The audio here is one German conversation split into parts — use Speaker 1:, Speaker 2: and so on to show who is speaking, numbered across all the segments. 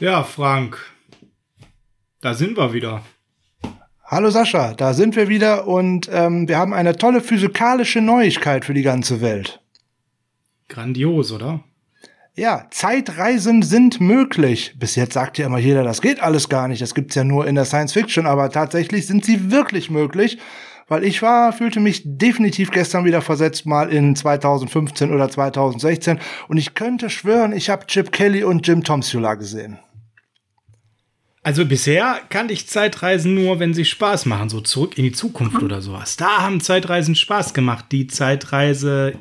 Speaker 1: Ja, Frank, da sind wir wieder.
Speaker 2: Hallo Sascha, da sind wir wieder und ähm, wir haben eine tolle physikalische Neuigkeit für die ganze Welt.
Speaker 1: Grandios, oder?
Speaker 2: Ja, Zeitreisen sind möglich. Bis jetzt sagt ja immer jeder, das geht alles gar nicht. Das gibt's ja nur in der Science Fiction, aber tatsächlich sind sie wirklich möglich. Weil ich war, fühlte mich definitiv gestern wieder versetzt, mal in 2015 oder 2016. Und ich könnte schwören, ich habe Chip Kelly und Jim Tomsula gesehen.
Speaker 1: Also bisher kannte ich Zeitreisen nur, wenn sie Spaß machen, so zurück in die Zukunft oder sowas. Da haben Zeitreisen Spaß gemacht. Die Zeitreise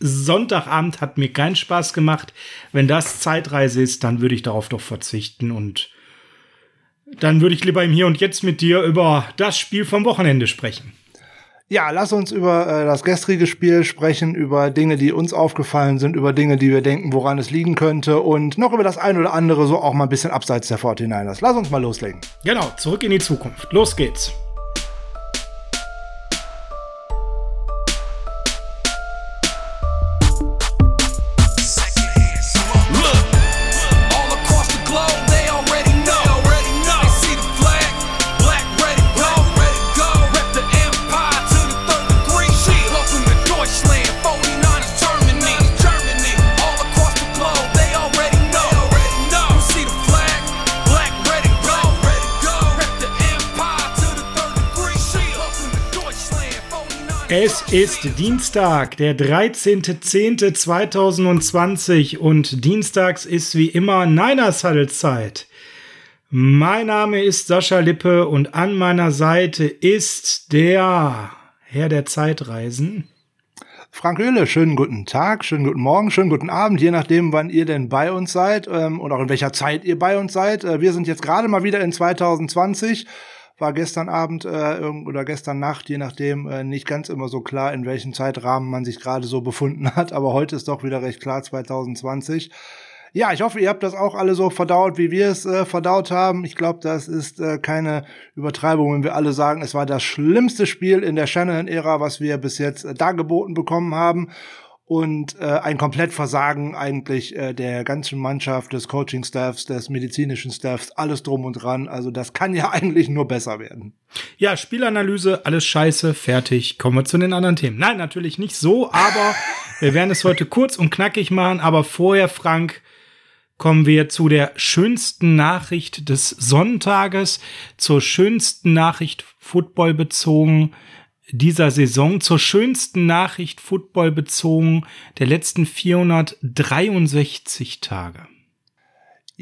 Speaker 1: Sonntagabend hat mir keinen Spaß gemacht. Wenn das Zeitreise ist, dann würde ich darauf doch verzichten und dann würde ich lieber im Hier und Jetzt mit dir über das Spiel vom Wochenende sprechen.
Speaker 2: Ja, lass uns über äh, das gestrige Spiel sprechen, über Dinge, die uns aufgefallen sind, über Dinge, die wir denken, woran es liegen könnte und noch über das ein oder andere so auch mal ein bisschen abseits der 49ers. Lass uns mal loslegen.
Speaker 1: Genau, zurück in die Zukunft. Los geht's. Ist Dienstag, der 13.10.2020 und dienstags ist wie immer Niners Huddle Zeit. Mein Name ist Sascha Lippe und an meiner Seite ist der Herr der Zeitreisen.
Speaker 2: Frank Höhle, schönen guten Tag, schönen guten Morgen, schönen guten Abend, je nachdem, wann ihr denn bei uns seid ähm, und auch in welcher Zeit ihr bei uns seid. Äh, wir sind jetzt gerade mal wieder in 2020 war gestern Abend äh, oder gestern Nacht, je nachdem, äh, nicht ganz immer so klar, in welchem Zeitrahmen man sich gerade so befunden hat. Aber heute ist doch wieder recht klar, 2020. Ja, ich hoffe, ihr habt das auch alle so verdaut, wie wir es äh, verdaut haben. Ich glaube, das ist äh, keine Übertreibung, wenn wir alle sagen, es war das schlimmste Spiel in der Shanahan-Ära, was wir bis jetzt äh, dargeboten bekommen haben und äh, ein Komplettversagen eigentlich äh, der ganzen Mannschaft, des Coaching-Staffs, des medizinischen Staffs, alles drum und dran. Also das kann ja eigentlich nur besser werden.
Speaker 1: Ja, Spielanalyse, alles scheiße, fertig. Kommen wir zu den anderen Themen. Nein, natürlich nicht so, aber wir werden es heute kurz und knackig machen. Aber vorher, Frank, kommen wir zu der schönsten Nachricht des Sonntages, zur schönsten Nachricht Football bezogen dieser Saison zur schönsten Nachricht Football bezogen der letzten 463 Tage.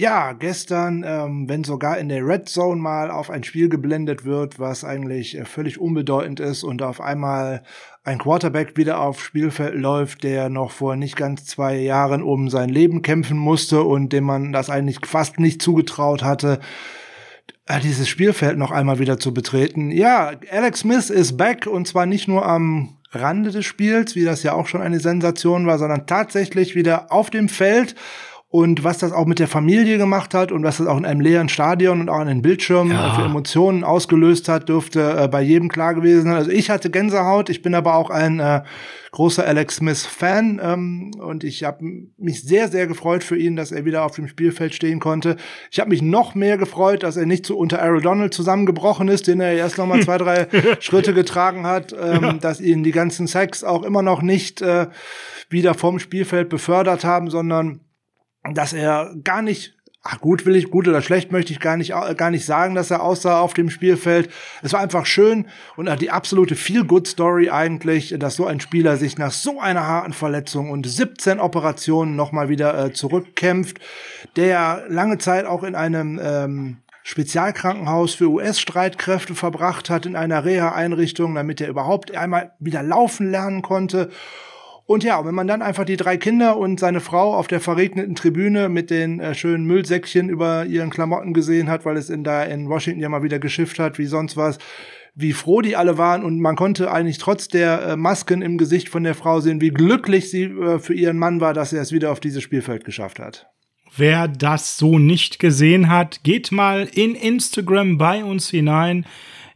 Speaker 2: Ja, gestern, ähm, wenn sogar in der Red Zone mal auf ein Spiel geblendet wird, was eigentlich äh, völlig unbedeutend ist und auf einmal ein Quarterback wieder aufs Spielfeld läuft, der noch vor nicht ganz zwei Jahren um sein Leben kämpfen musste und dem man das eigentlich fast nicht zugetraut hatte, dieses Spielfeld noch einmal wieder zu betreten. Ja, Alex Smith ist back und zwar nicht nur am Rande des Spiels, wie das ja auch schon eine Sensation war, sondern tatsächlich wieder auf dem Feld und was das auch mit der Familie gemacht hat und was das auch in einem leeren Stadion und auch an den Bildschirmen ja. für Emotionen ausgelöst hat, dürfte äh, bei jedem klar gewesen sein. Also ich hatte Gänsehaut, ich bin aber auch ein äh, großer Alex Smith-Fan ähm, und ich habe mich sehr, sehr gefreut für ihn, dass er wieder auf dem Spielfeld stehen konnte. Ich habe mich noch mehr gefreut, dass er nicht so unter Aaron Donald zusammengebrochen ist, den er erst noch mal zwei, drei Schritte getragen hat, ähm, ja. dass ihn die ganzen Sex auch immer noch nicht äh, wieder vom Spielfeld befördert haben, sondern dass er gar nicht Ach, gut will ich, gut oder schlecht möchte ich gar nicht, gar nicht sagen, dass er aussah auf dem Spielfeld. Es war einfach schön und die absolute Feel-Good-Story eigentlich, dass so ein Spieler sich nach so einer harten Verletzung und 17 Operationen nochmal wieder äh, zurückkämpft, der lange Zeit auch in einem ähm, Spezialkrankenhaus für US-Streitkräfte verbracht hat, in einer Reha-Einrichtung, damit er überhaupt einmal wieder laufen lernen konnte und ja, wenn man dann einfach die drei Kinder und seine Frau auf der verregneten Tribüne mit den äh, schönen Müllsäckchen über ihren Klamotten gesehen hat, weil es in da in Washington ja mal wieder geschifft hat, wie sonst was, wie froh die alle waren und man konnte eigentlich trotz der äh, Masken im Gesicht von der Frau sehen, wie glücklich sie äh, für ihren Mann war, dass er es wieder auf dieses Spielfeld geschafft hat.
Speaker 1: Wer das so nicht gesehen hat, geht mal in Instagram bei uns hinein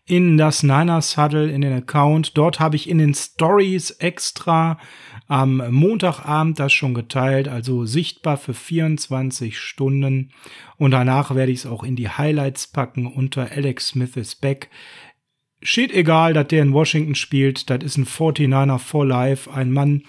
Speaker 1: in das Niners Huddle in den Account. Dort habe ich in den Stories extra am Montagabend das schon geteilt, also sichtbar für 24 Stunden. Und danach werde ich es auch in die Highlights packen unter Alex Smith is back. Steht egal, dass der in Washington spielt. Das ist ein 49er for life. Ein Mann,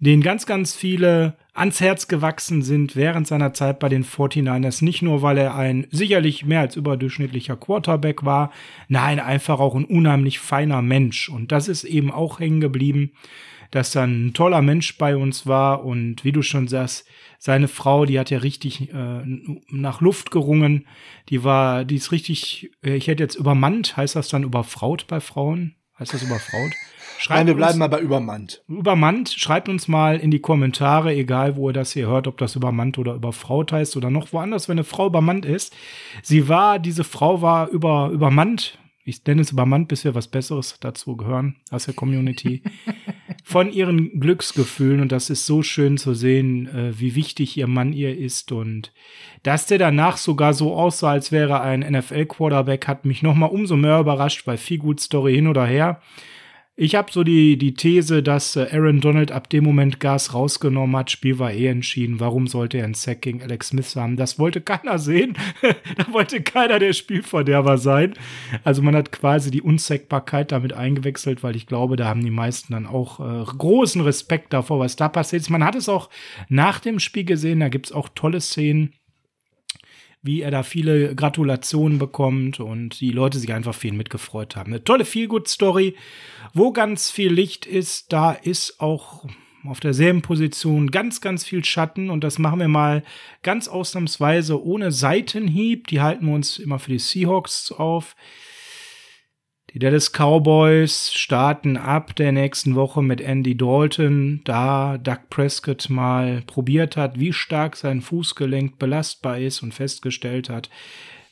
Speaker 1: den ganz, ganz viele ans Herz gewachsen sind während seiner Zeit bei den 49ers. Nicht nur, weil er ein sicherlich mehr als überdurchschnittlicher Quarterback war, nein, einfach auch ein unheimlich feiner Mensch. Und das ist eben auch hängen geblieben, dass er ein toller Mensch bei uns war. Und wie du schon sagst, seine Frau, die hat ja richtig äh, nach Luft gerungen. Die war, die ist richtig, äh, ich hätte jetzt übermannt, heißt das dann überfraut bei Frauen? Heißt das überfraut?
Speaker 2: Schreibt Nein, wir bleiben uns, mal bei übermannt.
Speaker 1: Übermannt. Schreibt uns mal in die Kommentare, egal wo ihr das hier hört, ob das übermannt oder überfraut heißt oder noch woanders, wenn eine Frau übermannt ist. Sie war, diese Frau war über, übermannt. Ich nenne es übermannt, bis wir was Besseres dazu gehören aus der Community. von ihren Glücksgefühlen und das ist so schön zu sehen, äh, wie wichtig ihr Mann ihr ist und dass der danach sogar so aussah, als wäre ein NFL-Quarterback, hat mich nochmal umso mehr überrascht, weil viel gut Story hin oder her. Ich habe so die, die These, dass äh, Aaron Donald ab dem Moment Gas rausgenommen hat. Spiel war eh entschieden. Warum sollte er einen Sack gegen Alex Smith haben? Das wollte keiner sehen. da wollte keiner der Spielverderber sein. Also man hat quasi die Unsackbarkeit damit eingewechselt, weil ich glaube, da haben die meisten dann auch äh, großen Respekt davor, was da passiert ist. Man hat es auch nach dem Spiel gesehen. Da gibt's auch tolle Szenen wie er da viele Gratulationen bekommt und die Leute sich einfach viel mitgefreut haben. Eine tolle Feelgood-Story, wo ganz viel Licht ist, da ist auch auf derselben Position ganz, ganz viel Schatten und das machen wir mal ganz ausnahmsweise ohne Seitenhieb. Die halten wir uns immer für die Seahawks auf. Die Dallas Cowboys starten ab der nächsten Woche mit Andy Dalton, da Doug Prescott mal probiert hat, wie stark sein Fußgelenk belastbar ist und festgestellt hat,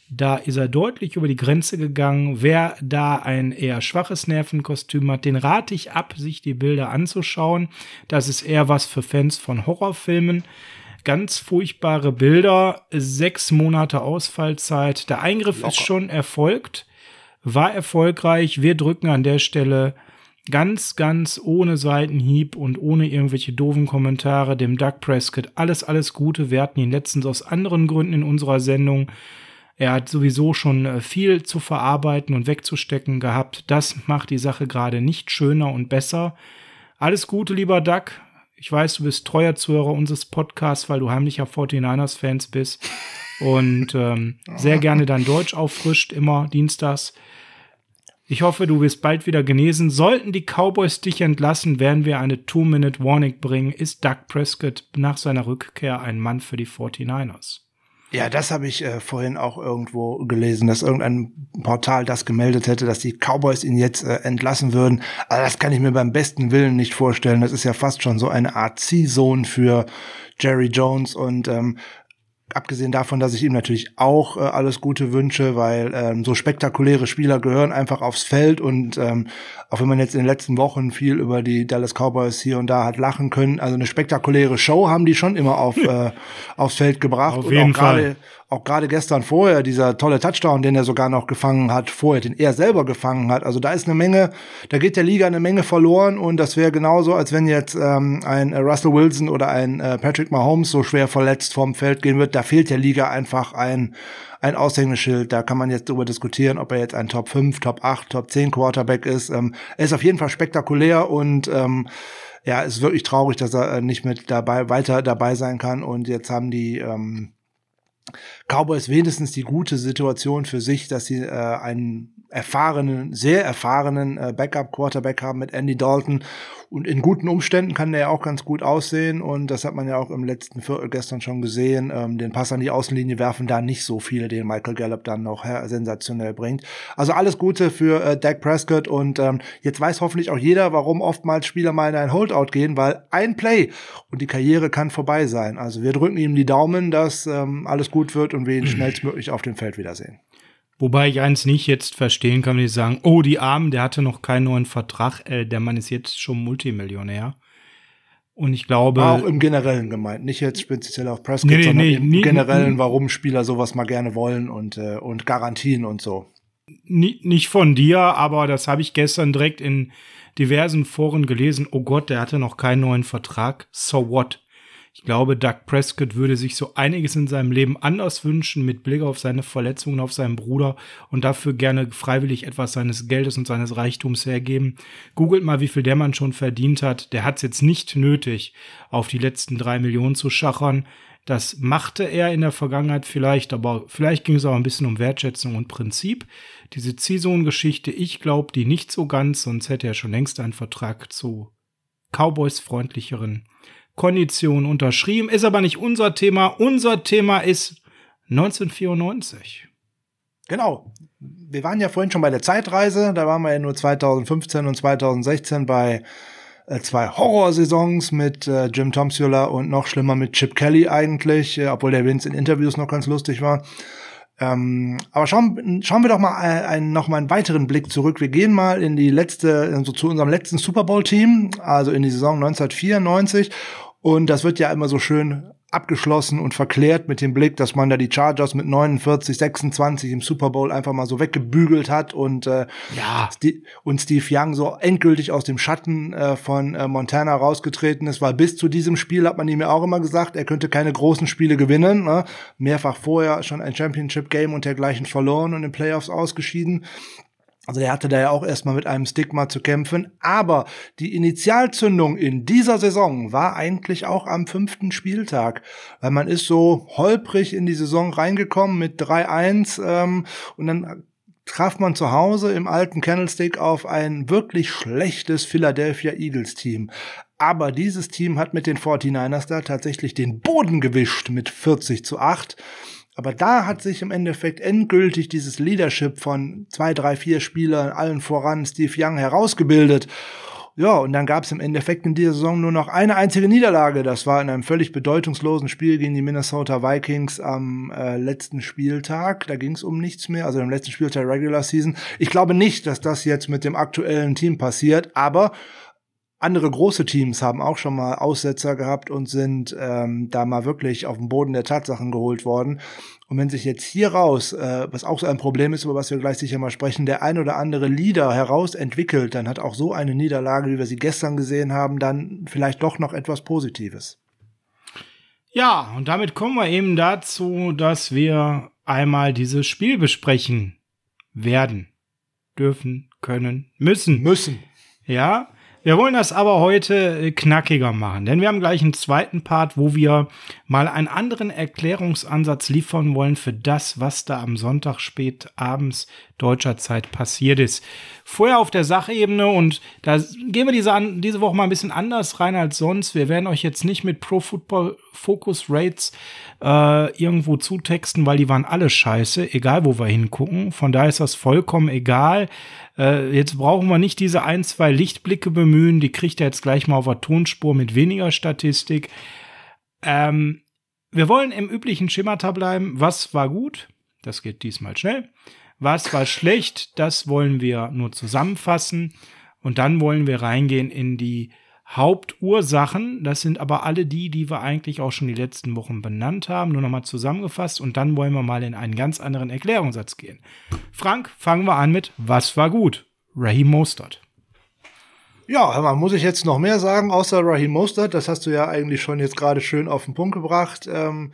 Speaker 1: da ist er deutlich über die Grenze gegangen. Wer da ein eher schwaches Nervenkostüm hat, den rate ich ab, sich die Bilder anzuschauen. Das ist eher was für Fans von Horrorfilmen. Ganz furchtbare Bilder, sechs Monate Ausfallzeit. Der Eingriff Locker. ist schon erfolgt war erfolgreich. Wir drücken an der Stelle ganz, ganz ohne Seitenhieb und ohne irgendwelche doofen Kommentare dem Doug Prescott alles, alles Gute. Wir hatten ihn letztens aus anderen Gründen in unserer Sendung. Er hat sowieso schon äh, viel zu verarbeiten und wegzustecken gehabt. Das macht die Sache gerade nicht schöner und besser. Alles Gute, lieber Doug. Ich weiß, du bist treuer Zuhörer unseres Podcasts, weil du heimlicher 49ers-Fans bist und ähm, sehr gerne dein Deutsch auffrischt, immer dienstags. Ich hoffe, du wirst bald wieder genesen. Sollten die Cowboys dich entlassen, werden wir eine Two-Minute-Warning bringen. Ist Doug Prescott nach seiner Rückkehr ein Mann für die 49ers?
Speaker 2: Ja, das habe ich äh, vorhin auch irgendwo gelesen, dass irgendein Portal das gemeldet hätte, dass die Cowboys ihn jetzt äh, entlassen würden. Aber das kann ich mir beim besten Willen nicht vorstellen. Das ist ja fast schon so eine Art C-Zone für Jerry Jones und ähm, abgesehen davon, dass ich ihm natürlich auch äh, alles Gute wünsche, weil ähm, so spektakuläre Spieler gehören einfach aufs Feld und ähm, auch wenn man jetzt in den letzten Wochen viel über die Dallas Cowboys hier und da hat lachen können, also eine spektakuläre Show haben die schon immer auf äh, aufs Feld gebracht
Speaker 1: auf jeden
Speaker 2: und auch gerade auch gerade gestern vorher, dieser tolle Touchdown, den er sogar noch gefangen hat, vorher, den er selber gefangen hat. Also da ist eine Menge, da geht der Liga eine Menge verloren und das wäre genauso, als wenn jetzt ähm, ein Russell Wilson oder ein äh, Patrick Mahomes so schwer verletzt vom Feld gehen wird. Da fehlt der Liga einfach ein, ein Aushängeschild. Da kann man jetzt darüber diskutieren, ob er jetzt ein Top 5, Top 8, Top 10 Quarterback ist. Ähm, er ist auf jeden Fall spektakulär und ähm, ja, ist wirklich traurig, dass er äh, nicht mit dabei weiter dabei sein kann. Und jetzt haben die ähm, Cowboys wenigstens die gute Situation für sich, dass sie äh, einen erfahrenen, sehr erfahrenen äh, Backup-Quarterback haben mit Andy Dalton. Und in guten Umständen kann der ja auch ganz gut aussehen. Und das hat man ja auch im letzten Viertel gestern schon gesehen. Ähm, den Pass an die Außenlinie werfen da nicht so viele, den Michael Gallup dann noch äh, sensationell bringt. Also alles Gute für äh, Dak Prescott. Und ähm, jetzt weiß hoffentlich auch jeder, warum oftmals Spieler mal in ein Holdout gehen, weil ein Play und die Karriere kann vorbei sein. Also wir drücken ihm die Daumen, dass ähm, alles gut wird und wir ihn schnellstmöglich auf dem Feld wiedersehen.
Speaker 1: Wobei ich eins nicht jetzt verstehen kann, wenn die sagen, oh, die Armen, der hatte noch keinen neuen Vertrag, äh, der Mann ist jetzt schon Multimillionär. Und ich glaube.
Speaker 2: Auch im Generellen gemeint, nicht jetzt speziell auf Prescott, nee, nee, sondern nee, im Generellen, warum Spieler sowas mal gerne wollen und, äh, und Garantien und so.
Speaker 1: Nicht von dir, aber das habe ich gestern direkt in diversen Foren gelesen, oh Gott, der hatte noch keinen neuen Vertrag. So what? Ich glaube, Doug Prescott würde sich so einiges in seinem Leben anders wünschen, mit Blick auf seine Verletzungen, auf seinen Bruder und dafür gerne freiwillig etwas seines Geldes und seines Reichtums hergeben. Googelt mal, wie viel der Mann schon verdient hat. Der hat es jetzt nicht nötig, auf die letzten drei Millionen zu schachern. Das machte er in der Vergangenheit vielleicht, aber vielleicht ging es auch ein bisschen um Wertschätzung und Prinzip. Diese Ziehsohn-Geschichte, ich glaube die nicht so ganz, sonst hätte er schon längst einen Vertrag zu Cowboys freundlicheren Konditionen unterschrieben. Ist aber nicht unser Thema. Unser Thema ist 1994.
Speaker 2: Genau. Wir waren ja vorhin schon bei der Zeitreise. Da waren wir ja nur 2015 und 2016 bei äh, zwei Horrorsaisons mit äh, Jim Tomsula und noch schlimmer mit Chip Kelly eigentlich, äh, obwohl der Vince in Interviews noch ganz lustig war. Ähm, aber schauen, schauen wir doch mal äh, einen, noch mal einen weiteren Blick zurück. Wir gehen mal in die letzte, also zu unserem letzten Super Bowl Team, also in die Saison 1994 und das wird ja immer so schön abgeschlossen und verklärt mit dem Blick, dass man da die Chargers mit 49, 26 im Super Bowl einfach mal so weggebügelt hat und äh, ja. St und Steve Young so endgültig aus dem Schatten äh, von äh, Montana rausgetreten ist, weil bis zu diesem Spiel hat man ihm ja auch immer gesagt, er könnte keine großen Spiele gewinnen. Ne? Mehrfach vorher schon ein Championship Game und dergleichen verloren und in Playoffs ausgeschieden. Also der hatte da ja auch erstmal mit einem Stigma zu kämpfen. Aber die Initialzündung in dieser Saison war eigentlich auch am fünften Spieltag. Weil man ist so holprig in die Saison reingekommen mit 3-1 ähm, und dann traf man zu Hause im alten Candlestick auf ein wirklich schlechtes Philadelphia Eagles Team. Aber dieses Team hat mit den 49ers da tatsächlich den Boden gewischt mit 40 zu 8. Aber da hat sich im Endeffekt endgültig dieses Leadership von zwei, drei, vier Spielern, allen voran Steve Young, herausgebildet. Ja, und dann gab es im Endeffekt in dieser Saison nur noch eine einzige Niederlage. Das war in einem völlig bedeutungslosen Spiel gegen die Minnesota Vikings am äh, letzten Spieltag. Da ging es um nichts mehr, also am letzten Spieltag Regular Season. Ich glaube nicht, dass das jetzt mit dem aktuellen Team passiert, aber andere große Teams haben auch schon mal Aussetzer gehabt und sind ähm, da mal wirklich auf den Boden der Tatsachen geholt worden. Und wenn sich jetzt hier raus, äh, was auch so ein Problem ist, über was wir gleich sicher mal sprechen, der ein oder andere Leader herausentwickelt, dann hat auch so eine Niederlage, wie wir sie gestern gesehen haben, dann vielleicht doch noch etwas Positives.
Speaker 1: Ja, und damit kommen wir eben dazu, dass wir einmal dieses Spiel besprechen werden, dürfen, können, müssen.
Speaker 2: Müssen.
Speaker 1: Ja, wir wollen das aber heute äh, knackiger machen, denn wir haben gleich einen zweiten Part, wo wir mal einen anderen Erklärungsansatz liefern wollen für das, was da am Sonntag spät abends deutscher Zeit passiert ist. Vorher auf der Sachebene und da gehen wir diese, diese Woche mal ein bisschen anders rein als sonst. Wir werden euch jetzt nicht mit Pro Football Focus Rates äh, irgendwo zutexten, weil die waren alle scheiße, egal wo wir hingucken. Von daher ist das vollkommen egal. Äh, jetzt brauchen wir nicht diese ein, zwei Lichtblicke bemühen. Die kriegt er jetzt gleich mal auf der Tonspur mit weniger Statistik. Ähm, wir wollen im üblichen Schemata bleiben. Was war gut? Das geht diesmal schnell. Was war schlecht? Das wollen wir nur zusammenfassen. Und dann wollen wir reingehen in die Hauptursachen. Das sind aber alle die, die wir eigentlich auch schon die letzten Wochen benannt haben, nur nochmal zusammengefasst. Und dann wollen wir mal in einen ganz anderen Erklärungssatz gehen. Frank, fangen wir an mit Was war gut? Raheem Mostert.
Speaker 2: Ja, man muss ich jetzt noch mehr sagen, außer Raheem Mostert. Das hast du ja eigentlich schon jetzt gerade schön auf den Punkt gebracht. Ähm,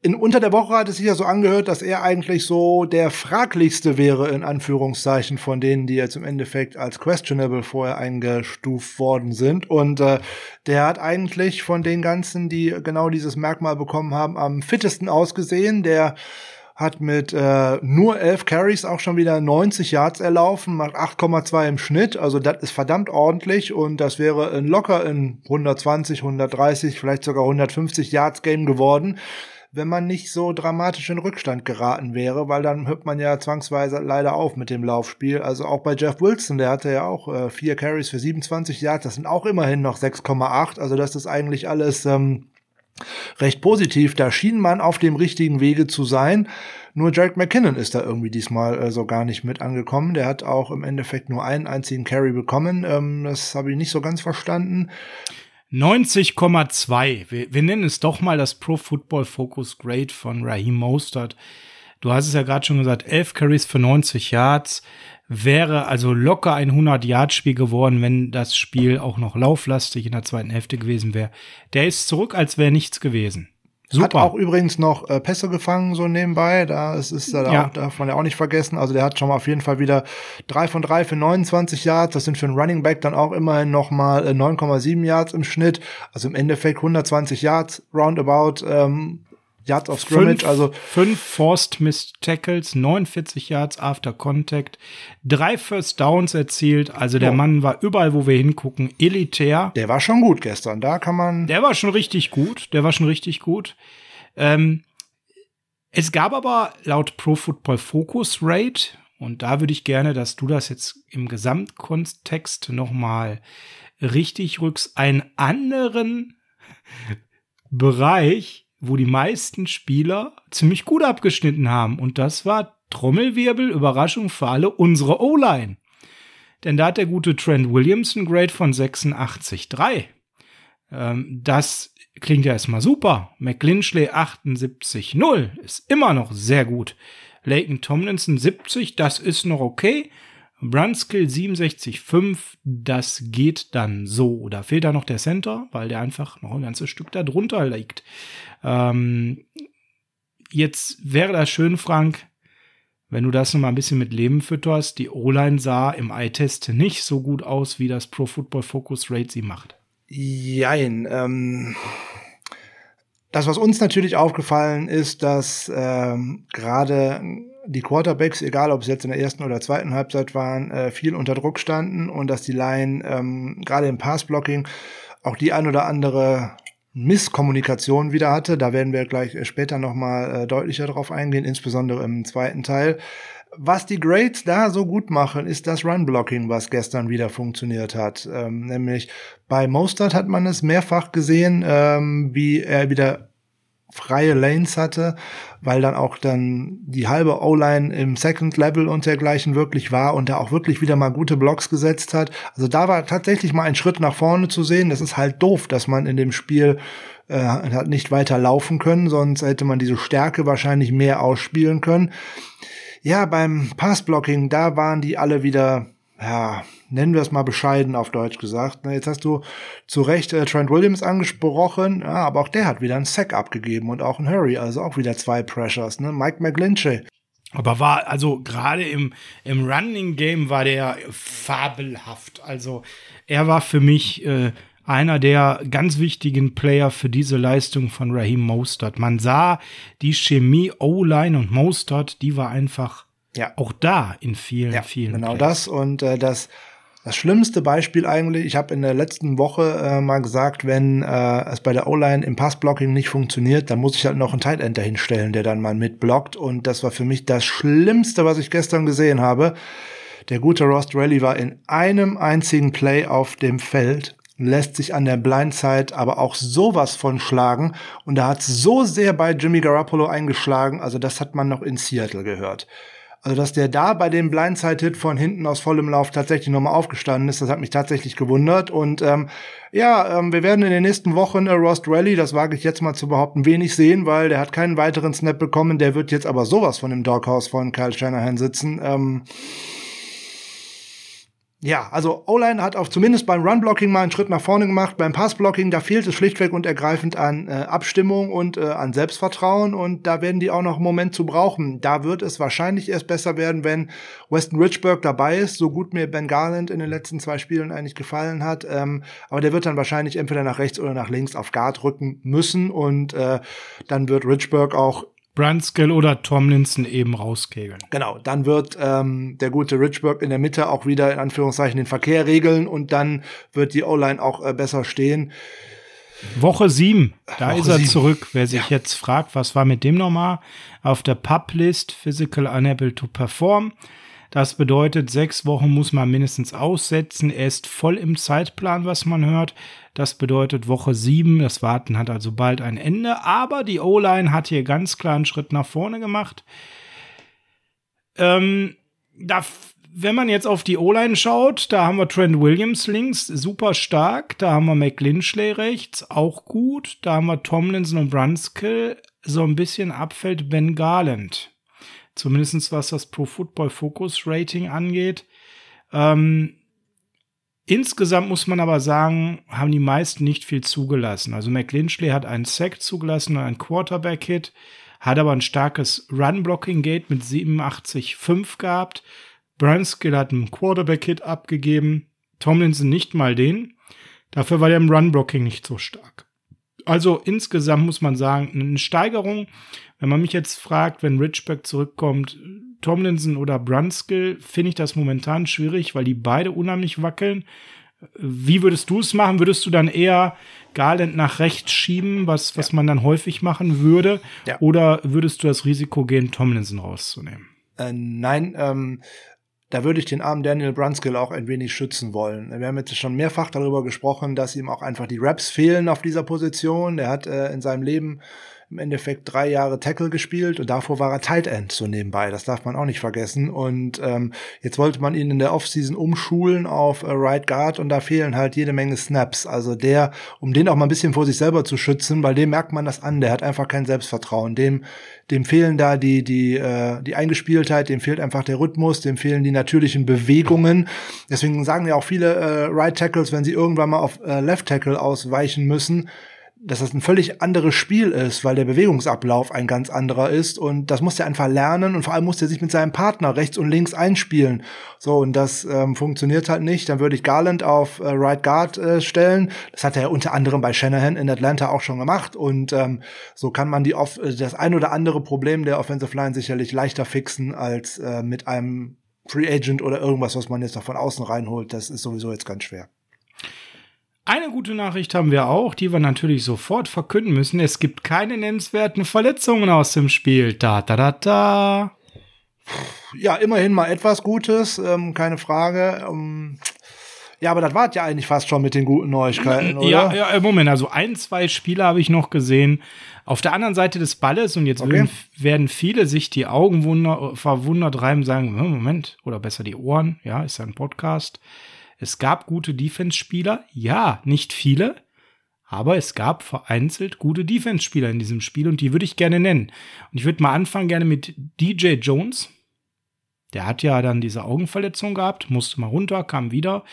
Speaker 2: in unter der Woche hat es sich ja so angehört, dass er eigentlich so der fraglichste wäre, in Anführungszeichen, von denen, die jetzt im Endeffekt als questionable vorher eingestuft worden sind. Und äh, der hat eigentlich von den ganzen, die genau dieses Merkmal bekommen haben, am fittesten ausgesehen. Der hat mit äh, nur elf Carries auch schon wieder 90 Yards erlaufen, macht 8,2 im Schnitt. Also das ist verdammt ordentlich und das wäre in locker in 120, 130, vielleicht sogar 150 Yards Game geworden wenn man nicht so dramatisch in Rückstand geraten wäre, weil dann hört man ja zwangsweise leider auf mit dem Laufspiel. Also auch bei Jeff Wilson, der hatte ja auch äh, vier Carries für 27 Yards, das sind auch immerhin noch 6,8. Also das ist eigentlich alles ähm, recht positiv. Da schien man auf dem richtigen Wege zu sein. Nur Jack McKinnon ist da irgendwie diesmal äh, so gar nicht mit angekommen. Der hat auch im Endeffekt nur einen einzigen Carry bekommen. Ähm, das habe ich nicht so ganz verstanden.
Speaker 1: 90,2. Wir, wir, nennen es doch mal das Pro Football Focus Grade von Raheem Mostert. Du hast es ja gerade schon gesagt, 11 Carries für 90 Yards wäre also locker ein 100-Yard-Spiel geworden, wenn das Spiel auch noch lauflastig in der zweiten Hälfte gewesen wäre. Der ist zurück, als wäre nichts gewesen.
Speaker 2: Super. Hat auch übrigens noch äh, Pässe gefangen, so nebenbei. Da ist, ist da ja. auch, darf man ja auch nicht vergessen. Also der hat schon mal auf jeden Fall wieder drei von drei für 29 Yards. Das sind für einen Running Back dann auch immerhin noch mal äh, 9,7 Yards im Schnitt. Also im Endeffekt 120 Yards roundabout. Ähm, Yards of Scrimmage,
Speaker 1: fünf,
Speaker 2: also
Speaker 1: fünf Forced Missed Tackles, 49 Yards after Contact, drei First Downs erzielt. Also der oh. Mann war überall, wo wir hingucken, elitär.
Speaker 2: Der war schon gut gestern. Da kann man.
Speaker 1: Der war schon richtig gut. Der war schon richtig gut. Ähm, es gab aber laut Pro Football Focus Rate und da würde ich gerne, dass du das jetzt im Gesamtkontext noch mal richtig rückst, einen anderen Bereich, wo die meisten Spieler ziemlich gut abgeschnitten haben. Und das war Trommelwirbel, Überraschung für alle, unsere O-Line. Denn da hat der gute Trent Williams ein Grade von 86,3. Ähm, das klingt ja erstmal super. McLinchley 78,0 ist immer noch sehr gut. Laken Tomlinson 70, das ist noch okay. Brunskill 67,5, das geht dann so. Da fehlt da noch der Center, weil der einfach noch ein ganzes Stück da drunter liegt. Ähm, jetzt wäre das schön, Frank, wenn du das noch mal ein bisschen mit Leben fütterst. Die O-Line sah im Eye-Test nicht so gut aus, wie das Pro Football Focus Rate sie macht.
Speaker 2: Jein. Ähm, das, was uns natürlich aufgefallen ist, dass ähm, gerade die Quarterbacks, egal ob es jetzt in der ersten oder zweiten Halbzeit waren, äh, viel unter Druck standen und dass die Line ähm, gerade im Passblocking auch die ein oder andere Misskommunikation wieder hatte. Da werden wir gleich äh, später nochmal äh, deutlicher drauf eingehen, insbesondere im zweiten Teil. Was die Grades da so gut machen, ist das Run-Blocking, was gestern wieder funktioniert hat. Ähm, nämlich bei Mostert hat man es mehrfach gesehen, ähm, wie er wieder freie Lanes hatte, weil dann auch dann die halbe O-Line im Second Level und dergleichen wirklich war und da auch wirklich wieder mal gute Blocks gesetzt hat. Also da war tatsächlich mal ein Schritt nach vorne zu sehen. Das ist halt doof, dass man in dem Spiel äh, hat nicht weiter laufen können, sonst hätte man diese Stärke wahrscheinlich mehr ausspielen können. Ja, beim Passblocking, da waren die alle wieder, ja, nennen wir es mal bescheiden auf Deutsch gesagt. Jetzt hast du zu Recht äh, Trent Williams angesprochen, ja, aber auch der hat wieder einen Sack abgegeben und auch ein Hurry, also auch wieder zwei Pressures, ne? Mike McGlinchey.
Speaker 1: Aber war, also gerade im, im Running Game war der fabelhaft. Also er war für mich äh, einer der ganz wichtigen Player für diese Leistung von Raheem Mostert. Man sah die Chemie O-Line und Mostert, die war einfach ja. auch da in vielen, ja, vielen.
Speaker 2: Genau Plays. das und äh, das das schlimmste Beispiel eigentlich, ich habe in der letzten Woche äh, mal gesagt, wenn äh, es bei der O-Line im Passblocking nicht funktioniert, dann muss ich halt noch einen Tight End dahinstellen, der dann mal mitblockt. Und das war für mich das Schlimmste, was ich gestern gesehen habe. Der gute Ross Rally war in einem einzigen Play auf dem Feld lässt sich an der Blindside aber auch sowas von schlagen. Und da hat so sehr bei Jimmy Garoppolo eingeschlagen, also das hat man noch in Seattle gehört. Also, dass der da bei dem Blindside-Hit von hinten aus vollem Lauf tatsächlich nochmal aufgestanden ist, das hat mich tatsächlich gewundert. Und ähm, ja, ähm, wir werden in den nächsten Wochen äh, Rost Rally, das wage ich jetzt mal zu behaupten, wenig sehen, weil der hat keinen weiteren Snap bekommen. Der wird jetzt aber sowas von dem Doghouse von Kyle Shanahan sitzen. Ähm, ja, also O-Line hat auch zumindest beim Run-Blocking mal einen Schritt nach vorne gemacht. Beim Pass-Blocking, da fehlt es schlichtweg und ergreifend an äh, Abstimmung und äh, an Selbstvertrauen. Und da werden die auch noch einen Moment zu brauchen. Da wird es wahrscheinlich erst besser werden, wenn Weston Richburg dabei ist, so gut mir Ben Garland in den letzten zwei Spielen eigentlich gefallen hat. Ähm, aber der wird dann wahrscheinlich entweder nach rechts oder nach links auf Guard rücken müssen. Und äh, dann wird Richburg auch
Speaker 1: Brunskill oder Tomlinson eben rauskegeln.
Speaker 2: Genau, dann wird ähm, der gute Richburg in der Mitte auch wieder in Anführungszeichen den Verkehr regeln und dann wird die O-Line auch äh, besser stehen.
Speaker 1: Woche sieben, da Woche ist er sieben. zurück. Wer sich ja. jetzt fragt, was war mit dem nochmal? Auf der Pub-List, Physical Unable to Perform. Das bedeutet, sechs Wochen muss man mindestens aussetzen. Er ist voll im Zeitplan, was man hört. Das bedeutet Woche sieben. Das Warten hat also bald ein Ende. Aber die O-Line hat hier ganz klar einen Schritt nach vorne gemacht. Ähm, da, wenn man jetzt auf die O-Line schaut, da haben wir Trent Williams links, super stark. Da haben wir McLinchley rechts, auch gut. Da haben wir Tomlinson und Brunskill. So ein bisschen abfällt Ben Garland. Zumindest was das Pro Football Focus Rating angeht. Ähm, insgesamt muss man aber sagen, haben die meisten nicht viel zugelassen. Also McLinchley hat einen Sack zugelassen und einen Quarterback-Hit, hat aber ein starkes Run-Blocking-Gate mit 87,5 gehabt. Brunskill hat einen Quarterback-Hit abgegeben. Tomlinson nicht mal den. Dafür war der im Run-Blocking nicht so stark. Also insgesamt muss man sagen, eine Steigerung. Wenn man mich jetzt fragt, wenn Richback zurückkommt, Tomlinson oder Brunskill, finde ich das momentan schwierig, weil die beide unheimlich wackeln. Wie würdest du es machen? Würdest du dann eher Garland nach rechts schieben, was, was ja. man dann häufig machen würde? Ja. Oder würdest du das Risiko gehen, Tomlinson rauszunehmen?
Speaker 2: Äh, nein, ähm, da würde ich den armen Daniel Brunskill auch ein wenig schützen wollen. Wir haben jetzt schon mehrfach darüber gesprochen, dass ihm auch einfach die Raps fehlen auf dieser Position. Er hat äh, in seinem Leben im Endeffekt drei Jahre Tackle gespielt und davor war er Tight End so nebenbei. Das darf man auch nicht vergessen. Und ähm, jetzt wollte man ihn in der Offseason umschulen auf äh, Right Guard und da fehlen halt jede Menge Snaps. Also der, um den auch mal ein bisschen vor sich selber zu schützen, weil dem merkt man das an. Der hat einfach kein Selbstvertrauen. Dem, dem fehlen da die die äh, die Eingespieltheit, dem fehlt einfach der Rhythmus, dem fehlen die natürlichen Bewegungen. Deswegen sagen ja auch viele äh, Right Tackles, wenn sie irgendwann mal auf äh, Left Tackle ausweichen müssen dass das ein völlig anderes Spiel ist, weil der Bewegungsablauf ein ganz anderer ist und das muss er einfach lernen und vor allem muss er sich mit seinem Partner rechts und links einspielen. So und das ähm, funktioniert halt nicht. Dann würde ich Garland auf äh, Right Guard äh, stellen. Das hat er unter anderem bei Shanahan in Atlanta auch schon gemacht und ähm, so kann man die off äh, das ein oder andere Problem der Offensive Line sicherlich leichter fixen als äh, mit einem Free Agent oder irgendwas, was man jetzt noch von außen reinholt. Das ist sowieso jetzt ganz schwer.
Speaker 1: Eine gute Nachricht haben wir auch, die wir natürlich sofort verkünden müssen. Es gibt keine nennenswerten Verletzungen aus dem Spiel. Da, da, da, da.
Speaker 2: Ja, immerhin mal etwas Gutes, ähm, keine Frage. Ähm, ja, aber das war ja eigentlich fast schon mit den guten Neuigkeiten, oder?
Speaker 1: Ja, ja, Moment, also ein, zwei Spiele habe ich noch gesehen. Auf der anderen Seite des Balles, und jetzt okay. werden, werden, viele sich die Augen wunder, verwundert reiben, sagen, Moment, oder besser die Ohren, ja, ist ja ein Podcast. Es gab gute Defense-Spieler, ja, nicht viele, aber es gab vereinzelt gute Defense-Spieler in diesem Spiel und die würde ich gerne nennen. Und ich würde mal anfangen gerne mit DJ Jones. Der hat ja dann diese Augenverletzung gehabt, musste mal runter, kam wieder.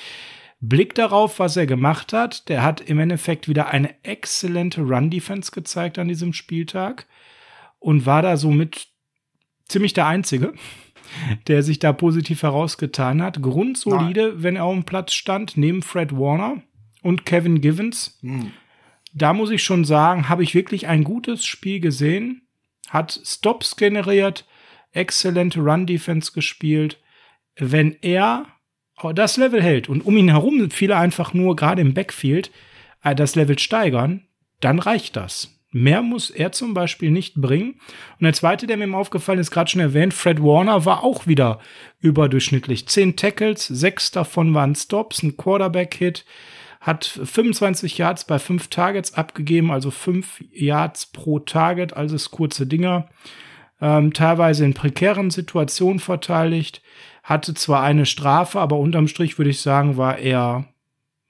Speaker 1: Blick darauf, was er gemacht hat. Der hat im Endeffekt wieder eine exzellente Run-Defense gezeigt an diesem Spieltag und war da somit ziemlich der Einzige der sich da positiv herausgetan hat. Grundsolide, Nein. wenn er auf dem Platz stand, neben Fred Warner und Kevin Givens. Mhm. Da muss ich schon sagen, habe ich wirklich ein gutes Spiel gesehen. Hat Stops generiert, exzellente Run-Defense gespielt. Wenn er das Level hält und um ihn herum viele einfach nur gerade im Backfield äh, das Level steigern, dann reicht das. Mehr muss er zum Beispiel nicht bringen. Und der zweite, der mir aufgefallen ist, gerade schon erwähnt, Fred Warner war auch wieder überdurchschnittlich. Zehn Tackles, sechs davon waren Stops, ein Quarterback-Hit, hat 25 Yards bei fünf Targets abgegeben, also fünf Yards pro Target, also kurze Dinger. Ähm, teilweise in prekären Situationen verteidigt, hatte zwar eine Strafe, aber unterm Strich würde ich sagen, war er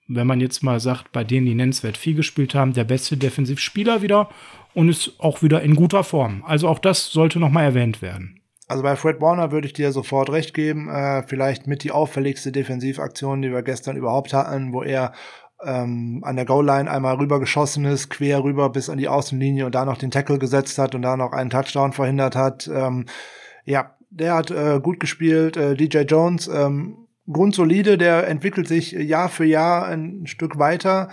Speaker 1: wenn man jetzt mal sagt, bei denen, die nennenswert viel gespielt haben, der beste Defensivspieler wieder und ist auch wieder in guter Form. Also auch das sollte noch mal erwähnt werden.
Speaker 2: Also bei Fred Warner würde ich dir sofort recht geben. Äh, vielleicht mit die auffälligste Defensivaktion, die wir gestern überhaupt hatten, wo er ähm, an der Goal-Line einmal rübergeschossen ist, quer rüber bis an die Außenlinie und da noch den Tackle gesetzt hat und da noch einen Touchdown verhindert hat. Ähm, ja, der hat äh, gut gespielt. Äh, DJ Jones ähm, grundsolide, der entwickelt sich Jahr für Jahr ein Stück weiter.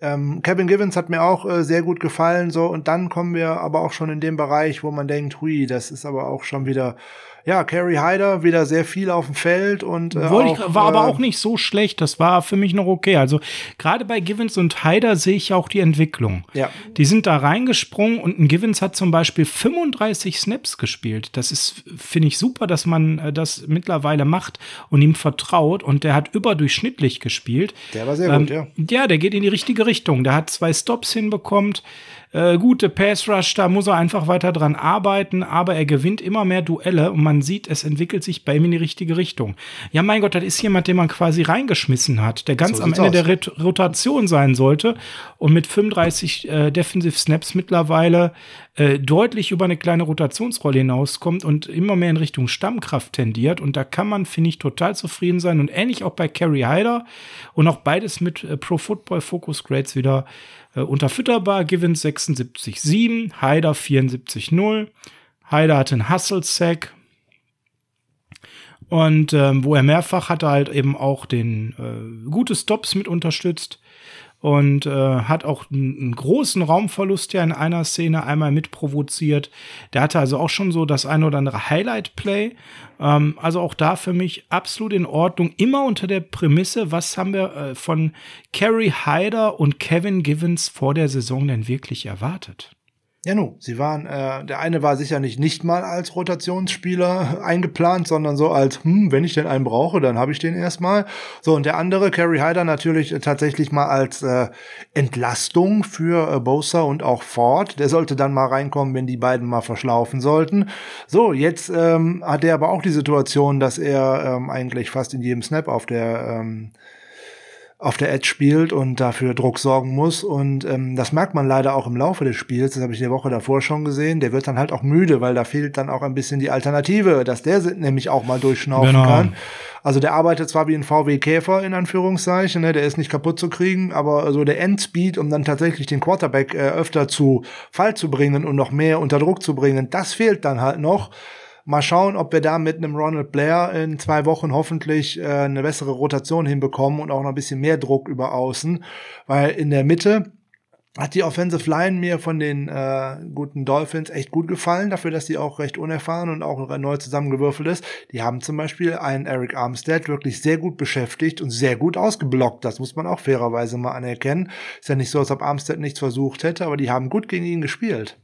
Speaker 2: Ähm, Kevin Givens hat mir auch äh, sehr gut gefallen, so und dann kommen wir aber auch schon in dem Bereich, wo man denkt, hui, das ist aber auch schon wieder ja, Carrie Hyder wieder sehr viel auf dem Feld und
Speaker 1: äh, auch, ich, war äh, aber auch nicht so schlecht. Das war für mich noch okay. Also gerade bei Givens und Hyder sehe ich auch die Entwicklung. Ja. Die sind da reingesprungen und ein Givens hat zum Beispiel 35 Snaps gespielt. Das ist, finde ich, super, dass man äh, das mittlerweile macht und ihm vertraut. Und der hat überdurchschnittlich gespielt.
Speaker 2: Der war sehr ähm, gut, ja.
Speaker 1: Ja, der geht in die richtige Richtung. Der hat zwei Stops hinbekommen äh, gute Pass Rush, da muss er einfach weiter dran arbeiten, aber er gewinnt immer mehr Duelle und man sieht, es entwickelt sich bei ihm in die richtige Richtung. Ja, mein Gott, das ist jemand, den man quasi reingeschmissen hat, der ganz so am Ende aus. der Ret Rotation sein sollte und mit 35 äh, Defensive Snaps mittlerweile äh, deutlich über eine kleine Rotationsrolle hinauskommt und immer mehr in Richtung Stammkraft tendiert. Und da kann man, finde ich, total zufrieden sein. Und ähnlich auch bei Kerry Hyder und auch beides mit äh, Pro Football Focus Grades wieder unterfütterbar. Givens 76,7, Hyder 74,0. Hyder hatte einen Hustle-Sack. Und ähm, wo er mehrfach hatte halt eben auch den äh, gute Stops mit unterstützt und äh, hat auch einen großen Raumverlust ja in einer Szene einmal mitprovoziert. Der hatte also auch schon so das ein oder andere Highlight-Play. Ähm, also auch da für mich absolut in Ordnung. Immer unter der Prämisse, was haben wir äh, von Kerry Hyder und Kevin Givens vor der Saison denn wirklich erwartet?
Speaker 2: Ja, nu, sie waren, äh, der eine war sicher nicht nicht mal als Rotationsspieler eingeplant, sondern so als, hm, wenn ich denn einen brauche, dann habe ich den erstmal. So, und der andere, Kerry Hyder, natürlich äh, tatsächlich mal als äh, Entlastung für äh, Bosa und auch Ford. Der sollte dann mal reinkommen, wenn die beiden mal verschlaufen sollten. So, jetzt ähm, hat er aber auch die Situation, dass er ähm, eigentlich fast in jedem Snap auf der ähm, auf der Edge spielt und dafür Druck sorgen muss. Und ähm, das merkt man leider auch im Laufe des Spiels. Das habe ich die Woche davor schon gesehen. Der wird dann halt auch müde, weil da fehlt dann auch ein bisschen die Alternative, dass der nämlich auch mal durchschnaufen genau. kann. Also der arbeitet zwar wie ein VW Käfer in Anführungszeichen, ne, der ist nicht kaputt zu kriegen, aber so der Endspeed, um dann tatsächlich den Quarterback äh, öfter zu Fall zu bringen und noch mehr unter Druck zu bringen, das fehlt dann halt noch. Mal schauen, ob wir da mit einem Ronald Blair in zwei Wochen hoffentlich äh, eine bessere Rotation hinbekommen und auch noch ein bisschen mehr Druck über außen, weil in der Mitte hat die Offensive Line mir von den äh, guten Dolphins echt gut gefallen, dafür, dass die auch recht unerfahren und auch neu zusammengewürfelt ist. Die haben zum Beispiel einen Eric Armstead wirklich sehr gut beschäftigt und sehr gut ausgeblockt. Das muss man auch fairerweise mal anerkennen. Ist ja nicht so, als ob Armstead nichts versucht hätte, aber die haben gut gegen ihn gespielt.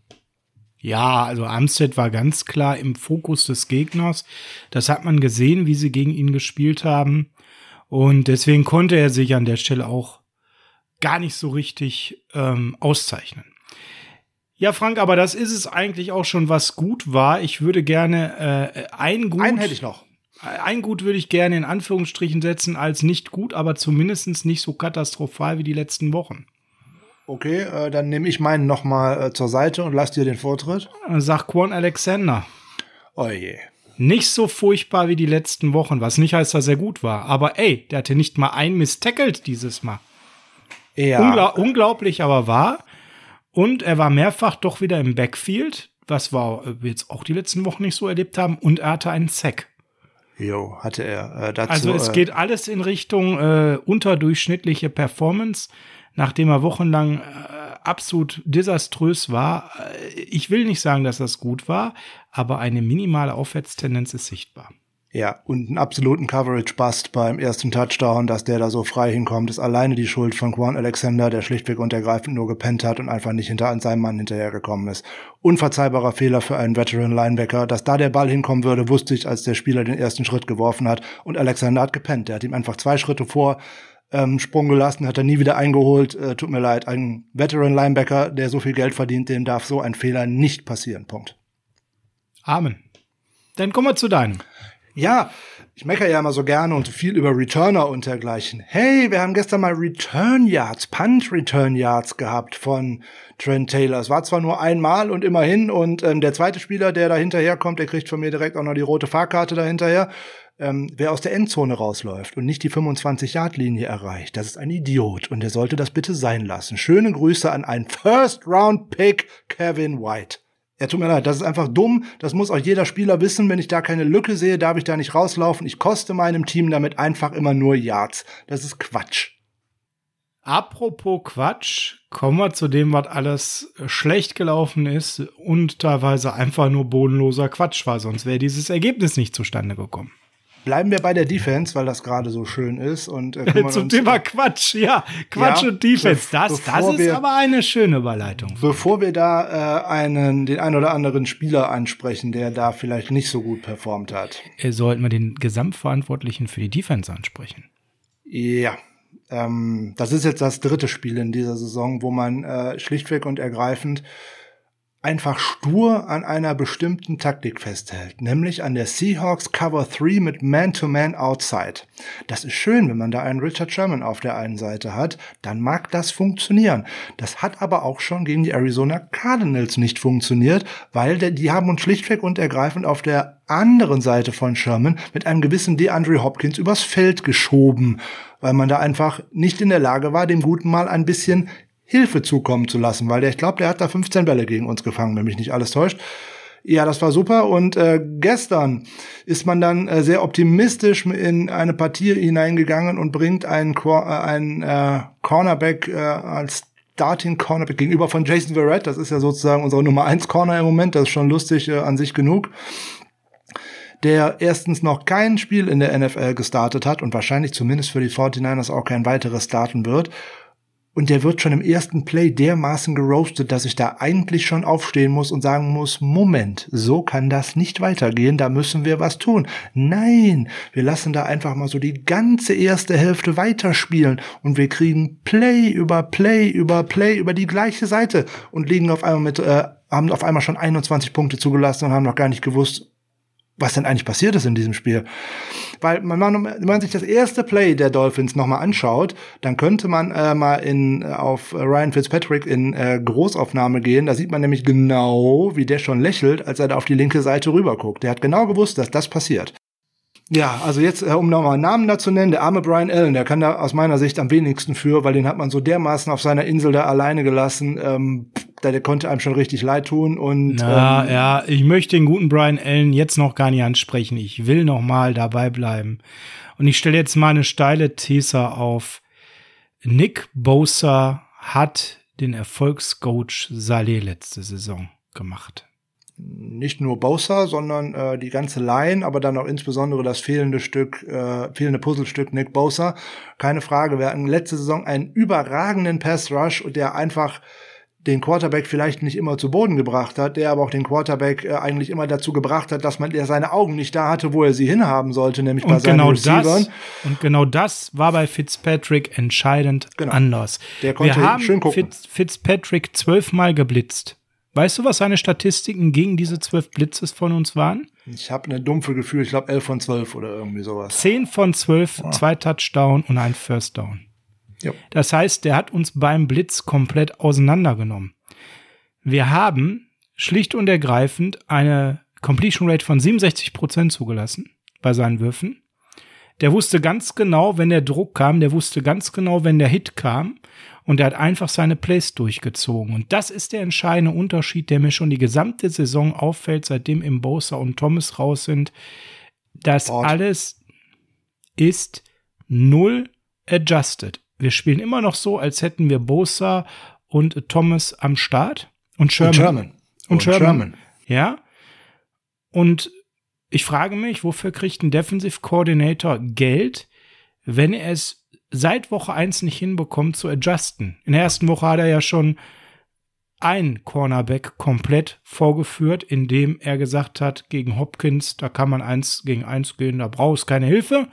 Speaker 1: Ja, also Amstead war ganz klar im Fokus des Gegners. Das hat man gesehen, wie sie gegen ihn gespielt haben. Und deswegen konnte er sich an der Stelle auch gar nicht so richtig ähm, auszeichnen. Ja, Frank, aber das ist es eigentlich auch schon, was gut war. Ich würde gerne äh, ein Gut.
Speaker 2: Einen hätte ich noch.
Speaker 1: Ein Gut würde ich gerne in Anführungsstrichen setzen als nicht gut, aber zumindest nicht so katastrophal wie die letzten Wochen.
Speaker 2: Okay, äh, dann nehme ich meinen nochmal äh, zur Seite und lass dir den Vortritt.
Speaker 1: Sag Quan Alexander.
Speaker 2: Oh je.
Speaker 1: Nicht so furchtbar wie die letzten Wochen, was nicht heißt, dass er gut war. Aber ey, der hatte nicht mal einen misstackled dieses Mal. Ja. Ungla unglaublich, aber wahr. Und er war mehrfach doch wieder im Backfield, was wir jetzt auch die letzten Wochen nicht so erlebt haben. Und er hatte einen Sack.
Speaker 2: Jo, hatte er. Äh, dazu,
Speaker 1: also es äh, geht alles in Richtung äh, unterdurchschnittliche Performance nachdem er wochenlang äh, absolut desaströs war. Äh, ich will nicht sagen, dass das gut war, aber eine minimale Aufwärtstendenz ist sichtbar.
Speaker 2: Ja, und einen absoluten Coverage-Bust beim ersten Touchdown, dass der da so frei hinkommt, ist alleine die Schuld von Quan Alexander, der schlichtweg und ergreifend nur gepennt hat und einfach nicht hinter seinem Mann hinterhergekommen ist. Unverzeihbarer Fehler für einen Veteran-Linebacker. Dass da der Ball hinkommen würde, wusste ich, als der Spieler den ersten Schritt geworfen hat und Alexander hat gepennt. Der hat ihm einfach zwei Schritte vor ähm, Sprung gelassen, hat er nie wieder eingeholt. Äh, tut mir leid, ein Veteran Linebacker, der so viel Geld verdient, dem darf so ein Fehler nicht passieren. Punkt.
Speaker 1: Amen. Dann kommen wir zu deinem.
Speaker 2: Ja, ich meckere ja immer so gerne und viel über Returner und dergleichen. Hey, wir haben gestern mal Return Yards, Punt Return Yards gehabt von Trent Taylor. Es war zwar nur einmal und immerhin und ähm, der zweite Spieler, der da hinterherkommt, der kriegt von mir direkt auch noch die rote Fahrkarte dahinterher ähm, wer aus der Endzone rausläuft und nicht die 25-Yard-Linie erreicht, das ist ein Idiot und der sollte das bitte sein lassen. Schöne Grüße an einen First-Round-Pick Kevin White. Ja, tut mir leid, das ist einfach dumm. Das muss auch jeder Spieler wissen. Wenn ich da keine Lücke sehe, darf ich da nicht rauslaufen. Ich koste meinem Team damit einfach immer nur Yards. Das ist Quatsch.
Speaker 1: Apropos Quatsch, kommen wir zu dem, was alles schlecht gelaufen ist und teilweise einfach nur bodenloser Quatsch war, sonst wäre dieses Ergebnis nicht zustande gekommen.
Speaker 2: Bleiben wir bei der Defense, weil das gerade so schön ist. Und,
Speaker 1: äh, Zum Thema Quatsch, ja. Quatsch ja, und Defense. Das, das ist wir, aber eine schöne Überleitung.
Speaker 2: Bevor wir da äh, einen, den ein oder anderen Spieler ansprechen, der da vielleicht nicht so gut performt hat.
Speaker 1: Sollten wir den Gesamtverantwortlichen für die Defense ansprechen?
Speaker 2: Ja. Ähm, das ist jetzt das dritte Spiel in dieser Saison, wo man äh, schlichtweg und ergreifend einfach stur an einer bestimmten Taktik festhält, nämlich an der Seahawks Cover 3 mit Man-to-Man -Man Outside. Das ist schön, wenn man da einen Richard Sherman auf der einen Seite hat, dann mag das funktionieren. Das hat aber auch schon gegen die Arizona Cardinals nicht funktioniert, weil die haben uns schlichtweg und ergreifend auf der anderen Seite von Sherman mit einem gewissen DeAndre Hopkins übers Feld geschoben, weil man da einfach nicht in der Lage war, dem Guten mal ein bisschen Hilfe zukommen zu lassen, weil der, ich glaube, der hat da 15 Bälle gegen uns gefangen, wenn mich nicht alles täuscht. Ja, das war super. Und äh, gestern ist man dann äh, sehr optimistisch in eine Partie hineingegangen und bringt einen, äh, einen äh, Cornerback äh, als Starting Cornerback gegenüber von Jason Verrett. Das ist ja sozusagen unsere Nummer eins Corner im Moment. Das ist schon lustig äh, an sich genug der erstens noch kein Spiel in der NFL gestartet hat und wahrscheinlich zumindest für die 49ers auch kein weiteres starten wird und der wird schon im ersten Play dermaßen geroastet, dass ich da eigentlich schon aufstehen muss und sagen muss, Moment, so kann das nicht weitergehen, da müssen wir was tun. Nein, wir lassen da einfach mal so die ganze erste Hälfte weiterspielen und wir kriegen Play über Play über Play über die gleiche Seite und liegen auf einmal mit, äh, haben auf einmal schon 21 Punkte zugelassen und haben noch gar nicht gewusst, was denn eigentlich passiert ist in diesem Spiel. Weil man, man, wenn man sich das erste Play der Dolphins nochmal anschaut, dann könnte man äh, mal in, äh, auf Ryan Fitzpatrick in äh, Großaufnahme gehen. Da sieht man nämlich genau, wie der schon lächelt, als er da auf die linke Seite rüberguckt. Der hat genau gewusst, dass das passiert. Ja, also jetzt, äh, um nochmal einen Namen dazu nennen, der arme Brian Allen, der kann da aus meiner Sicht am wenigsten für, weil den hat man so dermaßen auf seiner Insel da alleine gelassen. Ähm, der, der konnte einem schon richtig leid tun und
Speaker 1: Na, ähm, ja, ich möchte den guten Brian Allen jetzt noch gar nicht ansprechen. Ich will noch mal dabei bleiben. Und ich stelle jetzt mal eine steile These auf. Nick Bosa hat den Erfolgscoach Saleh letzte Saison gemacht
Speaker 2: nicht nur Bosa, sondern äh, die ganze Line, aber dann auch insbesondere das fehlende Stück, äh, fehlende Puzzlestück Nick Bosa. Keine Frage, wir hatten letzte Saison einen überragenden Pass Rush der einfach den Quarterback vielleicht nicht immer zu Boden gebracht hat, der aber auch den Quarterback äh, eigentlich immer dazu gebracht hat, dass man der seine Augen nicht da hatte, wo er sie hinhaben sollte, nämlich und bei seinen genau Receivern.
Speaker 1: Das, und genau das war bei Fitzpatrick entscheidend genau. anders.
Speaker 2: Der konnte Wir haben schön gucken.
Speaker 1: Fitz, Fitzpatrick zwölfmal geblitzt. Weißt du, was seine Statistiken gegen diese zwölf Blitzes von uns waren?
Speaker 2: Ich habe eine dumpfe Gefühl, ich glaube elf von zwölf oder irgendwie sowas.
Speaker 1: Zehn von zwölf, ja. zwei Touchdown und ein First Down. Ja. Das heißt, der hat uns beim Blitz komplett auseinandergenommen. Wir haben schlicht und ergreifend eine Completion Rate von 67 Prozent zugelassen bei seinen Würfen. Der wusste ganz genau, wenn der Druck kam, der wusste ganz genau, wenn der Hit kam und er hat einfach seine Plays durchgezogen. Und das ist der entscheidende Unterschied, der mir schon die gesamte Saison auffällt, seitdem im Bosa und Thomas raus sind. Das Ort. alles ist null adjusted. Wir spielen immer noch so, als hätten wir Bosa und Thomas am Start und Sherman. Und Sherman. Und, und Sherman. Sherman. Ja. Und ich frage mich, wofür kriegt ein Defensive Coordinator Geld, wenn er es seit Woche 1 nicht hinbekommt zu adjusten. In der ersten Woche hat er ja schon ein Cornerback komplett vorgeführt, indem er gesagt hat, gegen Hopkins, da kann man eins gegen eins gehen, da brauchst keine Hilfe.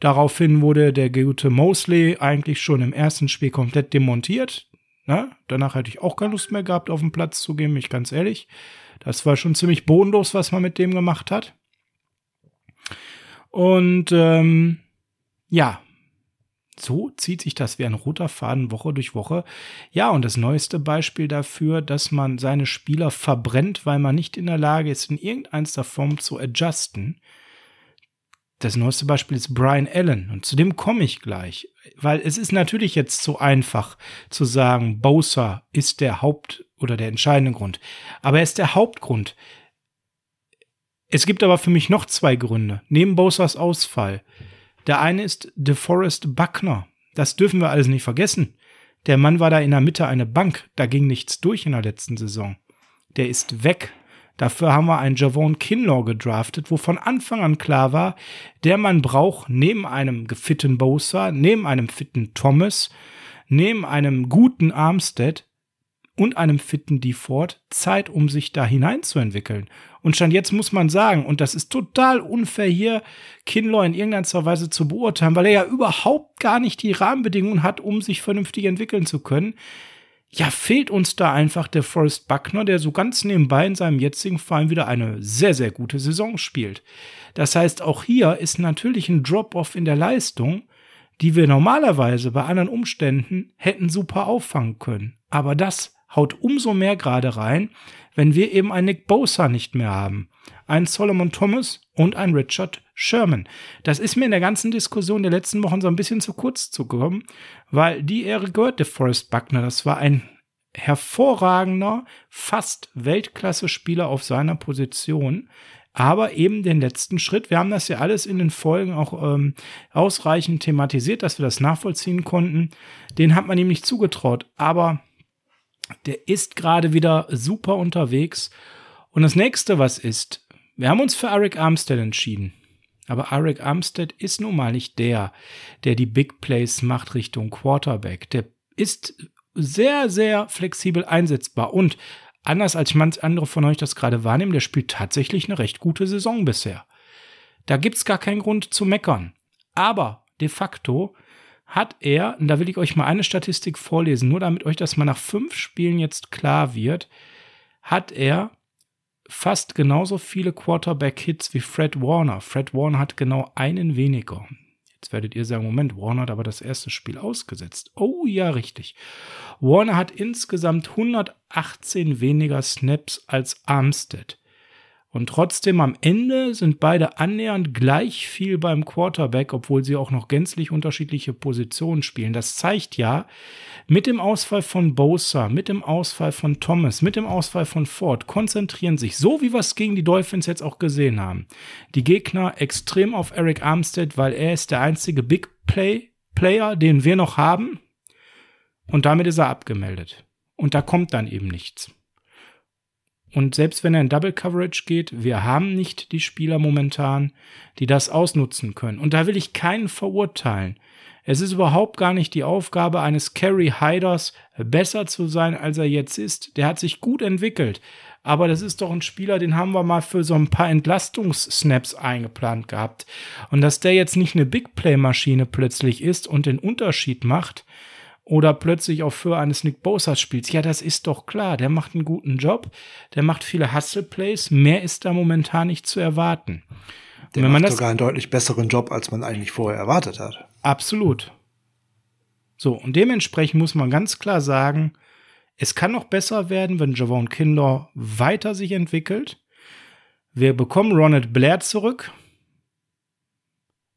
Speaker 1: Daraufhin wurde der gute Mosley eigentlich schon im ersten Spiel komplett demontiert. Na, danach hätte ich auch keine Lust mehr gehabt, auf den Platz zu gehen, mich ganz ehrlich. Das war schon ziemlich bodenlos, was man mit dem gemacht hat. Und ähm, ja, so zieht sich das wie ein roter Faden Woche durch Woche. Ja, und das neueste Beispiel dafür, dass man seine Spieler verbrennt, weil man nicht in der Lage ist, in irgendeiner Form zu adjusten. Das neueste Beispiel ist Brian Allen und zu dem komme ich gleich, weil es ist natürlich jetzt so einfach zu sagen, Bosa ist der Haupt- oder der entscheidende Grund. Aber er ist der Hauptgrund. Es gibt aber für mich noch zwei Gründe, neben Bosas Ausfall. Der eine ist DeForest Buckner. Das dürfen wir alles nicht vergessen. Der Mann war da in der Mitte eine Bank. Da ging nichts durch in der letzten Saison. Der ist weg. Dafür haben wir einen Javon Kinlaw gedraftet, wo von Anfang an klar war, der Mann braucht neben einem gefitten Bosa, neben einem fitten Thomas, neben einem guten Armstead und einem fitten DeFord Zeit, um sich da hineinzuentwickeln. Und stand jetzt muss man sagen, und das ist total unfair hier, Kinlaw in irgendeiner Weise zu beurteilen, weil er ja überhaupt gar nicht die Rahmenbedingungen hat, um sich vernünftig entwickeln zu können. Ja, fehlt uns da einfach der Forrest Buckner, der so ganz nebenbei in seinem jetzigen Verein wieder eine sehr, sehr gute Saison spielt. Das heißt, auch hier ist natürlich ein Drop-off in der Leistung, die wir normalerweise bei anderen Umständen hätten super auffangen können. Aber das haut umso mehr gerade rein, wenn wir eben einen Nick Bosa nicht mehr haben, einen Solomon Thomas und einen Richard Sherman. Das ist mir in der ganzen Diskussion der letzten Wochen so ein bisschen zu kurz zugekommen, weil die Ehre gehört der Forrest Buckner. Das war ein hervorragender, fast Weltklasse-Spieler auf seiner Position. Aber eben den letzten Schritt, wir haben das ja alles in den Folgen auch ähm, ausreichend thematisiert, dass wir das nachvollziehen konnten, den hat man ihm nicht zugetraut. Aber der ist gerade wieder super unterwegs. Und das nächste, was ist, wir haben uns für Eric Armstead entschieden. Aber Eric Armstead ist nun mal nicht der, der die Big Plays macht Richtung Quarterback. Der ist sehr, sehr flexibel einsetzbar. Und anders als manch andere von euch das gerade wahrnehmen, der spielt tatsächlich eine recht gute Saison bisher. Da gibt's gar keinen Grund zu meckern. Aber de facto hat er, und da will ich euch mal eine Statistik vorlesen, nur damit euch das mal nach fünf Spielen jetzt klar wird, hat er fast genauso viele Quarterback-Hits wie Fred Warner. Fred Warner hat genau einen weniger. Jetzt werdet ihr sagen, Moment, Warner hat aber das erste Spiel ausgesetzt. Oh ja, richtig. Warner hat insgesamt 118 weniger Snaps als Armstead. Und trotzdem am Ende sind beide annähernd gleich viel beim Quarterback, obwohl sie auch noch gänzlich unterschiedliche Positionen spielen. Das zeigt ja, mit dem Ausfall von Bosa, mit dem Ausfall von Thomas, mit dem Ausfall von Ford konzentrieren sich, so wie wir es gegen die Dolphins jetzt auch gesehen haben, die Gegner extrem auf Eric Armstead, weil er ist der einzige Big Play Player, den wir noch haben. Und damit ist er abgemeldet. Und da kommt dann eben nichts. Und selbst wenn er in Double Coverage geht, wir haben nicht die Spieler momentan, die das ausnutzen können. Und da will ich keinen verurteilen. Es ist überhaupt gar nicht die Aufgabe eines Kerry Hiders, besser zu sein, als er jetzt ist. Der hat sich gut entwickelt. Aber das ist doch ein Spieler, den haben wir mal für so ein paar Entlastungssnaps eingeplant gehabt. Und dass der jetzt nicht eine Big Play Maschine plötzlich ist und den Unterschied macht, oder plötzlich auch für eines Nick Bosa spielst. Ja, das ist doch klar. Der macht einen guten Job. Der macht viele Hustle-Plays. Mehr ist da momentan nicht zu erwarten.
Speaker 2: Der wenn macht man sogar einen deutlich besseren Job, als man eigentlich vorher erwartet hat.
Speaker 1: Absolut. So, und dementsprechend muss man ganz klar sagen, es kann noch besser werden, wenn Javon Kinlaw weiter sich entwickelt. Wir bekommen Ronald Blair zurück.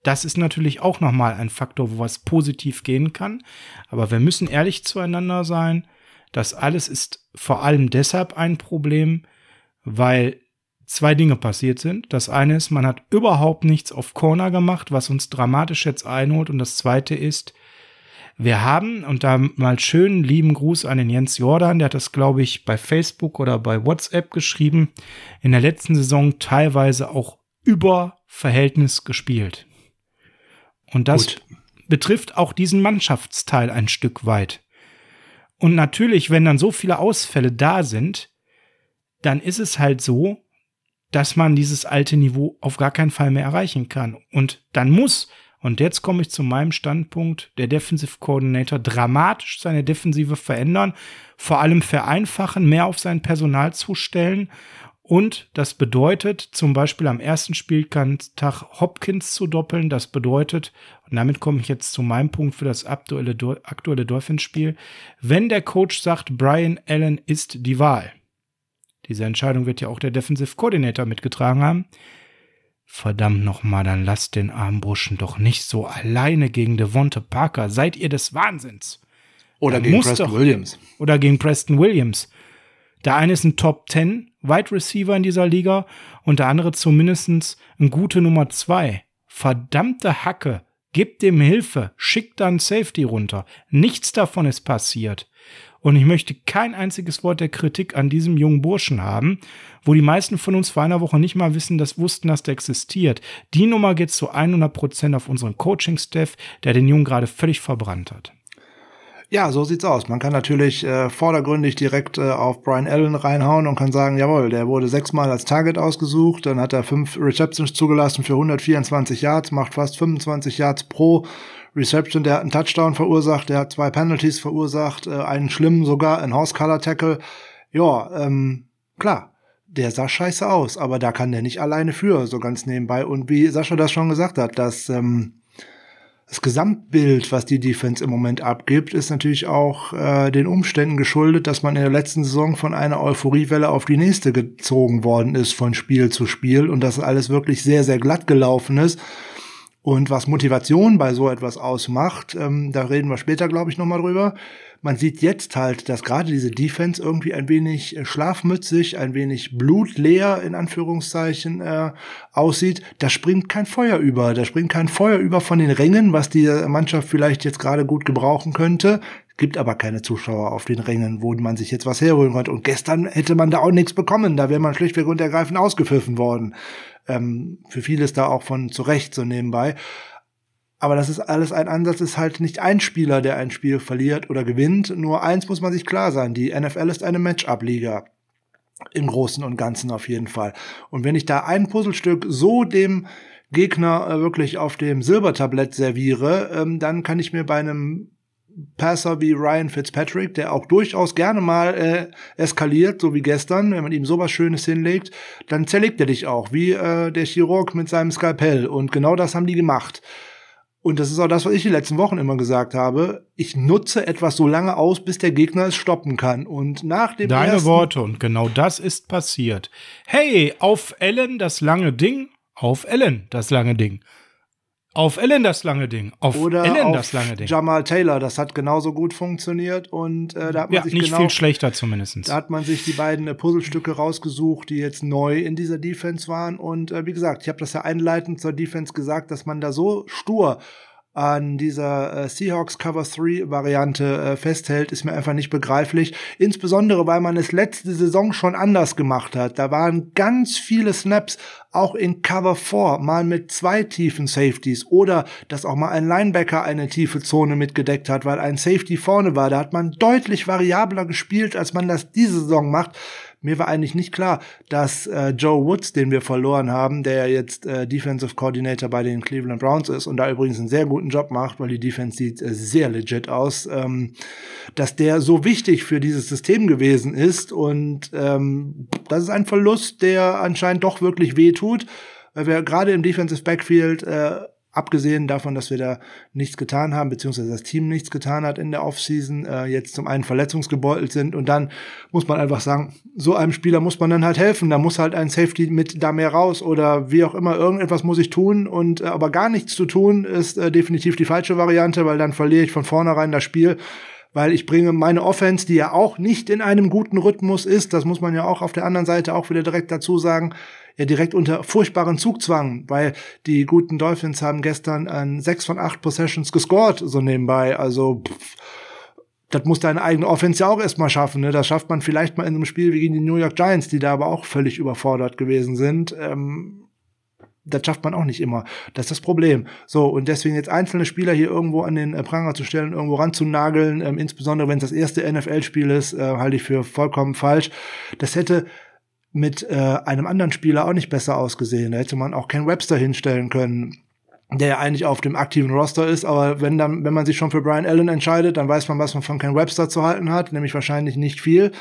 Speaker 1: Das ist natürlich auch nochmal ein Faktor, wo was positiv gehen kann. Aber wir müssen ehrlich zueinander sein. Das alles ist vor allem deshalb ein Problem, weil zwei Dinge passiert sind. Das eine ist, man hat überhaupt nichts auf Corner gemacht, was uns dramatisch jetzt einholt. Und das zweite ist, wir haben, und da mal schönen lieben Gruß an den Jens Jordan, der hat das, glaube ich, bei Facebook oder bei WhatsApp geschrieben, in der letzten Saison teilweise auch über Verhältnis gespielt. Und das Gut. betrifft auch diesen Mannschaftsteil ein Stück weit. Und natürlich, wenn dann so viele Ausfälle da sind, dann ist es halt so, dass man dieses alte Niveau auf gar keinen Fall mehr erreichen kann. Und dann muss, und jetzt komme ich zu meinem Standpunkt, der Defensive Coordinator dramatisch seine Defensive verändern, vor allem vereinfachen, mehr auf sein Personal zustellen und das bedeutet zum Beispiel am ersten Spieltag Hopkins zu doppeln. Das bedeutet, und damit komme ich jetzt zu meinem Punkt für das aktuelle, aktuelle Dolphins-Spiel, wenn der Coach sagt, Brian Allen ist die Wahl. Diese Entscheidung wird ja auch der Defensive Coordinator mitgetragen haben. Verdammt nochmal, dann lasst den Armbrüschen doch nicht so alleine gegen Devonte Parker. Seid ihr des Wahnsinns?
Speaker 2: Oder gegen Preston doch, Williams.
Speaker 1: Oder gegen Preston Williams. Der eine ist ein Top 10 Wide Receiver in dieser Liga und der andere zumindest ein gute Nummer zwei. Verdammte Hacke. Gib dem Hilfe. Schick dann Safety runter. Nichts davon ist passiert. Und ich möchte kein einziges Wort der Kritik an diesem jungen Burschen haben, wo die meisten von uns vor einer Woche nicht mal wissen, dass wussten, dass der existiert. Die Nummer geht zu 100 Prozent auf unseren Coaching-Staff, der den Jungen gerade völlig verbrannt hat.
Speaker 2: Ja, so sieht's aus. Man kann natürlich äh, vordergründig direkt äh, auf Brian Allen reinhauen und kann sagen, jawohl, der wurde sechsmal als Target ausgesucht, dann hat er fünf Receptions zugelassen für 124 Yards, macht fast 25 Yards pro Reception, der hat einen Touchdown verursacht, der hat zwei Penalties verursacht, äh, einen schlimmen sogar, ein Horse Color Tackle. Ja, ähm, klar, der sah scheiße aus, aber da kann der nicht alleine für, so ganz nebenbei. Und wie Sascha das schon gesagt hat, dass ähm, das Gesamtbild, was die Defense im Moment abgibt, ist natürlich auch äh, den Umständen geschuldet, dass man in der letzten Saison von einer Euphoriewelle auf die nächste gezogen worden ist, von Spiel zu Spiel und dass alles wirklich sehr, sehr glatt gelaufen ist. Und was Motivation bei so etwas ausmacht, ähm, da reden wir später, glaube ich, nochmal drüber man sieht jetzt halt, dass gerade diese Defense irgendwie ein wenig äh, schlafmützig, ein wenig blutleer in Anführungszeichen äh, aussieht. Da springt kein Feuer über, da springt kein Feuer über von den Rängen, was die Mannschaft vielleicht jetzt gerade gut gebrauchen könnte. Gibt aber keine Zuschauer auf den Rängen, wo man sich jetzt was herholen konnte. Und gestern hätte man da auch nichts bekommen. Da wäre man schlichtweg und ergreifend ausgepfiffen worden. Ähm, für vieles da auch von zurecht so nebenbei. Aber das ist alles ein Ansatz, ist halt nicht ein Spieler, der ein Spiel verliert oder gewinnt. Nur eins muss man sich klar sein. Die NFL ist eine Matchup-Liga. Im Großen und Ganzen auf jeden Fall. Und wenn ich da ein Puzzlestück so dem Gegner äh, wirklich auf dem Silbertablett serviere, ähm, dann kann ich mir bei einem Passer wie Ryan Fitzpatrick, der auch durchaus gerne mal äh, eskaliert, so wie gestern, wenn man ihm sowas Schönes hinlegt, dann zerlegt er dich auch, wie äh, der Chirurg mit seinem Skalpell. Und genau das haben die gemacht. Und das ist auch das, was ich die letzten Wochen immer gesagt habe. Ich nutze etwas so lange aus, bis der Gegner es stoppen kann. Und nach dem
Speaker 1: Deine ersten Worte und genau das ist passiert. Hey, auf Ellen das lange Ding, auf Ellen das lange Ding. Auf Ellen das lange Ding. Auf
Speaker 2: Oder
Speaker 1: Ellen
Speaker 2: auf
Speaker 1: das lange Ding.
Speaker 2: Jamal Taylor, das hat genauso gut funktioniert und äh, da hat man
Speaker 1: ja,
Speaker 2: sich
Speaker 1: nicht
Speaker 2: genau,
Speaker 1: viel schlechter zumindest.
Speaker 2: Da hat man sich die beiden äh, Puzzlestücke rausgesucht, die jetzt neu in dieser Defense waren. Und äh, wie gesagt, ich habe das ja einleitend zur Defense gesagt, dass man da so stur an dieser äh, Seahawks Cover 3 Variante äh, festhält, ist mir einfach nicht begreiflich. Insbesondere, weil man es letzte Saison schon anders gemacht hat. Da waren ganz viele Snaps auch in Cover 4 mal mit zwei tiefen Safeties oder dass auch mal ein Linebacker eine tiefe Zone mitgedeckt hat, weil ein Safety vorne war. Da hat man deutlich variabler gespielt, als man das diese Saison macht mir war eigentlich nicht klar, dass äh, Joe Woods, den wir verloren haben, der ja jetzt äh, Defensive Coordinator bei den Cleveland Browns ist und da übrigens einen sehr guten Job macht, weil die Defense sieht äh, sehr legit aus, ähm, dass der so wichtig für dieses System gewesen ist und ähm, das ist ein Verlust, der anscheinend doch wirklich wehtut, weil wir gerade im Defensive Backfield äh, abgesehen davon, dass wir da nichts getan haben, beziehungsweise das Team nichts getan hat in der Offseason, äh, jetzt zum einen verletzungsgebeutelt sind und dann muss man einfach sagen, so einem Spieler muss man dann halt helfen, da muss halt ein Safety mit da mehr raus oder wie auch immer, irgendetwas muss ich tun und äh, aber gar nichts zu tun ist äh, definitiv die falsche Variante, weil dann verliere ich von vornherein das Spiel weil ich bringe meine Offense, die ja auch nicht in einem guten Rhythmus ist, das muss man ja auch auf der anderen Seite auch wieder direkt dazu sagen, ja direkt unter furchtbaren Zugzwang, weil die guten Dolphins haben gestern an sechs von acht Possessions gescored, so nebenbei. Also pff, das muss deine eigene Offense ja auch erstmal schaffen. Ne? Das schafft man vielleicht mal in einem Spiel wie gegen die New York Giants, die da aber auch völlig überfordert gewesen sind. Ähm, das schafft man auch nicht immer. Das ist das Problem. So, und deswegen jetzt einzelne Spieler hier irgendwo an den äh, Pranger zu stellen, irgendwo ranzunageln, ähm, insbesondere wenn es das erste NFL-Spiel ist, äh, halte ich für vollkommen falsch. Das hätte mit äh, einem anderen Spieler auch nicht besser ausgesehen. Da hätte man auch Ken Webster hinstellen können, der ja eigentlich auf dem aktiven Roster ist, aber wenn dann, wenn man sich schon für Brian Allen entscheidet, dann weiß man, was man von Ken Webster zu halten hat, nämlich wahrscheinlich nicht viel.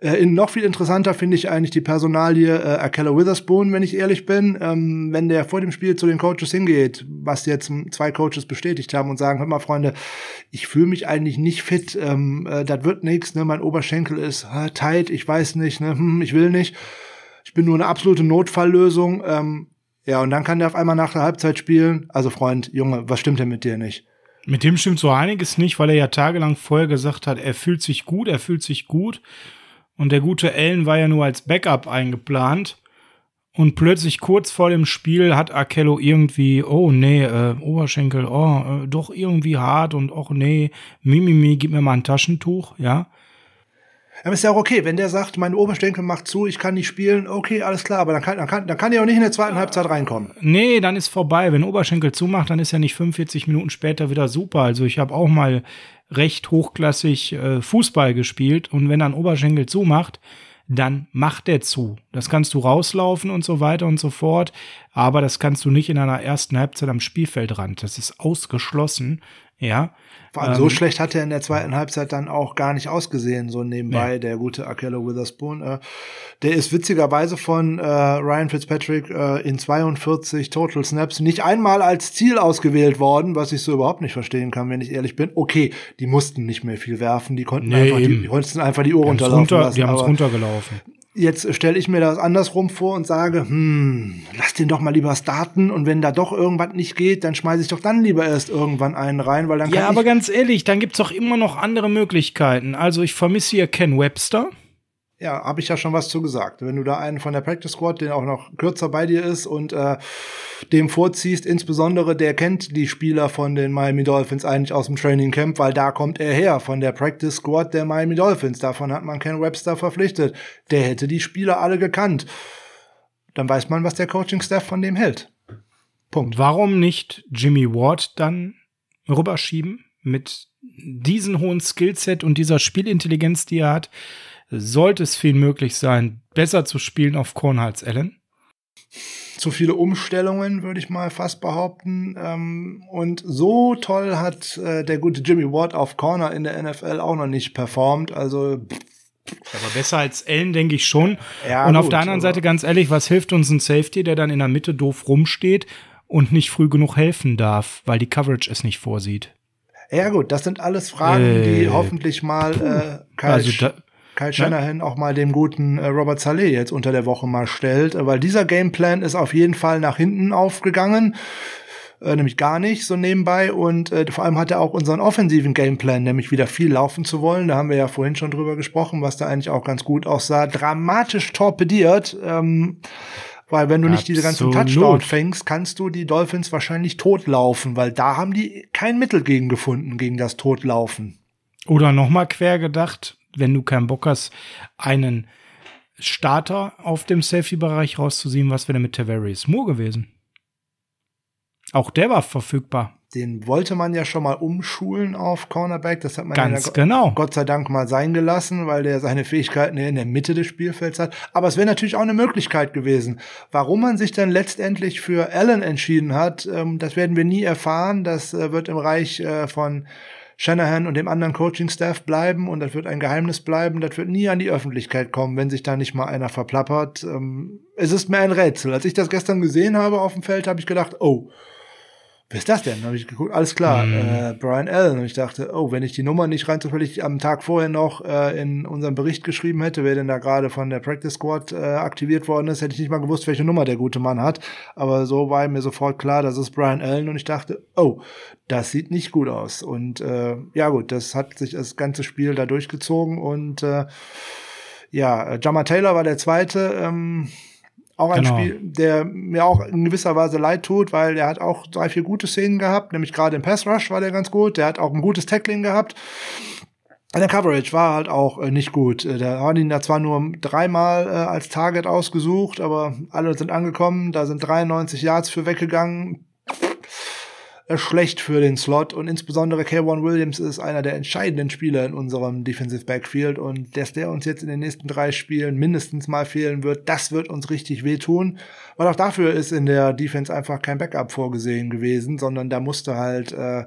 Speaker 2: Äh, noch viel interessanter finde ich eigentlich die Personalie äh, Akella Witherspoon, wenn ich ehrlich bin. Ähm, wenn der vor dem Spiel zu den Coaches hingeht, was jetzt zwei Coaches bestätigt haben und sagen, hör mal, Freunde, ich fühle mich eigentlich nicht fit, ähm, äh, das wird nichts, ne? mein Oberschenkel ist äh, tight, ich weiß nicht, ne? hm, ich will nicht. Ich bin nur eine absolute Notfalllösung. Ähm, ja, und dann kann der auf einmal nach der Halbzeit spielen. Also Freund, Junge, was stimmt denn mit dir nicht?
Speaker 1: Mit dem stimmt so einiges nicht, weil er ja tagelang vorher gesagt hat, er fühlt sich gut, er fühlt sich gut. Und der gute Allen war ja nur als Backup eingeplant. Und plötzlich kurz vor dem Spiel hat Akello irgendwie, oh nee, äh, Oberschenkel, oh, äh, doch irgendwie hart und oh nee, Mimimi, gib mir mal ein Taschentuch, ja.
Speaker 2: Aber ist ja auch okay, wenn der sagt, mein Oberschenkel macht zu, ich kann nicht spielen, okay, alles klar, aber dann kann, dann kann, dann kann er auch nicht in der zweiten Halbzeit reinkommen.
Speaker 1: Nee, dann ist vorbei. Wenn Oberschenkel zumacht, dann ist er nicht 45 Minuten später wieder super. Also ich habe auch mal recht hochklassig äh, Fußball gespielt und wenn er einen Oberschenkel zumacht, dann macht er zu. Das kannst du rauslaufen und so weiter und so fort, aber das kannst du nicht in einer ersten Halbzeit am Spielfeldrand. Das ist ausgeschlossen, ja.
Speaker 2: Vor allem ähm, so schlecht hat er in der zweiten Halbzeit dann auch gar nicht ausgesehen, so nebenbei, nee. der gute Akello Witherspoon. Äh, der ist witzigerweise von äh, Ryan Fitzpatrick äh, in 42 Total Snaps nicht einmal als Ziel ausgewählt worden, was ich so überhaupt nicht verstehen kann, wenn ich ehrlich bin. Okay, die mussten nicht mehr viel werfen, die konnten, nee, einfach, die, die, konnten einfach die Uhr runterlaufen
Speaker 1: runter,
Speaker 2: lassen.
Speaker 1: Die haben es runtergelaufen.
Speaker 2: Jetzt stelle ich mir das andersrum vor und sage, hm, lass den doch mal lieber starten und wenn da doch irgendwas nicht geht, dann schmeiße ich doch dann lieber erst irgendwann einen rein, weil dann
Speaker 1: kann Ja, aber ganz ehrlich, dann gibt's doch immer noch andere Möglichkeiten. Also ich vermisse hier Ken Webster.
Speaker 2: Ja, habe ich ja schon was zu gesagt. Wenn du da einen von der Practice Squad, der auch noch kürzer bei dir ist und äh, dem vorziehst, insbesondere der kennt die Spieler von den Miami Dolphins eigentlich aus dem Training Camp, weil da kommt er her, von der Practice Squad der Miami Dolphins. Davon hat man Ken Webster verpflichtet. Der hätte die Spieler alle gekannt. Dann weiß man, was der Coaching-Staff von dem hält.
Speaker 1: Punkt. Warum nicht Jimmy Ward dann rüberschieben mit diesem hohen Skillset und dieser Spielintelligenz, die er hat? Sollte es viel möglich sein, besser zu spielen auf Korn als Allen?
Speaker 2: Zu viele Umstellungen, würde ich mal fast behaupten. Ähm, und so toll hat äh, der gute Jimmy Ward auf Corner in der NFL auch noch nicht performt. Also
Speaker 1: aber besser als Allen, denke ich schon. Ja, und auf der anderen Seite, ganz ehrlich, was hilft uns ein Safety, der dann in der Mitte doof rumsteht und nicht früh genug helfen darf, weil die Coverage es nicht vorsieht?
Speaker 2: Ja, gut, das sind alles Fragen, äh, die hoffentlich mal äh, Kyle, also da, Kyle Shanahan ja. auch mal dem guten äh, Robert Saleh jetzt unter der Woche mal stellt, weil dieser Gameplan ist auf jeden Fall nach hinten aufgegangen. Äh, nämlich gar nicht so nebenbei und äh, vor allem hat er auch unseren offensiven Gameplan, nämlich wieder viel laufen zu wollen. Da haben wir ja vorhin schon drüber gesprochen, was da eigentlich auch ganz gut aussah. Dramatisch torpediert. Ähm, weil wenn du nicht diese ganzen Touchdown fängst, kannst du die Dolphins wahrscheinlich totlaufen, weil da haben die kein Mittel gegen gefunden, gegen das Totlaufen.
Speaker 1: Oder nochmal quer gedacht, wenn du keinen Bock hast, einen Starter auf dem Safety-Bereich rauszuziehen, was wäre denn mit Tavarius Moore gewesen? Auch der war verfügbar.
Speaker 2: Den wollte man ja schon mal umschulen auf Cornerback. Das hat man
Speaker 1: Ganz ja genau.
Speaker 2: Gott sei Dank mal sein gelassen, weil der seine Fähigkeiten in der Mitte des Spielfelds hat. Aber es wäre natürlich auch eine Möglichkeit gewesen. Warum man sich dann letztendlich für Allen entschieden hat, ähm, das werden wir nie erfahren. Das äh, wird im Reich äh, von Shanahan und dem anderen Coaching-Staff bleiben und das wird ein Geheimnis bleiben. Das wird nie an die Öffentlichkeit kommen, wenn sich da nicht mal einer verplappert. Ähm, es ist mir ein Rätsel. Als ich das gestern gesehen habe auf dem Feld, habe ich gedacht, oh, wer ist das denn? Habe ich geguckt, alles klar, mhm. äh, Brian Allen. Und ich dachte, oh, wenn ich die Nummer nicht rein zufällig am Tag vorher noch äh, in unserem Bericht geschrieben hätte, wer denn da gerade von der Practice Squad äh, aktiviert worden ist, hätte ich nicht mal gewusst, welche Nummer der gute Mann hat. Aber so war mir sofort klar, das ist Brian Allen. Und ich dachte, oh, das sieht nicht gut aus. Und äh, ja gut, das hat sich das ganze Spiel da durchgezogen. Und äh, ja, Jama Taylor war der zweite. Ähm, auch ein genau. Spiel, der mir auch in gewisser Weise leid tut, weil er hat auch drei, vier gute Szenen gehabt, nämlich gerade im Pass Rush war der ganz gut, der hat auch ein gutes Tackling gehabt. Der Coverage war halt auch äh, nicht gut. Äh, da haben ihn da zwar nur dreimal äh, als Target ausgesucht, aber alle sind angekommen. Da sind 93 Yards für weggegangen. Äh, schlecht für den Slot. Und insbesondere K1 Williams ist einer der entscheidenden Spieler in unserem Defensive Backfield. Und dass der uns jetzt in den nächsten drei Spielen mindestens mal fehlen wird, das wird uns richtig wehtun, weil auch dafür ist in der Defense einfach kein Backup vorgesehen gewesen, sondern da musste halt äh,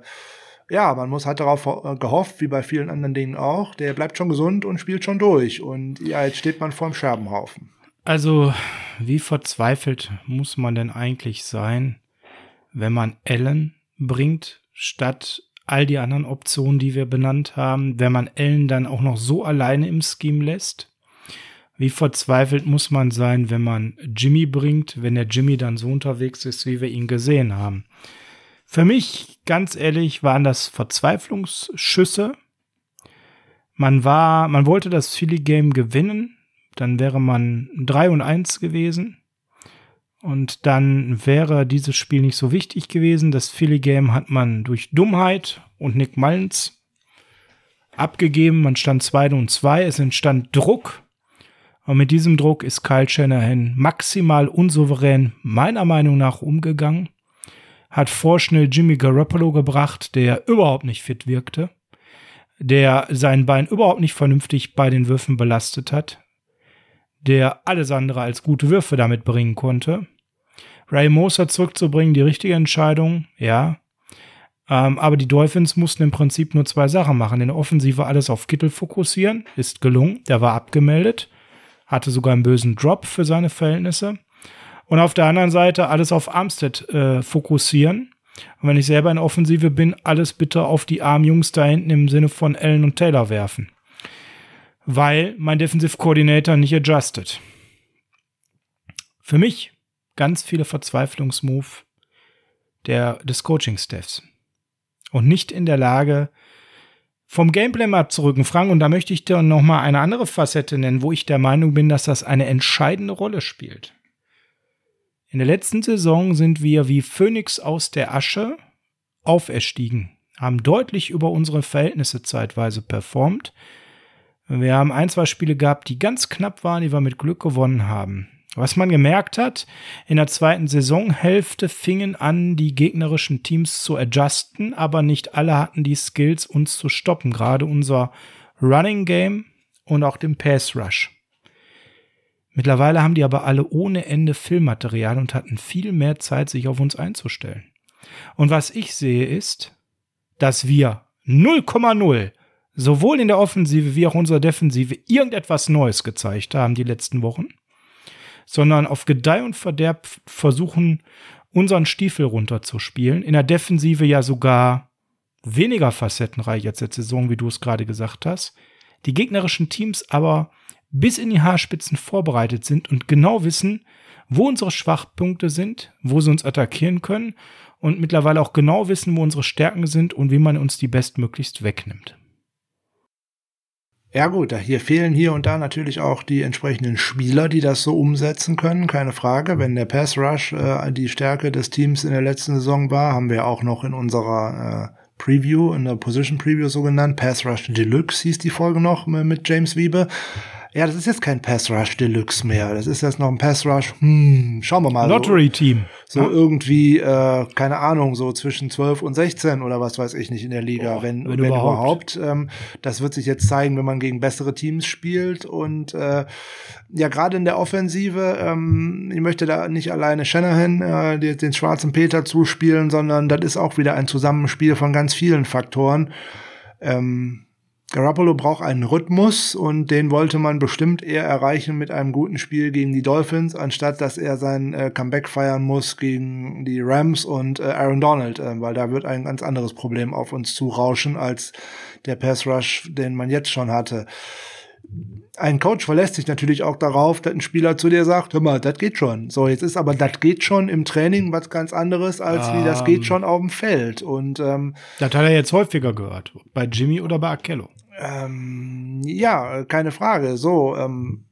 Speaker 2: ja, man muss halt darauf äh, gehofft, wie bei vielen anderen Dingen auch, der bleibt schon gesund und spielt schon durch. Und ja, jetzt steht man vorm Scherbenhaufen.
Speaker 1: Also, wie verzweifelt muss man denn eigentlich sein, wenn man Allen bringt, statt all die anderen Optionen, die wir benannt haben, wenn man Ellen dann auch noch so alleine im Scheme lässt? Wie verzweifelt muss man sein, wenn man Jimmy bringt, wenn der Jimmy dann so unterwegs ist, wie wir ihn gesehen haben? Für mich, ganz ehrlich, waren das Verzweiflungsschüsse. Man war, man wollte das Philly Game gewinnen, dann wäre man 3 und 1 gewesen. Und dann wäre dieses Spiel nicht so wichtig gewesen. Das Philly Game hat man durch Dummheit und Nick Mullins abgegeben. Man stand 2 und 2. Es entstand Druck. Und mit diesem Druck ist Kyle Shanahan maximal unsouverän meiner Meinung nach umgegangen. Hat vorschnell Jimmy Garoppolo gebracht, der überhaupt nicht fit wirkte. der sein Bein überhaupt nicht vernünftig bei den Würfen belastet hat, der alles andere als gute Würfe damit bringen konnte. Ray Moser zurückzubringen, die richtige Entscheidung, ja. Ähm, aber die Dolphins mussten im Prinzip nur zwei Sachen machen. In der Offensive alles auf Kittel fokussieren, ist gelungen, der war abgemeldet, hatte sogar einen bösen Drop für seine Verhältnisse. Und auf der anderen Seite alles auf Armstead äh, fokussieren. Und wenn ich selber in Offensive bin, alles bitte auf die armen Jungs da hinten im Sinne von Allen und Taylor werfen. Weil mein Defensive Coordinator nicht adjusted. Für mich ganz viele Verzweiflungsmove der, des Coaching-Staffs. Und nicht in der Lage, vom Gameplay mal abzurücken, Frank, und da möchte ich dir noch mal eine andere Facette nennen, wo ich der Meinung bin, dass das eine entscheidende Rolle spielt. In der letzten Saison sind wir wie Phönix aus der Asche auferstiegen, haben deutlich über unsere Verhältnisse zeitweise performt. Wir haben ein, zwei Spiele gehabt, die ganz knapp waren, die wir mit Glück gewonnen haben. Was man gemerkt hat, in der zweiten Saisonhälfte fingen an, die gegnerischen Teams zu adjusten, aber nicht alle hatten die Skills, uns zu stoppen. Gerade unser Running Game und auch den Pass Rush. Mittlerweile haben die aber alle ohne Ende Filmmaterial und hatten viel mehr Zeit, sich auf uns einzustellen. Und was ich sehe ist, dass wir 0,0 sowohl in der Offensive wie auch unserer Defensive irgendetwas Neues gezeigt haben die letzten Wochen, sondern auf Gedeih und Verderb versuchen, unseren Stiefel runterzuspielen. In der Defensive ja sogar weniger facettenreich als der Saison, wie du es gerade gesagt hast. Die gegnerischen Teams aber bis in die Haarspitzen vorbereitet sind und genau wissen, wo unsere Schwachpunkte sind, wo sie uns attackieren können und mittlerweile auch genau wissen, wo unsere Stärken sind und wie man uns die bestmöglichst wegnimmt.
Speaker 2: Ja gut, hier fehlen hier und da natürlich auch die entsprechenden Spieler, die das so umsetzen können, keine Frage. Wenn der Pass Rush äh, die Stärke des Teams in der letzten Saison war, haben wir auch noch in unserer äh, Preview, in der Position Preview so genannt, Pass Rush Deluxe hieß die Folge noch mit James Wiebe. Ja, das ist jetzt kein Pass Rush Deluxe mehr. Das ist jetzt noch ein Pass Rush. Hm, schauen wir mal.
Speaker 1: Lottery Team.
Speaker 2: So, so ja. irgendwie, äh, keine Ahnung, so zwischen 12 und 16 oder was weiß ich nicht in der Liga, oh, wenn, wenn, wenn, überhaupt. überhaupt. Ähm, das wird sich jetzt zeigen, wenn man gegen bessere Teams spielt. Und äh, ja, gerade in der Offensive, ähm, ich möchte da nicht alleine Shanahan äh, den, den schwarzen Peter zuspielen, sondern das ist auch wieder ein Zusammenspiel von ganz vielen Faktoren. Ähm, Garoppolo braucht einen Rhythmus und den wollte man bestimmt eher erreichen mit einem guten Spiel gegen die Dolphins, anstatt dass er sein äh, Comeback feiern muss gegen die Rams und äh, Aaron Donald, äh, weil da wird ein ganz anderes Problem auf uns zurauschen als der Pass Rush, den man jetzt schon hatte ein Coach verlässt sich natürlich auch darauf, dass ein Spieler zu dir sagt, hör mal, das geht schon. So, jetzt ist aber das geht schon im Training was ganz anderes, als um, wie das geht ähm. schon auf dem Feld. Und ähm,
Speaker 1: das hat er jetzt häufiger gehört. Bei Jimmy oder bei Akello?
Speaker 2: Ähm, ja, keine Frage. So, ähm,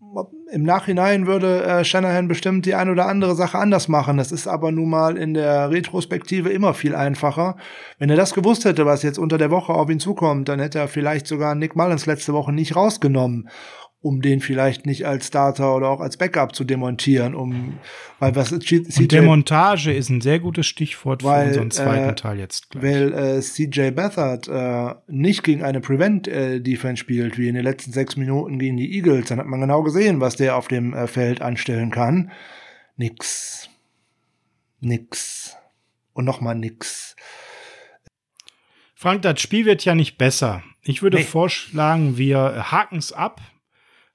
Speaker 2: im Nachhinein würde äh, Shanahan bestimmt die ein oder andere Sache anders machen. Das ist aber nun mal in der Retrospektive immer viel einfacher. Wenn er das gewusst hätte, was jetzt unter der Woche auf ihn zukommt, dann hätte er vielleicht sogar Nick Mullins letzte Woche nicht rausgenommen um den vielleicht nicht als Starter oder auch als Backup zu demontieren, um weil was
Speaker 1: CJ, Demontage ist ein sehr gutes Stichwort
Speaker 2: weil, für
Speaker 1: unseren zweiten äh, Teil jetzt
Speaker 2: gleich. Weil äh, CJ Beathard äh, nicht gegen eine Prevent Defense spielt, wie in den letzten sechs Minuten gegen die Eagles, dann hat man genau gesehen, was der auf dem äh, Feld anstellen kann. Nix. Nix. Und nochmal nix.
Speaker 1: Frank, das Spiel wird ja nicht besser. Ich würde nee. vorschlagen, wir haken es ab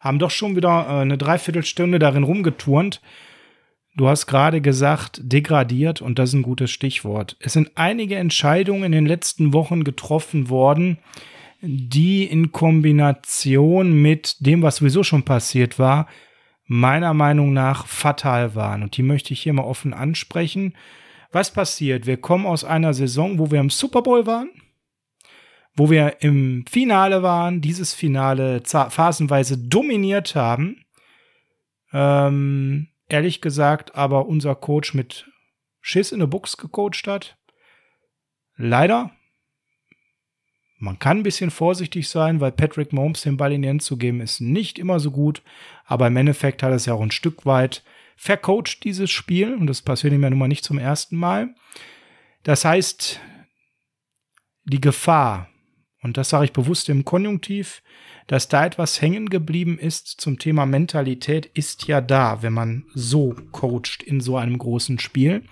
Speaker 1: haben doch schon wieder äh, eine Dreiviertelstunde darin rumgeturnt. Du hast gerade gesagt, degradiert und das ist ein gutes Stichwort. Es sind einige Entscheidungen in den letzten Wochen getroffen worden, die in Kombination mit dem, was sowieso schon passiert war, meiner Meinung nach fatal waren. Und die möchte ich hier mal offen ansprechen. Was passiert? Wir kommen aus einer Saison, wo wir im Super Bowl waren wo wir im Finale waren, dieses Finale phasenweise dominiert haben. Ähm, ehrlich gesagt, aber unser Coach mit Schiss in der Box gecoacht hat. Leider. Man kann ein bisschen vorsichtig sein, weil Patrick Mahomes den Ball in die Hand zu geben, ist nicht immer so gut. Aber im Endeffekt hat es ja auch ein Stück weit vercoacht, dieses Spiel. Und das passiert ihm ja nun mal nicht zum ersten Mal. Das heißt, die Gefahr, und das sage ich bewusst im Konjunktiv, dass da etwas hängen geblieben ist zum Thema Mentalität, ist ja da, wenn man so coacht in so einem großen Spiel.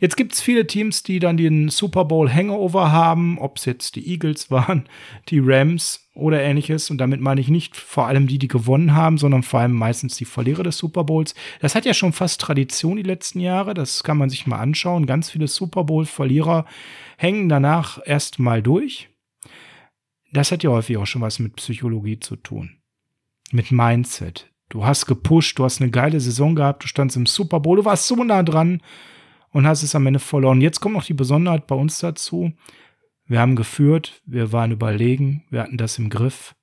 Speaker 1: Jetzt gibt es viele Teams, die dann den Super Bowl Hangover haben, ob es jetzt die Eagles waren, die Rams oder ähnliches. Und damit meine ich nicht vor allem die, die gewonnen haben, sondern vor allem meistens die Verlierer des Super Bowls. Das hat ja schon fast Tradition die letzten Jahre. Das kann man sich mal anschauen. Ganz viele Super Bowl-Verlierer hängen danach erst mal durch. Das hat ja häufig auch schon was mit Psychologie zu tun. Mit Mindset. Du hast gepusht, du hast eine geile Saison gehabt, du standst im Super Bowl, du warst so nah dran und hast es am Ende verloren. Jetzt kommt noch die Besonderheit bei uns dazu. Wir haben geführt, wir waren überlegen, wir hatten das im Griff.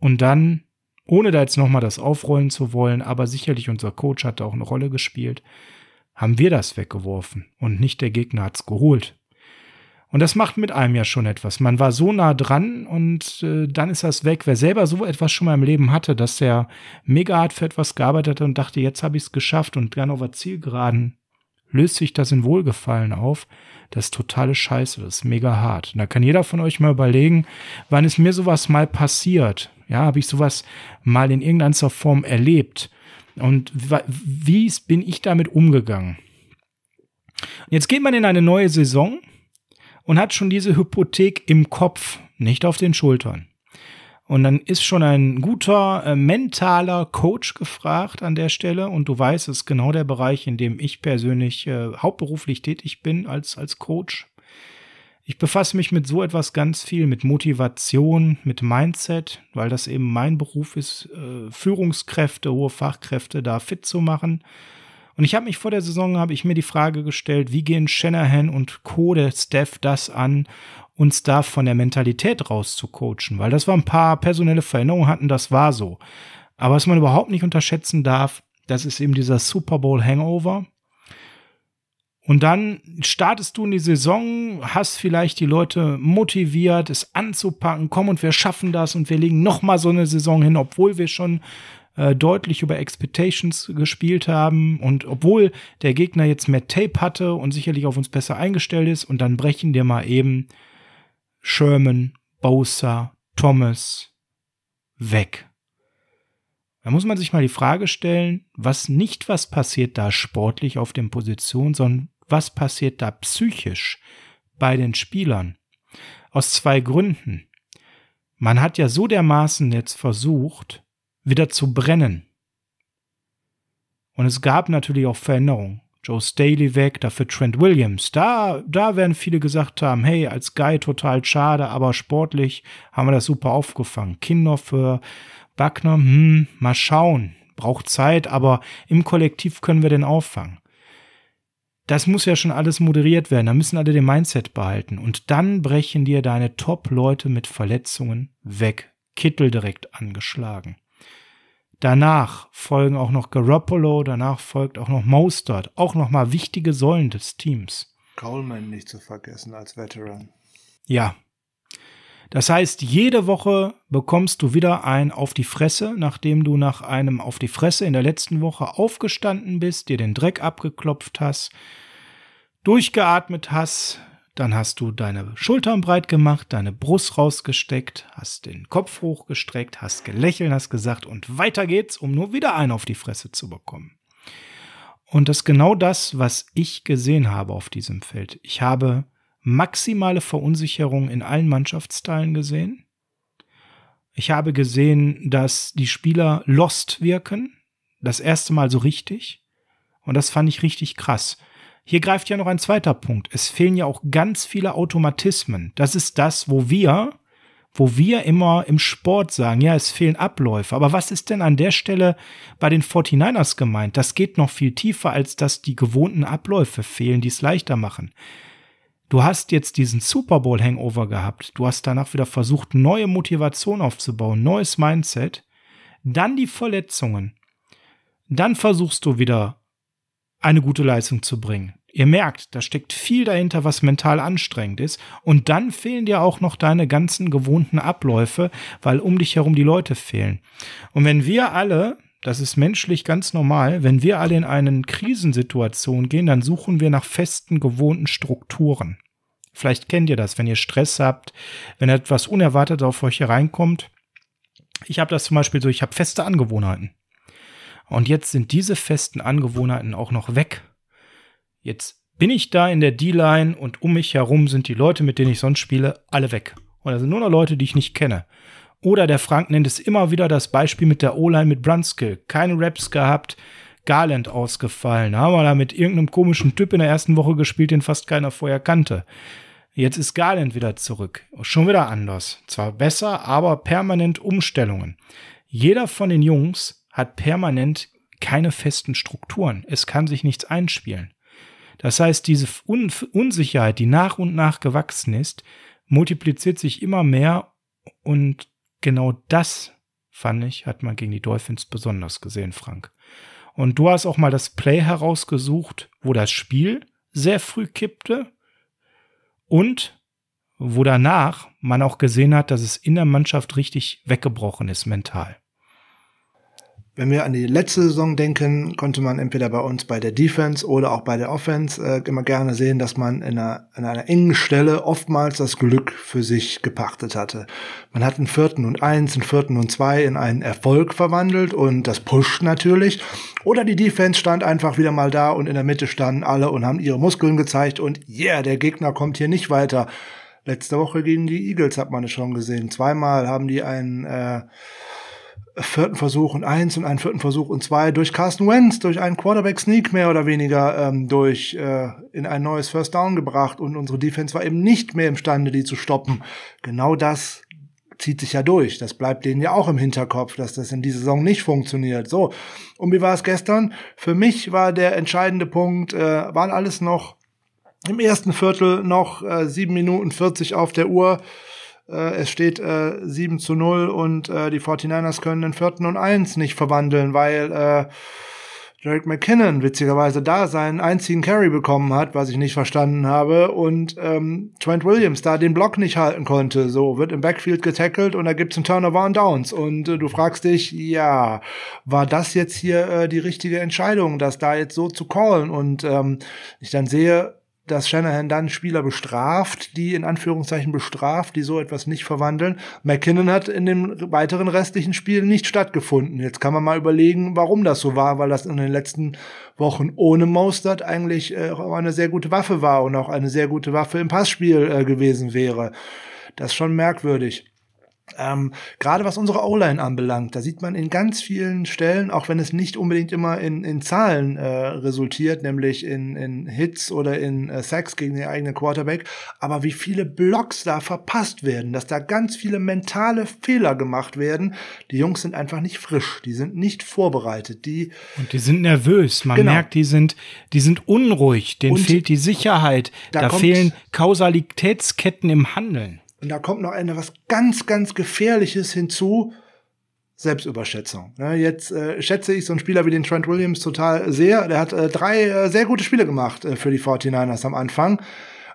Speaker 1: Und dann, ohne da jetzt nochmal das aufrollen zu wollen, aber sicherlich unser Coach hat auch eine Rolle gespielt, haben wir das weggeworfen und nicht der Gegner hat's geholt. Und das macht mit einem ja schon etwas. Man war so nah dran und äh, dann ist das weg. Wer selber so etwas schon mal im Leben hatte, dass der mega hart für etwas gearbeitet hat und dachte, jetzt habe ich es geschafft und dann auf Zielgeraden löst sich das in Wohlgefallen auf. Das ist totale Scheiße, das ist mega hart. Und da kann jeder von euch mal überlegen, wann ist mir sowas mal passiert? Ja, habe ich sowas mal in irgendeiner Form erlebt? Und wie bin ich damit umgegangen? Und jetzt geht man in eine neue Saison und hat schon diese Hypothek im Kopf, nicht auf den Schultern. Und dann ist schon ein guter äh, mentaler Coach gefragt an der Stelle. Und du weißt, es ist genau der Bereich, in dem ich persönlich äh, hauptberuflich tätig bin als, als Coach. Ich befasse mich mit so etwas ganz viel, mit Motivation, mit Mindset, weil das eben mein Beruf ist, äh, Führungskräfte, hohe Fachkräfte da fit zu machen. Und ich habe mich vor der Saison, habe ich mir die Frage gestellt, wie gehen Shanahan und Co., der Staff, das an uns da von der Mentalität raus zu coachen, weil das war ein paar personelle Veränderungen hatten, das war so. Aber was man überhaupt nicht unterschätzen darf, das ist eben dieser Super Bowl Hangover. Und dann startest du in die Saison, hast vielleicht die Leute motiviert, es anzupacken, komm und wir schaffen das und wir legen noch mal so eine Saison hin, obwohl wir schon äh, deutlich über Expectations gespielt haben und obwohl der Gegner jetzt mehr Tape hatte und sicherlich auf uns besser eingestellt ist und dann brechen dir mal eben Sherman, Bosa, Thomas weg. Da muss man sich mal die Frage stellen, was nicht was passiert da sportlich auf den Positionen, sondern was passiert da psychisch bei den Spielern. Aus zwei Gründen. Man hat ja so dermaßen jetzt versucht, wieder zu brennen. Und es gab natürlich auch Veränderungen. Joe Staley weg, dafür Trent Williams. Da, da werden viele gesagt haben, hey, als Guy total schade, aber sportlich haben wir das super aufgefangen. Kinder für Buckner, hm, mal schauen. Braucht Zeit, aber im Kollektiv können wir den auffangen. Das muss ja schon alles moderiert werden. Da müssen alle den Mindset behalten. Und dann brechen dir deine Top-Leute mit Verletzungen weg. Kittel direkt angeschlagen. Danach folgen auch noch Garoppolo, danach folgt auch noch Mostert, auch noch mal wichtige Säulen des Teams.
Speaker 2: Coleman nicht zu vergessen als Veteran.
Speaker 1: Ja. Das heißt, jede Woche bekommst du wieder ein auf die Fresse, nachdem du nach einem auf die Fresse in der letzten Woche aufgestanden bist, dir den Dreck abgeklopft hast, durchgeatmet hast, dann hast du deine Schultern breit gemacht, deine Brust rausgesteckt, hast den Kopf hochgestreckt, hast gelächelt, hast gesagt und weiter geht's, um nur wieder einen auf die Fresse zu bekommen. Und das ist genau das, was ich gesehen habe auf diesem Feld. Ich habe maximale Verunsicherung in allen Mannschaftsteilen gesehen. Ich habe gesehen, dass die Spieler lost wirken. Das erste Mal so richtig. Und das fand ich richtig krass. Hier greift ja noch ein zweiter Punkt. Es fehlen ja auch ganz viele Automatismen. Das ist das, wo wir, wo wir immer im Sport sagen, ja, es fehlen Abläufe. Aber was ist denn an der Stelle bei den 49ers gemeint? Das geht noch viel tiefer, als dass die gewohnten Abläufe fehlen, die es leichter machen. Du hast jetzt diesen Super Bowl Hangover gehabt. Du hast danach wieder versucht, neue Motivation aufzubauen, neues Mindset. Dann die Verletzungen. Dann versuchst du wieder eine gute Leistung zu bringen. Ihr merkt, da steckt viel dahinter, was mental anstrengend ist. Und dann fehlen dir auch noch deine ganzen gewohnten Abläufe, weil um dich herum die Leute fehlen. Und wenn wir alle, das ist menschlich ganz normal, wenn wir alle in eine Krisensituation gehen, dann suchen wir nach festen, gewohnten Strukturen. Vielleicht kennt ihr das, wenn ihr Stress habt, wenn etwas Unerwartetes auf euch hereinkommt. Ich habe das zum Beispiel so, ich habe feste Angewohnheiten. Und jetzt sind diese festen Angewohnheiten auch noch weg. Jetzt bin ich da in der D-Line und um mich herum sind die Leute, mit denen ich sonst spiele, alle weg. Und da sind nur noch Leute, die ich nicht kenne. Oder der Frank nennt es immer wieder das Beispiel mit der O-Line mit Brunskill. Keine Raps gehabt, Garland ausgefallen. Haben wir da mit irgendeinem komischen Typ in der ersten Woche gespielt, den fast keiner vorher kannte. Jetzt ist Garland wieder zurück. Schon wieder anders. Zwar besser, aber permanent Umstellungen. Jeder von den Jungs hat permanent keine festen Strukturen. Es kann sich nichts einspielen. Das heißt, diese Un Unsicherheit, die nach und nach gewachsen ist, multipliziert sich immer mehr und genau das, fand ich, hat man gegen die Dolphins besonders gesehen, Frank. Und du hast auch mal das Play herausgesucht, wo das Spiel sehr früh kippte und wo danach man auch gesehen hat, dass es in der Mannschaft richtig weggebrochen ist mental.
Speaker 2: Wenn wir an die letzte Saison denken, konnte man entweder bei uns bei der Defense oder auch bei der Offense äh, immer gerne sehen, dass man in einer, in einer engen Stelle oftmals das Glück für sich gepachtet hatte. Man hat einen vierten und eins, einen vierten und zwei in einen Erfolg verwandelt und das pusht natürlich. Oder die Defense stand einfach wieder mal da und in der Mitte standen alle und haben ihre Muskeln gezeigt und yeah, der Gegner kommt hier nicht weiter. Letzte Woche gegen die Eagles hat man es schon gesehen. Zweimal haben die einen äh, vierten Versuch und eins und einen vierten Versuch und zwei durch Carsten Wentz, durch einen Quarterback-Sneak mehr oder weniger ähm, durch äh, in ein neues First Down gebracht und unsere Defense war eben nicht mehr imstande, die zu stoppen. Genau das zieht sich ja durch. Das bleibt denen ja auch im Hinterkopf, dass das in dieser Saison nicht funktioniert. So, und wie war es gestern? Für mich war der entscheidende Punkt, äh, waren alles noch im ersten Viertel noch äh, sieben Minuten 40 auf der Uhr. Äh, es steht äh, 7 zu 0 und äh, die 49ers können den vierten und eins nicht verwandeln, weil äh, Derek McKinnon witzigerweise da seinen einzigen Carry bekommen hat, was ich nicht verstanden habe, und ähm, Trent Williams da den Block nicht halten konnte. So wird im Backfield getackelt und da gibt's einen Turnover und Downs. Und äh, du fragst dich, ja, war das jetzt hier äh, die richtige Entscheidung, das da jetzt so zu callen? Und ähm, ich dann sehe, dass Shanahan dann Spieler bestraft, die in Anführungszeichen bestraft, die so etwas nicht verwandeln. McKinnon hat in dem weiteren restlichen Spiel nicht stattgefunden. Jetzt kann man mal überlegen, warum das so war, weil das in den letzten Wochen ohne Mostert eigentlich äh, auch eine sehr gute Waffe war und auch eine sehr gute Waffe im Passspiel äh, gewesen wäre. Das ist schon merkwürdig. Ähm, Gerade was unsere O-Line anbelangt, da sieht man in ganz vielen Stellen, auch wenn es nicht unbedingt immer in, in Zahlen äh, resultiert, nämlich in, in Hits oder in äh, Sacks gegen den eigenen Quarterback, aber wie viele Blocks da verpasst werden, dass da ganz viele mentale Fehler gemacht werden. Die Jungs sind einfach nicht frisch, die sind nicht vorbereitet, die
Speaker 1: und die sind nervös. Man genau. merkt, die sind, die sind unruhig, denen und fehlt die Sicherheit, da, da fehlen Kausalitätsketten im Handeln.
Speaker 2: Und da kommt noch eine was ganz, ganz Gefährliches hinzu. Selbstüberschätzung. Ne, jetzt äh, schätze ich so einen Spieler wie den Trent Williams total sehr. Der hat äh, drei äh, sehr gute Spiele gemacht äh, für die 49ers am Anfang.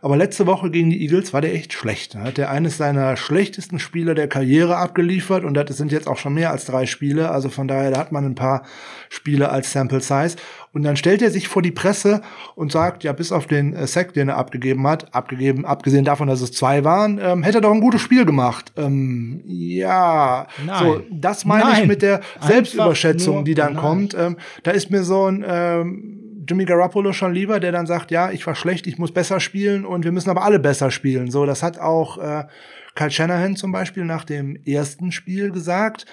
Speaker 2: Aber letzte Woche gegen die Eagles war der echt schlecht. Da hat er eines seiner schlechtesten Spiele der Karriere abgeliefert und das sind jetzt auch schon mehr als drei Spiele. Also von daher, da hat man ein paar Spiele als Sample Size. Und dann stellt er sich vor die Presse und sagt, ja, bis auf den äh, Sack, den er abgegeben hat, abgegeben, abgesehen davon, dass es zwei waren, ähm, hätte er doch ein gutes Spiel gemacht. Ähm, ja, Nein. so, das meine ich mit der Selbstüberschätzung, die dann Nein. kommt. Ähm, da ist mir so ein ähm, Jimmy Garoppolo schon lieber, der dann sagt, ja, ich war schlecht, ich muss besser spielen und wir müssen aber alle besser spielen. So, das hat auch äh, Kyle Shanahan zum Beispiel nach dem ersten Spiel gesagt,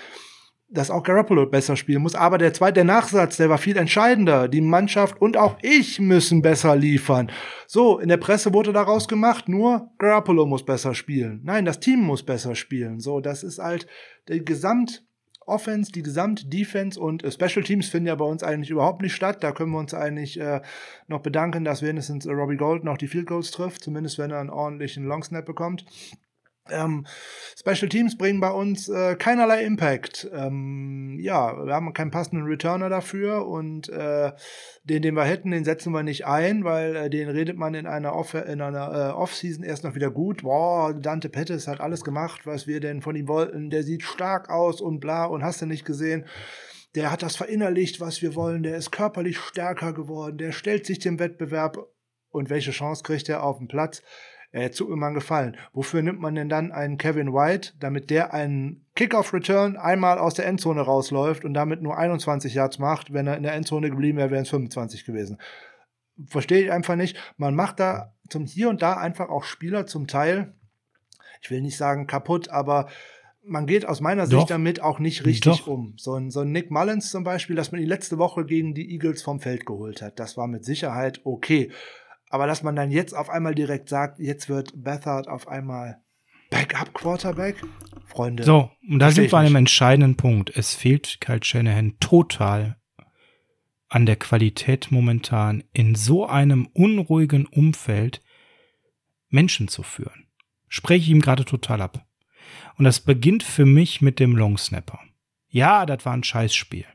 Speaker 2: dass auch Garoppolo besser spielen muss. Aber der zweite, der Nachsatz, der war viel entscheidender. Die Mannschaft und auch ich müssen besser liefern. So, in der Presse wurde daraus gemacht, nur Garoppolo muss besser spielen. Nein, das Team muss besser spielen. So, das ist halt der Gesamt Offense, die Gesamt-Defense und äh, Special Teams finden ja bei uns eigentlich überhaupt nicht statt. Da können wir uns eigentlich äh, noch bedanken, dass wenigstens äh, Robbie Gold noch die Field Goals trifft, zumindest wenn er einen ordentlichen Long Snap bekommt. Ähm, Special Teams bringen bei uns äh, keinerlei Impact. Ähm, ja, wir haben keinen passenden Returner dafür und äh, den, den wir hätten, den setzen wir nicht ein, weil äh, den redet man in einer Off in einer äh, Offseason erst noch wieder gut. Boah, Dante Pettis hat alles gemacht, was wir denn von ihm wollten. Der sieht stark aus und bla und hast du nicht gesehen. Der hat das verinnerlicht, was wir wollen. Der ist körperlich stärker geworden. Der stellt sich dem Wettbewerb und welche Chance kriegt er auf dem Platz? Er tut mir mal einen Gefallen. Wofür nimmt man denn dann einen Kevin White, damit der einen Kickoff-Return einmal aus der Endzone rausläuft und damit nur 21 Yards macht? Wenn er in der Endzone geblieben wäre, wären es 25 gewesen. Verstehe ich einfach nicht. Man macht da zum hier und da einfach auch Spieler zum Teil, ich will nicht sagen kaputt, aber man geht aus meiner Doch. Sicht damit auch nicht richtig Doch. um. So ein, so ein Nick Mullins zum Beispiel, dass man die letzte Woche gegen die Eagles vom Feld geholt hat, das war mit Sicherheit okay. Aber dass man dann jetzt auf einmal direkt sagt, jetzt wird Bethard auf einmal Backup Quarterback, Freunde.
Speaker 1: So, und da sind wir an einem entscheidenden Punkt. Es fehlt Kyle Shanahan total an der Qualität momentan in so einem unruhigen Umfeld Menschen zu führen. Spreche ich ihm gerade total ab. Und das beginnt für mich mit dem Long Snapper. Ja, das war ein Scheißspiel.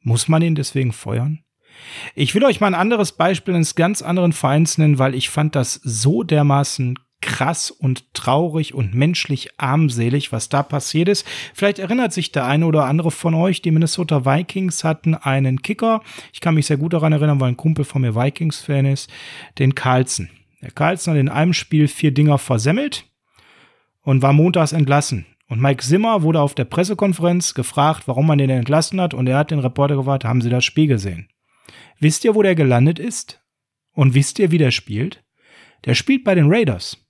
Speaker 1: Muss man ihn deswegen feuern? Ich will euch mal ein anderes Beispiel eines ganz anderen Vereins nennen, weil ich fand das so dermaßen krass und traurig und menschlich armselig, was da passiert ist. Vielleicht erinnert sich der eine oder andere von euch, die Minnesota Vikings hatten einen Kicker. Ich kann mich sehr gut daran erinnern, weil ein Kumpel von mir Vikings-Fan ist, den Carlson. Der Carlson hat in einem Spiel vier Dinger versemmelt und war montags entlassen. Und Mike Zimmer wurde auf der Pressekonferenz gefragt, warum man den entlassen hat, und er hat den Reporter gefragt, haben Sie das Spiel gesehen? Wisst ihr, wo der gelandet ist? Und wisst ihr, wie der spielt? Der spielt bei den Raiders.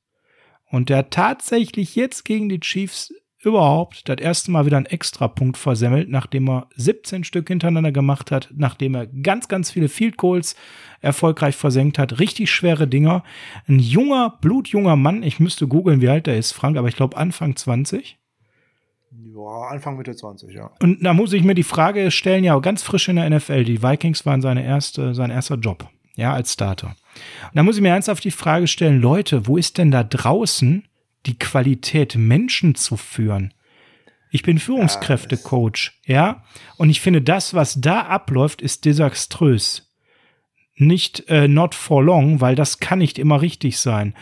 Speaker 1: Und der hat tatsächlich jetzt gegen die Chiefs überhaupt das erste Mal wieder einen Extrapunkt versemmelt, nachdem er 17 Stück hintereinander gemacht hat, nachdem er ganz, ganz viele Field Goals erfolgreich versenkt hat. Richtig schwere Dinger. Ein junger, blutjunger Mann. Ich müsste googeln, wie alt er ist, Frank, aber ich glaube Anfang 20.
Speaker 2: Ja, Anfang Mitte 20, ja.
Speaker 1: Und da muss ich mir die Frage stellen, ja, ganz frisch in der NFL. Die Vikings waren seine erste, sein erster Job, ja, als Starter. Und da muss ich mir ernsthaft die Frage stellen, Leute, wo ist denn da draußen die Qualität, Menschen zu führen? Ich bin Führungskräftecoach, ja, und ich finde, das, was da abläuft, ist desaströs nicht äh, not for long, weil das kann nicht immer richtig sein.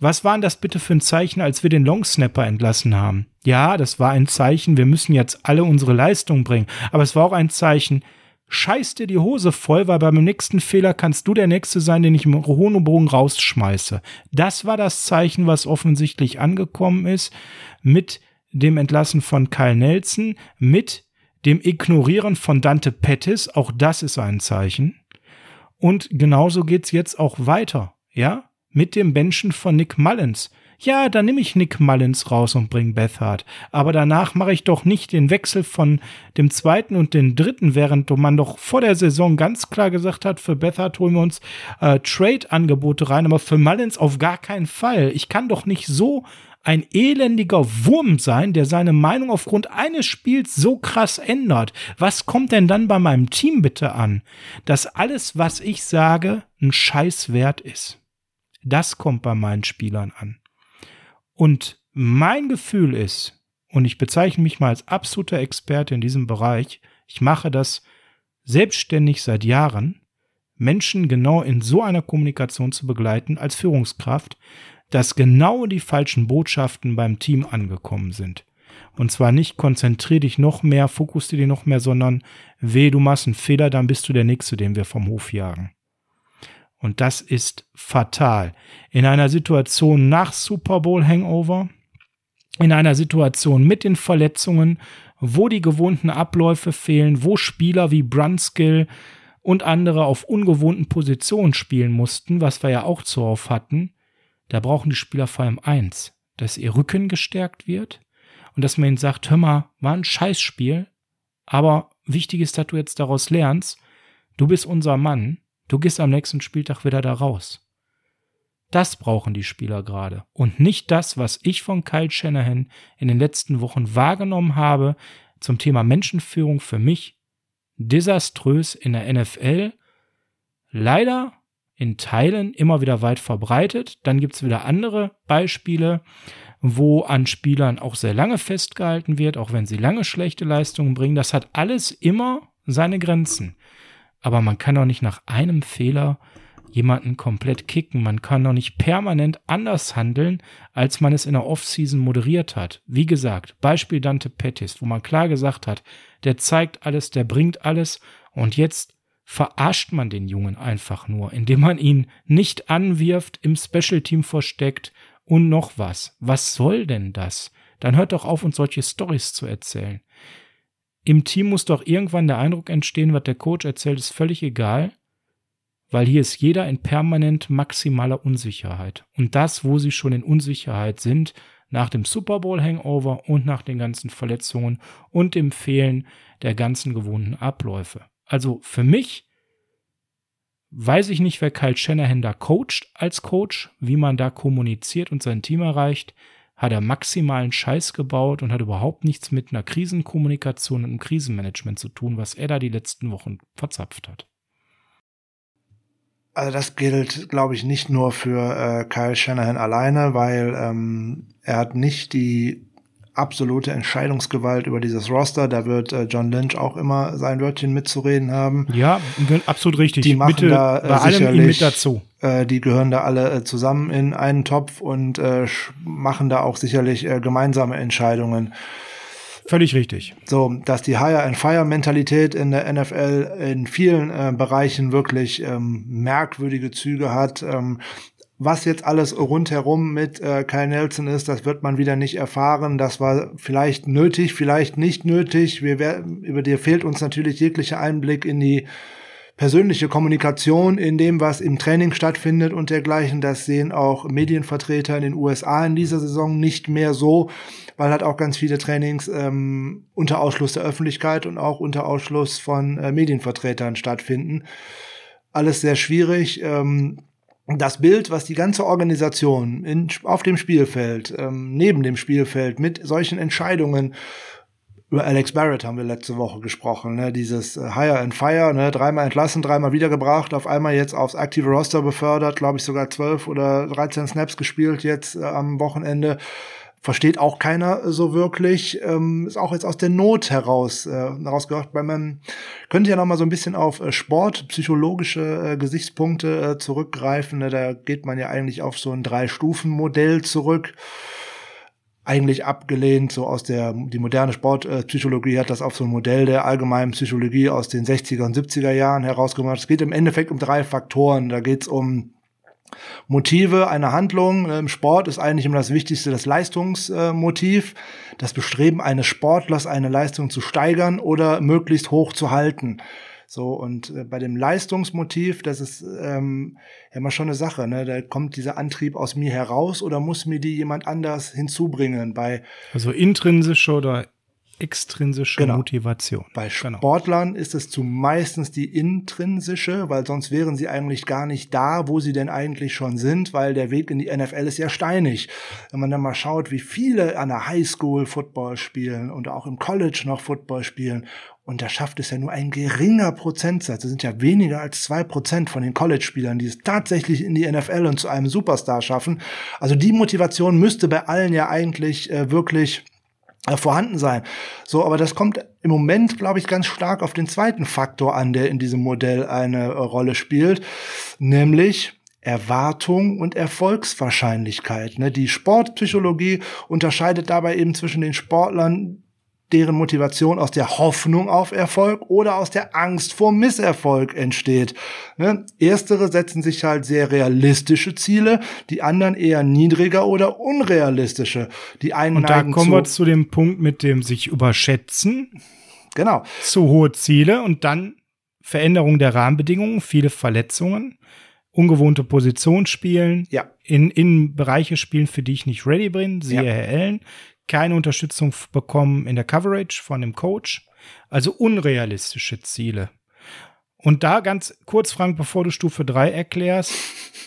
Speaker 1: Was war denn das bitte für ein Zeichen, als wir den Long Snapper entlassen haben? Ja, das war ein Zeichen, wir müssen jetzt alle unsere Leistung bringen. Aber es war auch ein Zeichen, scheiß dir die Hose voll, weil beim nächsten Fehler kannst du der Nächste sein, den ich im Hohenbogen rausschmeiße. Das war das Zeichen, was offensichtlich angekommen ist mit dem Entlassen von Kyle Nelson, mit dem Ignorieren von Dante Pettis. Auch das ist ein Zeichen. Und genauso geht's jetzt auch weiter, ja? Mit dem Benchen von Nick Mullins. Ja, dann nehme ich Nick Mullins raus und bring Bethard. Aber danach mache ich doch nicht den Wechsel von dem zweiten und dem dritten, während man doch vor der Saison ganz klar gesagt hat, für Bethard holen wir uns äh, Trade-Angebote rein, aber für Mullins auf gar keinen Fall. Ich kann doch nicht so ein elendiger Wurm sein, der seine Meinung aufgrund eines Spiels so krass ändert. Was kommt denn dann bei meinem Team bitte an? Dass alles, was ich sage, ein Scheiß wert ist. Das kommt bei meinen Spielern an. Und mein Gefühl ist, und ich bezeichne mich mal als absoluter Experte in diesem Bereich, ich mache das selbstständig seit Jahren, Menschen genau in so einer Kommunikation zu begleiten als Führungskraft, dass genau die falschen Botschaften beim Team angekommen sind. Und zwar nicht konzentrier dich noch mehr, fokussiere dich noch mehr, sondern weh, du machst einen Fehler, dann bist du der Nächste, den wir vom Hof jagen. Und das ist fatal. In einer Situation nach Super Bowl Hangover, in einer Situation mit den Verletzungen, wo die gewohnten Abläufe fehlen, wo Spieler wie Brunskill und andere auf ungewohnten Positionen spielen mussten, was wir ja auch zuhauf hatten, da brauchen die Spieler vor allem eins, dass ihr Rücken gestärkt wird und dass man ihnen sagt, hör mal, war ein Scheißspiel, aber wichtig ist, dass du jetzt daraus lernst, du bist unser Mann, du gehst am nächsten Spieltag wieder da raus. Das brauchen die Spieler gerade und nicht das, was ich von Kyle Shanahan in den letzten Wochen wahrgenommen habe zum Thema Menschenführung für mich desaströs in der NFL. Leider in Teilen immer wieder weit verbreitet. Dann gibt es wieder andere Beispiele, wo an Spielern auch sehr lange festgehalten wird, auch wenn sie lange schlechte Leistungen bringen. Das hat alles immer seine Grenzen. Aber man kann doch nicht nach einem Fehler jemanden komplett kicken. Man kann doch nicht permanent anders handeln, als man es in der Offseason moderiert hat. Wie gesagt, Beispiel Dante Pettis, wo man klar gesagt hat, der zeigt alles, der bringt alles und jetzt verarscht man den Jungen einfach nur, indem man ihn nicht anwirft, im Special Team versteckt und noch was. Was soll denn das? Dann hört doch auf, uns solche Stories zu erzählen. Im Team muss doch irgendwann der Eindruck entstehen, was der Coach erzählt, ist völlig egal, weil hier ist jeder in permanent maximaler Unsicherheit. Und das, wo sie schon in Unsicherheit sind, nach dem Super Bowl Hangover und nach den ganzen Verletzungen und dem Fehlen der ganzen gewohnten Abläufe. Also für mich weiß ich nicht, wer Kyle Shanahan da coacht als Coach, wie man da kommuniziert und sein Team erreicht. Hat er maximalen Scheiß gebaut und hat überhaupt nichts mit einer Krisenkommunikation und einem Krisenmanagement zu tun, was er da die letzten Wochen verzapft hat.
Speaker 2: Also das gilt, glaube ich, nicht nur für äh, Kyle Shanahan alleine, weil ähm, er hat nicht die absolute Entscheidungsgewalt über dieses Roster. Da wird äh, John Lynch auch immer sein Wörtchen mitzureden haben.
Speaker 1: Ja, absolut richtig.
Speaker 2: Die machen
Speaker 1: Bitte
Speaker 2: da äh,
Speaker 1: bei allem mit dazu.
Speaker 2: Äh, die gehören da alle äh, zusammen in einen Topf und äh, machen da auch sicherlich äh, gemeinsame Entscheidungen.
Speaker 1: Völlig richtig.
Speaker 2: So, dass die Hire-and-Fire-Mentalität in der NFL in vielen äh, Bereichen wirklich ähm, merkwürdige Züge hat. Ähm, was jetzt alles rundherum mit äh, Kyle Nelson ist, das wird man wieder nicht erfahren. Das war vielleicht nötig, vielleicht nicht nötig. Wir, über dir fehlt uns natürlich jeglicher Einblick in die persönliche Kommunikation in dem, was im Training stattfindet und dergleichen. Das sehen auch Medienvertreter in den USA in dieser Saison nicht mehr so, weil halt auch ganz viele Trainings ähm, unter Ausschluss der Öffentlichkeit und auch unter Ausschluss von äh, Medienvertretern stattfinden. Alles sehr schwierig. Ähm, das Bild, was die ganze Organisation in, auf dem Spielfeld, ähm, neben dem Spielfeld mit solchen Entscheidungen über Alex Barrett haben wir letzte Woche gesprochen, ne? dieses äh, Hire and Fire, ne? dreimal entlassen, dreimal wiedergebracht, auf einmal jetzt aufs aktive Roster befördert, glaube ich sogar zwölf oder 13 Snaps gespielt jetzt äh, am Wochenende. Versteht auch keiner so wirklich, ähm, ist auch jetzt aus der Not heraus äh, herausgebracht. Weil man könnte ja noch mal so ein bisschen auf äh, Sport, psychologische äh, Gesichtspunkte äh, zurückgreifen. Ne? Da geht man ja eigentlich auf so ein Drei-Stufen-Modell zurück eigentlich abgelehnt, so aus der, die moderne Sportpsychologie hat das auf so ein Modell der allgemeinen Psychologie aus den 60er und 70er Jahren herausgemacht. Es geht im Endeffekt um drei Faktoren. Da geht es um Motive einer Handlung. Im Sport ist eigentlich immer das Wichtigste das Leistungsmotiv, das Bestreben eines Sportlers, eine Leistung zu steigern oder möglichst hoch zu halten. So, und äh, bei dem Leistungsmotiv, das ist ähm, ja mal schon eine Sache, ne? Da kommt dieser Antrieb aus mir heraus oder muss mir die jemand anders hinzubringen? Bei
Speaker 1: also intrinsische oder extrinsische genau. Motivation.
Speaker 2: Bei genau. Sportlern genau. ist es zumeistens die intrinsische, weil sonst wären sie eigentlich gar nicht da, wo sie denn eigentlich schon sind, weil der Weg in die NFL ist ja steinig. Wenn man dann mal schaut, wie viele an der Highschool Football spielen und auch im College noch Football spielen und da schafft es ja nur ein geringer Prozentsatz. Das sind ja weniger als zwei Prozent von den College-Spielern, die es tatsächlich in die NFL und zu einem Superstar schaffen. Also die Motivation müsste bei allen ja eigentlich äh, wirklich vorhanden sein. So, aber das kommt im Moment, glaube ich, ganz stark auf den zweiten Faktor an, der in diesem Modell eine äh, Rolle spielt, nämlich Erwartung und Erfolgswahrscheinlichkeit. Ne? Die Sportpsychologie unterscheidet dabei eben zwischen den Sportlern, deren Motivation aus der Hoffnung auf Erfolg oder aus der Angst vor Misserfolg entsteht. Ne? Erstere setzen sich halt sehr realistische Ziele, die anderen eher niedriger oder unrealistische. Die einen
Speaker 1: Und da kommen wir zu dem Punkt mit dem sich überschätzen.
Speaker 2: Genau.
Speaker 1: Zu hohe Ziele und dann Veränderung der Rahmenbedingungen, viele Verletzungen, ungewohnte Position spielen,
Speaker 2: ja.
Speaker 1: in, in Bereiche spielen, für die ich nicht ready bin, siehe ja. Herr Ellen, keine Unterstützung bekommen in der Coverage von dem Coach. Also unrealistische Ziele. Und da ganz kurz, Frank, bevor du Stufe 3 erklärst,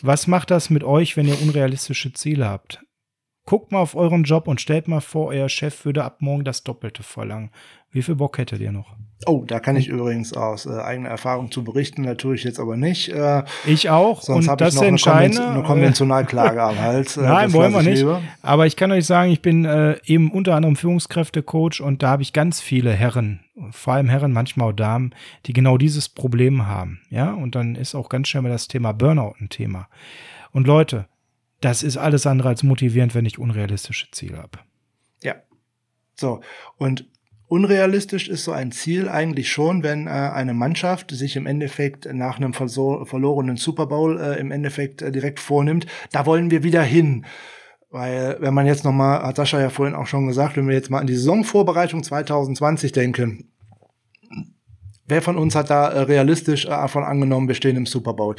Speaker 1: was macht das mit euch, wenn ihr unrealistische Ziele habt? Guckt mal auf euren Job und stellt mal vor, euer Chef würde ab morgen das Doppelte verlangen. Wie viel Bock hättet ihr noch?
Speaker 2: Oh, da kann ich übrigens aus äh, eigener Erfahrung zu berichten, da tue ich jetzt aber nicht. Äh,
Speaker 1: ich auch.
Speaker 2: Sonst habe ich noch eine, Konven eine Konventionalklage am Hals.
Speaker 1: Äh, Nein, wollen wir nicht. Lieber. Aber ich kann euch sagen, ich bin äh, eben unter anderem Führungskräftecoach und da habe ich ganz viele Herren, vor allem Herren, manchmal auch Damen, die genau dieses Problem haben. Ja, und dann ist auch ganz schnell mal das Thema Burnout ein Thema. Und Leute, das ist alles andere als motivierend, wenn ich unrealistische Ziele habe.
Speaker 2: Ja. So, und Unrealistisch ist so ein Ziel eigentlich schon, wenn äh, eine Mannschaft sich im Endeffekt nach einem verlorenen Super Bowl äh, im Endeffekt äh, direkt vornimmt. Da wollen wir wieder hin. Weil, wenn man jetzt nochmal, hat Sascha ja vorhin auch schon gesagt, wenn wir jetzt mal an die Saisonvorbereitung 2020 denken, wer von uns hat da äh, realistisch äh, davon angenommen, wir stehen im Super Bowl?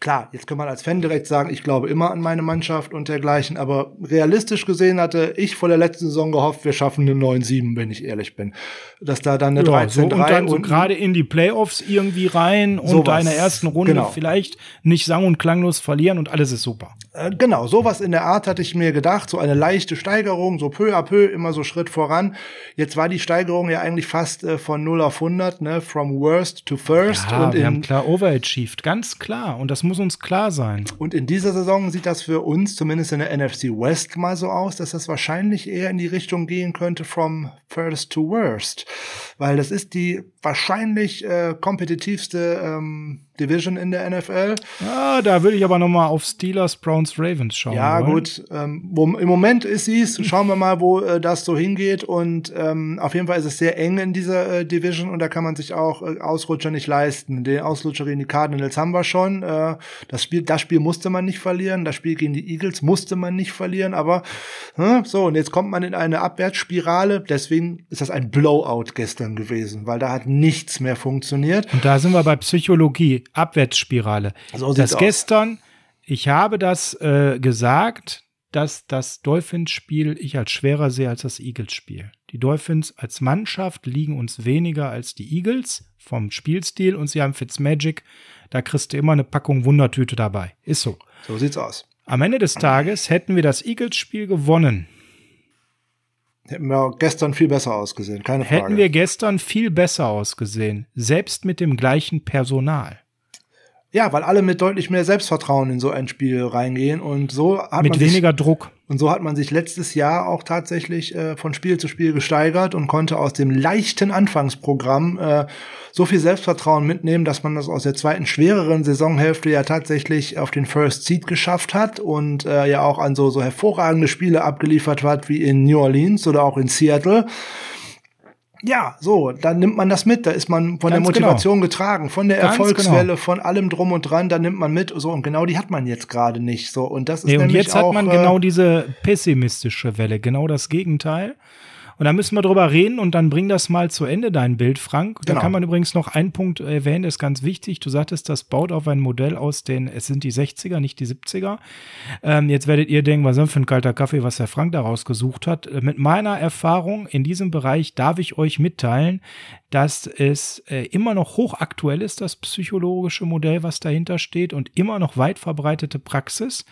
Speaker 2: Klar, jetzt kann man als Fan direkt sagen, ich glaube immer an meine Mannschaft und dergleichen, aber realistisch gesehen hatte ich vor der letzten Saison gehofft, wir schaffen eine 9-7, wenn ich ehrlich bin. Dass da dann eine ja, 13-3
Speaker 1: so, und dann so gerade in die Playoffs irgendwie rein und sowas, deine ersten Runde genau. vielleicht nicht sang- und klanglos verlieren und alles ist super.
Speaker 2: Äh, genau, sowas in der Art hatte ich mir gedacht, so eine leichte Steigerung, so peu à peu, immer so Schritt voran. Jetzt war die Steigerung ja eigentlich fast äh, von 0 auf 100, ne, from worst to first.
Speaker 1: Ja, und wir haben klar overachieved, ganz klar. Und das muss uns klar sein.
Speaker 2: Und in dieser Saison sieht das für uns, zumindest in der NFC West, mal so aus, dass das wahrscheinlich eher in die Richtung gehen könnte, from first to worst. Weil das ist die wahrscheinlich äh, kompetitivste ähm, Division in der NFL.
Speaker 1: Ja, da würde ich aber noch mal auf Steelers, Browns, Ravens schauen.
Speaker 2: Ja,
Speaker 1: wollen.
Speaker 2: gut. Ähm, wo, Im Moment ist sie's. Schauen wir mal, wo äh, das so hingeht. Und ähm, auf jeden Fall ist es sehr eng in dieser äh, Division und da kann man sich auch äh, Ausrutscher nicht leisten. Den Ausrutscher gegen die Cardinals haben wir schon. Äh, das Spiel, das Spiel musste man nicht verlieren. Das Spiel gegen die Eagles musste man nicht verlieren. Aber äh, so und jetzt kommt man in eine Abwärtsspirale. Deswegen ist das ein Blowout gestern gewesen, weil da hat nichts mehr funktioniert.
Speaker 1: Und da sind wir bei Psychologie. Abwärtsspirale. So das gestern, ich habe das äh, gesagt, dass das Dolphins-Spiel ich als schwerer sehe als das Eagles-Spiel. Die Dolphins als Mannschaft liegen uns weniger als die Eagles vom Spielstil und sie haben Fitzmagic. Da kriegst du immer eine Packung Wundertüte dabei. Ist so.
Speaker 2: So sieht's aus.
Speaker 1: Am Ende des Tages hätten wir das Eagles-Spiel gewonnen.
Speaker 2: Hätten wir gestern viel besser ausgesehen, keine
Speaker 1: Frage. Hätten wir gestern viel besser ausgesehen, selbst mit dem gleichen Personal.
Speaker 2: Ja, weil alle mit deutlich mehr Selbstvertrauen in so ein Spiel reingehen und so
Speaker 1: hat mit man weniger sich, Druck.
Speaker 2: Und so hat man sich letztes Jahr auch tatsächlich äh, von Spiel zu Spiel gesteigert und konnte aus dem leichten Anfangsprogramm äh, so viel Selbstvertrauen mitnehmen, dass man das aus der zweiten schwereren Saisonhälfte ja tatsächlich auf den First Seed geschafft hat und äh, ja auch an so so hervorragende Spiele abgeliefert hat wie in New Orleans oder auch in Seattle. Ja, so, dann nimmt man das mit, da ist man von Ganz der Motivation genau. getragen, von der Ganz Erfolgswelle, genau. von allem drum und dran, da nimmt man mit, so und genau die hat man jetzt gerade nicht, so und das ist
Speaker 1: nee,
Speaker 2: und
Speaker 1: jetzt
Speaker 2: auch,
Speaker 1: hat man genau diese pessimistische Welle, genau das Gegenteil. Und da müssen wir drüber reden und dann bring das mal zu Ende, dein Bild, Frank. Da genau. kann man übrigens noch einen Punkt erwähnen, der ist ganz wichtig. Du sagtest, das baut auf ein Modell aus den, es sind die 60er, nicht die 70er. Ähm, jetzt werdet ihr denken, was ist denn für ein kalter Kaffee, was der Frank daraus gesucht hat. Äh, mit meiner Erfahrung in diesem Bereich darf ich euch mitteilen, dass es äh, immer noch hochaktuell ist, das psychologische Modell, was dahinter steht und immer noch weit verbreitete Praxis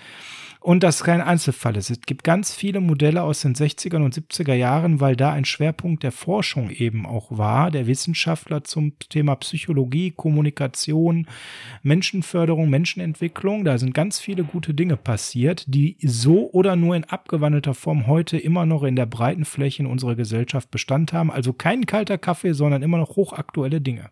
Speaker 1: und das kein Einzelfall ist. Es gibt ganz viele Modelle aus den 60er und 70er Jahren, weil da ein Schwerpunkt der Forschung eben auch war, der Wissenschaftler zum Thema Psychologie, Kommunikation, Menschenförderung, Menschenentwicklung. Da sind ganz viele gute Dinge passiert, die so oder nur in abgewandelter Form heute immer noch in der breiten Fläche in unserer Gesellschaft Bestand haben. Also kein kalter Kaffee, sondern immer noch hochaktuelle Dinge.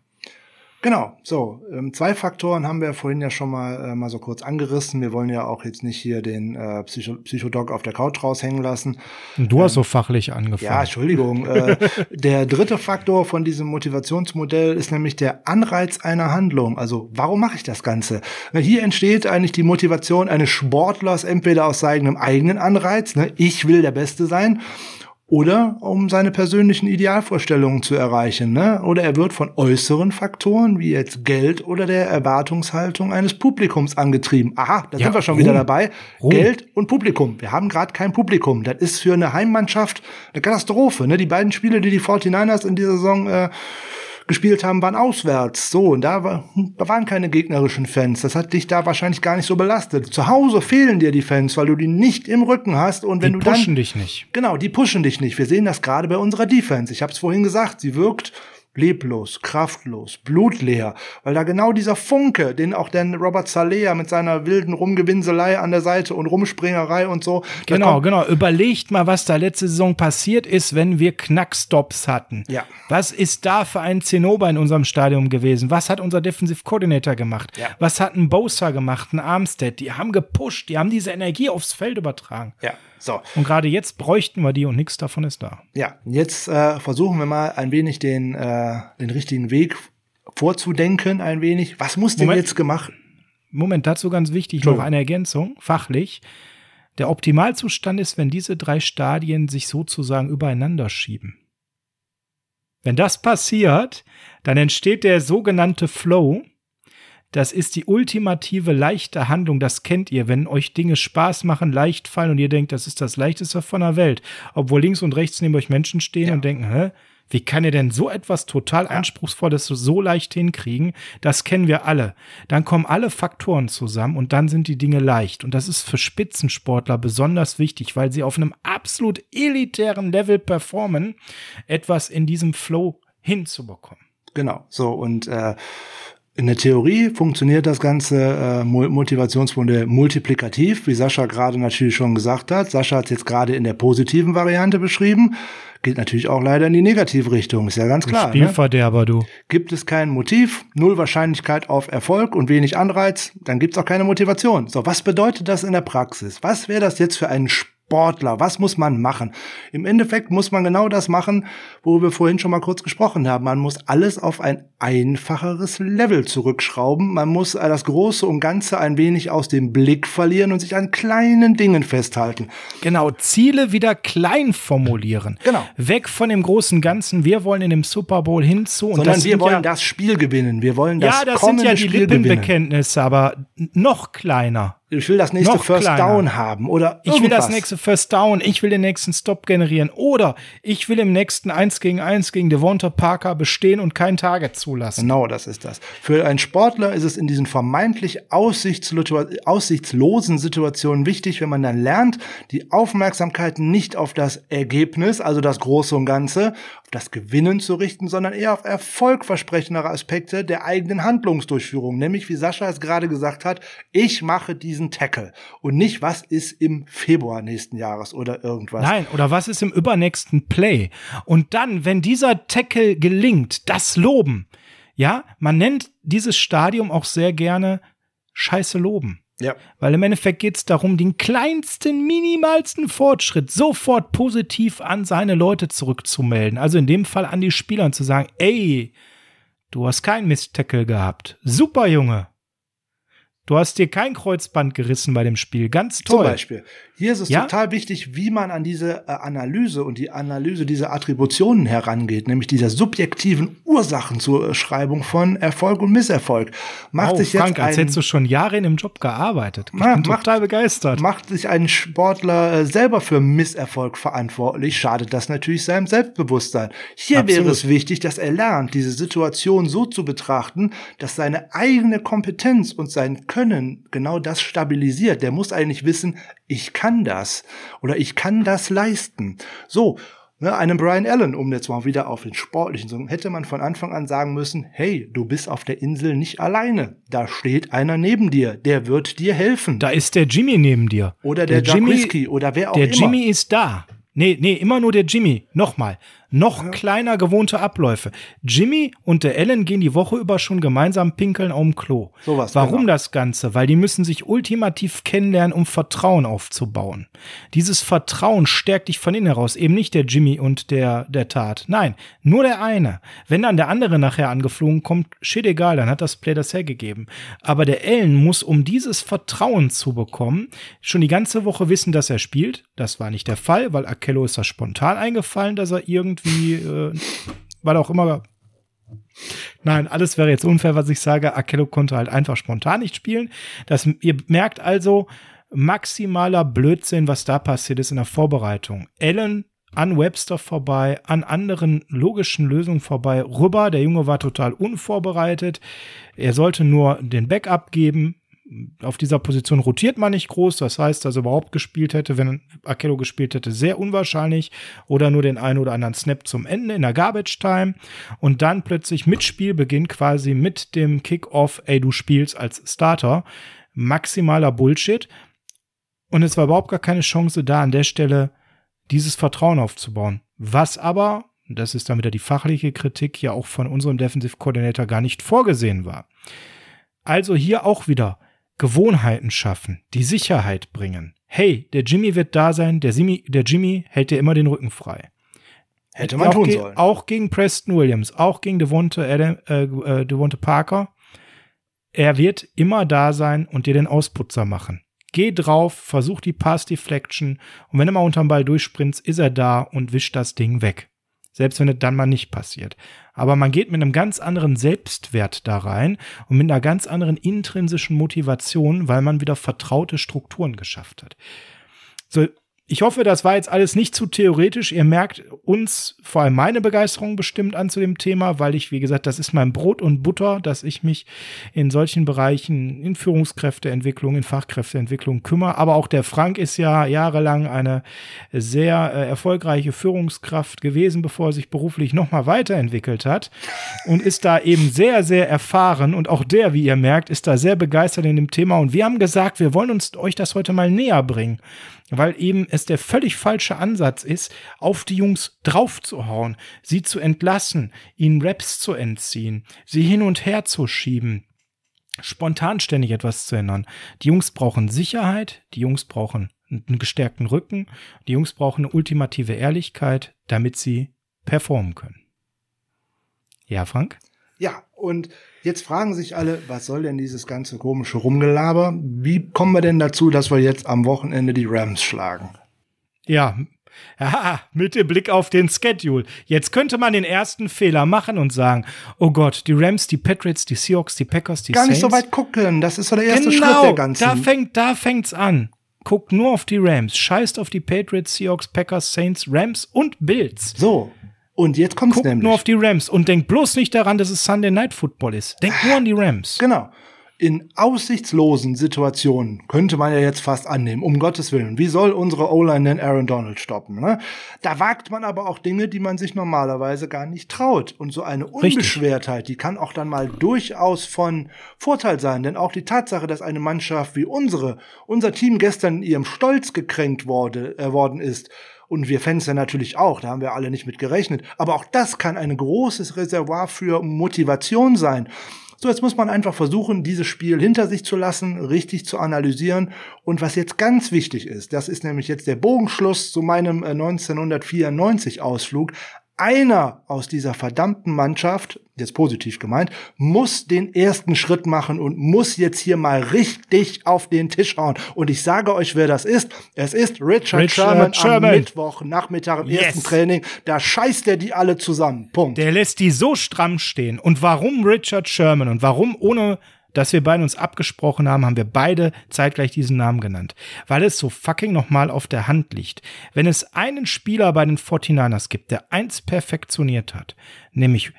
Speaker 2: Genau, so. Ähm, zwei Faktoren haben wir vorhin ja schon mal, äh, mal so kurz angerissen. Wir wollen ja auch jetzt nicht hier den äh, Psycho Psychodoc auf der Couch raushängen lassen.
Speaker 1: Du hast ähm, so fachlich angefangen.
Speaker 2: Ja, Entschuldigung. äh, der dritte Faktor von diesem Motivationsmodell ist nämlich der Anreiz einer Handlung. Also, warum mache ich das Ganze? Na, hier entsteht eigentlich die Motivation eines Sportlers entweder aus seinem eigenen Anreiz, ne? ich will der Beste sein, oder um seine persönlichen Idealvorstellungen zu erreichen. Ne? Oder er wird von äußeren Faktoren wie jetzt Geld oder der Erwartungshaltung eines Publikums angetrieben. Aha, da ja, sind wir schon Ruhm. wieder dabei. Ruhm. Geld und Publikum. Wir haben gerade kein Publikum. Das ist für eine Heimmannschaft eine Katastrophe. Ne? Die beiden Spiele, die die 49ers in dieser Saison äh, gespielt haben, waren auswärts. So, und da, war, da waren keine gegnerischen Fans. Das hat dich da wahrscheinlich gar nicht so belastet. Zu Hause fehlen dir die Fans, weil du die nicht im Rücken hast. Und wenn die
Speaker 1: du
Speaker 2: dann.
Speaker 1: Die pushen dich nicht.
Speaker 2: Genau, die pushen dich nicht. Wir sehen das gerade bei unserer Defense. Ich habe es vorhin gesagt, sie wirkt leblos, kraftlos, blutleer, weil da genau dieser Funke, den auch denn Robert Salea mit seiner wilden Rumgewinselei an der Seite und Rumspringerei und so.
Speaker 1: Genau, genau. Überlegt mal, was da letzte Saison passiert ist, wenn wir Knackstops hatten.
Speaker 2: Ja.
Speaker 1: Was ist da für ein Zinnober in unserem Stadion gewesen? Was hat unser Defensive Coordinator gemacht?
Speaker 2: Ja.
Speaker 1: Was hat ein Bosa gemacht, ein Armstead? Die haben gepusht, die haben diese Energie aufs Feld übertragen.
Speaker 2: Ja. So.
Speaker 1: Und gerade jetzt bräuchten wir die und nichts davon ist da.
Speaker 2: Ja, jetzt äh, versuchen wir mal ein wenig den, äh, den richtigen Weg vorzudenken, ein wenig. Was muss denn
Speaker 1: Moment.
Speaker 2: jetzt gemacht?
Speaker 1: Moment, dazu ganz wichtig noch eine Ergänzung, fachlich. Der Optimalzustand ist, wenn diese drei Stadien sich sozusagen übereinander schieben. Wenn das passiert, dann entsteht der sogenannte Flow. Das ist die ultimative leichte Handlung, das kennt ihr, wenn euch Dinge Spaß machen, leicht fallen und ihr denkt, das ist das leichteste von der Welt, obwohl links und rechts neben euch Menschen stehen
Speaker 2: Ja.
Speaker 1: und denken, hä, wie kann ihr denn so etwas total anspruchsvolles so leicht hinkriegen? Das kennen wir alle. Dann kommen alle Faktoren zusammen und dann sind die Dinge leicht. Und das ist für Spitzensportler besonders wichtig, weil sie auf einem absolut elitären Level performen, etwas in diesem Flow hinzubekommen.
Speaker 2: Genau, so und äh, in der Theorie funktioniert das ganze äh, Motivationsmodell multiplikativ, wie Sascha gerade natürlich schon gesagt hat. Sascha hat es jetzt gerade in der positiven Variante beschrieben. Geht natürlich auch leider in die negative Richtung, ist ja ganz klar. Ne?
Speaker 1: Spielverderber, du.
Speaker 2: Gibt es kein Motiv, null Wahrscheinlichkeit auf Erfolg und wenig Anreiz, dann gibt es auch keine Motivation. So, was bedeutet das in der Praxis? Was wäre das jetzt für einen Sportler? Was muss man machen? Im Endeffekt muss man genau das machen, wo wir vorhin schon mal kurz gesprochen haben. Man muss alles auf ein einfacheres Level zurückschrauben. Man muss das Große und Ganze ein wenig aus dem Blick verlieren und sich an kleinen Dingen festhalten.
Speaker 1: Genau, Ziele wieder klein formulieren.
Speaker 2: Genau.
Speaker 1: Weg von dem großen Ganzen. Wir wollen in dem Super Bowl hinzu. Und
Speaker 2: Sondern wir wollen
Speaker 1: ja,
Speaker 2: das Spiel gewinnen. Wir wollen das
Speaker 1: Ja, das
Speaker 2: kommende
Speaker 1: sind ja die
Speaker 2: Spiel gewinnen.
Speaker 1: Lippenbekenntnisse, aber noch kleiner.
Speaker 2: Ich will das nächste First
Speaker 1: kleiner.
Speaker 2: Down haben oder
Speaker 1: Ich will das nächste First Down, ich will den nächsten Stop generieren oder ich will im nächsten 1 gegen 1 gegen Devonta Parker bestehen und kein Target zulassen.
Speaker 2: Genau, das ist das. Für einen Sportler ist es in diesen vermeintlich aussichtslo- aussichtslosen Situationen wichtig, wenn man dann lernt, die Aufmerksamkeit nicht auf das Ergebnis, also das Große und Ganze, das Gewinnen zu richten, sondern eher auf erfolgversprechendere Aspekte der eigenen Handlungsdurchführung. Nämlich, wie Sascha es gerade gesagt hat, ich mache diesen Tackle und nicht, was ist im Februar nächsten Jahres oder irgendwas.
Speaker 1: Nein, oder was ist im übernächsten Play? Und dann, wenn dieser Tackle gelingt, das Loben. Ja, man nennt dieses Stadium auch sehr gerne Scheiße loben.
Speaker 2: Ja.
Speaker 1: Weil im Endeffekt geht es darum, den kleinsten, minimalsten Fortschritt sofort positiv an seine Leute zurückzumelden. Also in dem Fall an die Spieler und zu sagen, ey, du hast keinen Mist-Tackle gehabt. Super, Junge. Du hast dir kein Kreuzband gerissen bei dem Spiel. Ganz
Speaker 2: Zum
Speaker 1: toll.
Speaker 2: Beispiel. Hier ist es
Speaker 1: Ja?
Speaker 2: total wichtig, wie man an diese äh, Analyse und die Analyse dieser Attributionen herangeht, nämlich dieser subjektiven Ursachenzuschreibung von Erfolg und Misserfolg. Macht
Speaker 1: Oh,
Speaker 2: sich
Speaker 1: Frank,
Speaker 2: jetzt
Speaker 1: als
Speaker 2: ein,
Speaker 1: hättest du schon Jahre in dem Job gearbeitet. Ich
Speaker 2: Ma-
Speaker 1: bin
Speaker 2: macht-
Speaker 1: total begeistert.
Speaker 2: macht sich ein Sportler äh, selber für Misserfolg verantwortlich, schadet das natürlich seinem Selbstbewusstsein. Hier
Speaker 1: Absolut.
Speaker 2: wäre es wichtig, dass er lernt, diese Situation so zu betrachten, dass seine eigene Kompetenz und sein Können genau das stabilisiert. Der muss eigentlich wissen, ich kann das oder ich kann das leisten. So. Ne, einem Brian Allen, um jetzt mal wieder auf den sportlichen zu kommen, hätte man von Anfang an sagen müssen, hey, du bist auf der Insel nicht alleine. Da steht einer neben dir, der wird dir helfen.
Speaker 1: Da ist der Jimmy neben dir.
Speaker 2: Oder der, Jack Whisky oder wer auch
Speaker 1: Der
Speaker 2: immer.
Speaker 1: Jimmy ist da. Nee, nee, immer nur der Jimmy. Nochmal. Noch kleiner gewohnte Abläufe. Jimmy und der Ellen gehen die Woche über schon gemeinsam pinkeln auf dem Klo.
Speaker 2: Sowas,
Speaker 1: Warum
Speaker 2: genau.
Speaker 1: das Ganze? Weil die müssen sich ultimativ kennenlernen, um Vertrauen aufzubauen. Dieses Vertrauen stärkt dich von innen heraus. Eben nicht der Jimmy und der, der Tat. Nein, nur der eine. Wenn dann der andere nachher angeflogen kommt, shit egal, dann hat das Play das hergegeben. Aber der Ellen muss, um dieses Vertrauen zu bekommen, schon die ganze Woche wissen, dass er spielt. Das war nicht der Fall, weil Akello ist das spontan eingefallen, dass er irgendwie, äh, weil auch immer Nein, alles wäre jetzt unfair, was ich sage. Akello konnte halt einfach spontan nicht spielen. Das, ihr merkt also maximaler Blödsinn, was da passiert ist in der Vorbereitung. Allen an Webster vorbei, an anderen logischen Lösungen vorbei, rüber. Der Junge war total unvorbereitet. Er sollte nur den Backup geben. Auf dieser Position rotiert man nicht groß. Das heißt, dass er überhaupt gespielt hätte, wenn Akello gespielt hätte, sehr unwahrscheinlich. Oder nur den einen oder anderen Snap zum Ende in der Garbage Time. Und dann plötzlich mit Spielbeginn quasi mit dem Kickoff, ey, du spielst als Starter. Maximaler Bullshit. Und es war überhaupt gar keine Chance da, an der Stelle dieses Vertrauen aufzubauen. Was aber, das ist dann wieder die fachliche Kritik, ja auch von unserem Defensive Coordinator gar nicht vorgesehen war. Also hier auch wieder Gewohnheiten schaffen, die Sicherheit bringen. Hey, der Jimmy wird da sein, der, Simi, der Jimmy hält dir immer den Rücken frei.
Speaker 2: Hätte man
Speaker 1: auch
Speaker 2: tun sollen.
Speaker 1: Auch gegen Preston Williams, auch gegen Devonte, Adam, äh, äh, Devonte Parker. Er wird immer da sein und dir den Ausputzer machen. Geh drauf, versuch die Pass Deflection und wenn du mal unterm Ball durchsprintst, ist er da und wischt das Ding weg. Selbst wenn es dann mal nicht passiert. Aber man geht mit einem ganz anderen Selbstwert da rein und mit einer ganz anderen intrinsischen Motivation, weil man wieder vertraute Strukturen geschafft hat. So, ich hoffe, das war jetzt alles nicht zu theoretisch. Ihr merkt uns, vor allem meine Begeisterung bestimmt an zu dem Thema, weil ich, wie gesagt, das ist mein Brot und Butter, dass ich mich in solchen Bereichen, in Führungskräfteentwicklung, in Fachkräfteentwicklung kümmere. Aber auch der Frank ist ja jahrelang eine sehr äh, erfolgreiche Führungskraft gewesen, bevor er sich beruflich nochmal weiterentwickelt hat und ist da eben sehr, sehr erfahren. Und auch der, wie ihr merkt, ist da sehr begeistert in dem Thema. Und wir haben gesagt, wir wollen uns euch das heute mal näher bringen weil eben es der völlig falsche Ansatz ist, auf die Jungs draufzuhauen, sie zu entlassen, ihnen Raps zu entziehen, sie hin und her zu schieben, spontan ständig etwas zu ändern. Die Jungs brauchen Sicherheit, die Jungs brauchen einen gestärkten Rücken, die Jungs brauchen eine ultimative Ehrlichkeit, damit sie performen können. Ja, Frank?
Speaker 2: Ja, und jetzt fragen sich alle, was soll denn dieses ganze komische Rumgelaber? Wie kommen wir denn dazu, dass wir jetzt am Wochenende die Rams schlagen?
Speaker 1: Ja, ja, mit dem Blick auf den Schedule. Jetzt könnte man den ersten Fehler machen und sagen, oh Gott, die Rams, die Patriots, die Seahawks, die Packers, die
Speaker 2: Gar
Speaker 1: Saints.
Speaker 2: nicht so weit gucken, das ist so der erste
Speaker 1: genau,
Speaker 2: Schritt der ganzen.
Speaker 1: da fängt, da fängt's an. Guckt nur auf die Rams, scheißt auf die Patriots, Seahawks, Packers, Saints, Rams und Bills.
Speaker 2: so, und jetzt kommt's
Speaker 1: Guckt
Speaker 2: nämlich.
Speaker 1: nur auf die Rams und denkt bloß nicht daran, dass es Sunday Night Football ist. Denkt nur an die Rams.
Speaker 2: Genau. In aussichtslosen Situationen könnte man ja jetzt fast annehmen, um Gottes Willen. Wie soll unsere O-Line denn Aaron Donald stoppen? Ne? Da wagt man aber auch Dinge, die man sich normalerweise gar nicht traut. Und so eine Unbeschwertheit, die kann auch dann mal durchaus von Vorteil sein. Denn auch die Tatsache, dass eine Mannschaft wie unsere, unser Team gestern in ihrem Stolz gekränkt wurde, äh, worden ist, und wir Fans ja natürlich auch, da haben wir alle nicht mit gerechnet. Aber auch das kann ein großes Reservoir für Motivation sein. So, jetzt muss man einfach versuchen, dieses Spiel hinter sich zu lassen, richtig zu analysieren. Und was jetzt ganz wichtig ist, das ist nämlich jetzt der Bogenschluss zu meinem äh, 1994 Ausflug. Einer aus dieser verdammten Mannschaft, jetzt positiv gemeint, muss den ersten Schritt machen und muss jetzt hier mal richtig auf den Tisch hauen. Und ich sage euch, wer das ist. Es ist Richard,
Speaker 1: Richard
Speaker 2: Sherman,
Speaker 1: Sherman.
Speaker 2: am Mittwoch Nachmittag im
Speaker 1: Yes.
Speaker 2: ersten Training. Da scheißt er die alle zusammen. Punkt.
Speaker 1: Der lässt die so stramm stehen. Und warum Richard Sherman und warum ohne dass wir beide uns abgesprochen haben, haben wir beide zeitgleich diesen Namen genannt. Weil es so fucking nochmal auf der Hand liegt. Wenn es einen Spieler bei den 49ers gibt, der eins perfektioniert hat, nämlich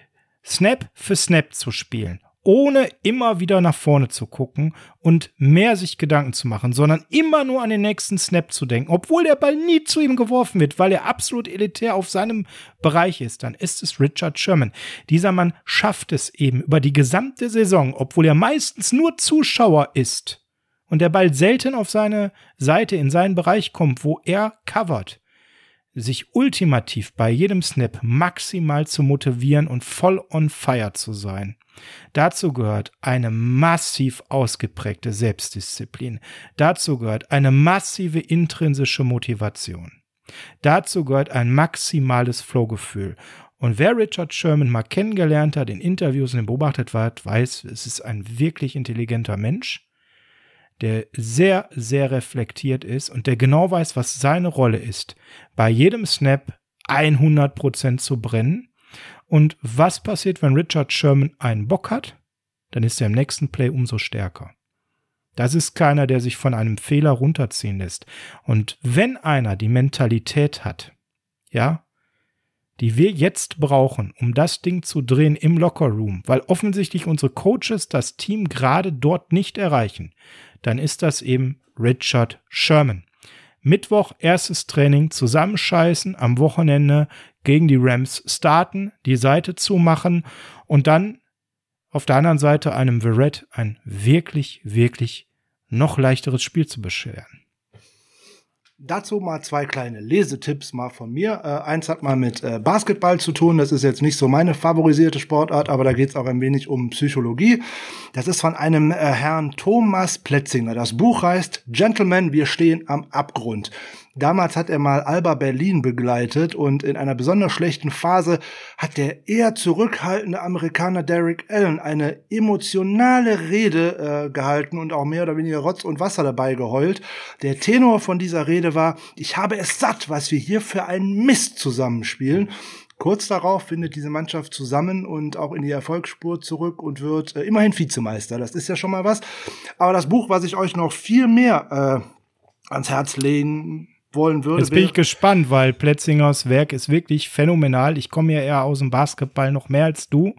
Speaker 1: Snap für Snap zu spielen, ohne immer wieder nach vorne zu gucken und mehr sich Gedanken zu machen, sondern immer nur an den nächsten Snap zu denken, obwohl der Ball nie zu ihm geworfen wird, weil er absolut elitär auf seinem Bereich ist, dann ist es Richard Sherman. Dieser Mann schafft es eben über die gesamte Saison, obwohl er meistens nur Zuschauer ist und der Ball selten auf seine Seite in seinen Bereich kommt, wo er covert sich ultimativ bei jedem Snap maximal zu motivieren und voll on fire zu sein. Dazu gehört eine massiv ausgeprägte Selbstdisziplin. Dazu gehört eine massive intrinsische Motivation. Dazu gehört ein maximales Flowgefühl. Und wer Richard Sherman mal kennengelernt hat, in Interviews und beobachtet hat, weiß, es ist ein wirklich intelligenter Mensch der sehr, sehr reflektiert ist und der genau weiß, was seine Rolle ist, bei jedem Snap 100% zu brennen. Und was passiert, wenn Richard Sherman einen Bock hat? Dann ist er im nächsten Play umso stärker. Das ist keiner, der sich von einem Fehler runterziehen lässt. Und wenn einer die Mentalität hat, ja, die wir jetzt brauchen, um das Ding zu drehen im Lockerroom, weil offensichtlich unsere Coaches das Team gerade dort nicht erreichen, dann ist das eben Richard Sherman. Mittwoch erstes Training zusammenscheißen, am Wochenende gegen die Rams starten, die Seite zumachen und dann auf der anderen Seite einem Verrett ein wirklich, wirklich noch leichteres Spiel zu bescheren.
Speaker 2: Dazu mal zwei kleine Lesetipps mal von mir. Äh, eins hat mal mit äh, Basketball zu tun. Das ist jetzt nicht so meine favorisierte Sportart, aber da geht es auch ein wenig um Psychologie. Das ist von einem äh, Herrn Thomas Plätzinger. Das Buch heißt Gentlemen, wir stehen am Abgrund. Damals hat er mal Alba Berlin begleitet und in einer besonders schlechten Phase hat der eher zurückhaltende Amerikaner Derek Allen eine emotionale Rede äh, gehalten und auch mehr oder weniger Rotz und Wasser dabei geheult. Der Tenor von dieser Rede war, ich habe es satt, was wir hier für einen Mist zusammenspielen. Kurz darauf findet diese Mannschaft zusammen und auch in die Erfolgsspur zurück und wird äh, immerhin Vizemeister. Das ist ja schon mal was. Aber das Buch, was ich euch noch viel mehr äh, ans Herz legen wollen würde.
Speaker 1: Jetzt bin ich gespannt, weil Plätzingers Werk ist wirklich phänomenal. Ich komme ja eher aus dem Basketball noch mehr als du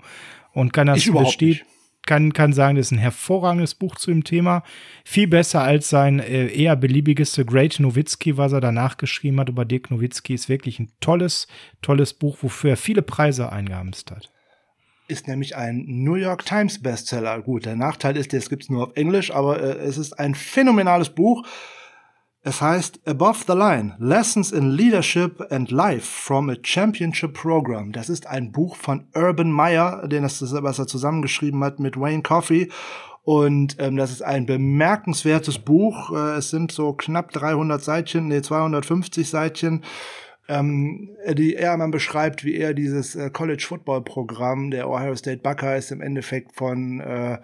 Speaker 1: und kann das besteht, kann, kann sagen, das ist ein hervorragendes Buch zu dem Thema. Viel besser als sein äh, eher beliebiges The Great Nowitzki, was er danach geschrieben hat über Dirk Nowitzki. Ist wirklich ein tolles, tolles Buch, wofür er viele Preise eingehamst hat
Speaker 2: ist nämlich ein New York Times Bestseller. Gut, der Nachteil ist, es gibt's nur auf Englisch, aber äh, es ist ein phänomenales Buch. Es heißt Above the Line, Lessons in Leadership and Life from a Championship Program. Das ist ein Buch von Urban Meyer, den das, was er zusammengeschrieben hat mit Wayne Coffey. Und ähm, das ist ein bemerkenswertes Buch. Äh, es sind so knapp 300 Seitchen, nee, 250 Seitchen ähm, die Ehrmann beschreibt, wie er dieses äh, College Football Programm der Ohio State Buckeyes im Endeffekt von, äh,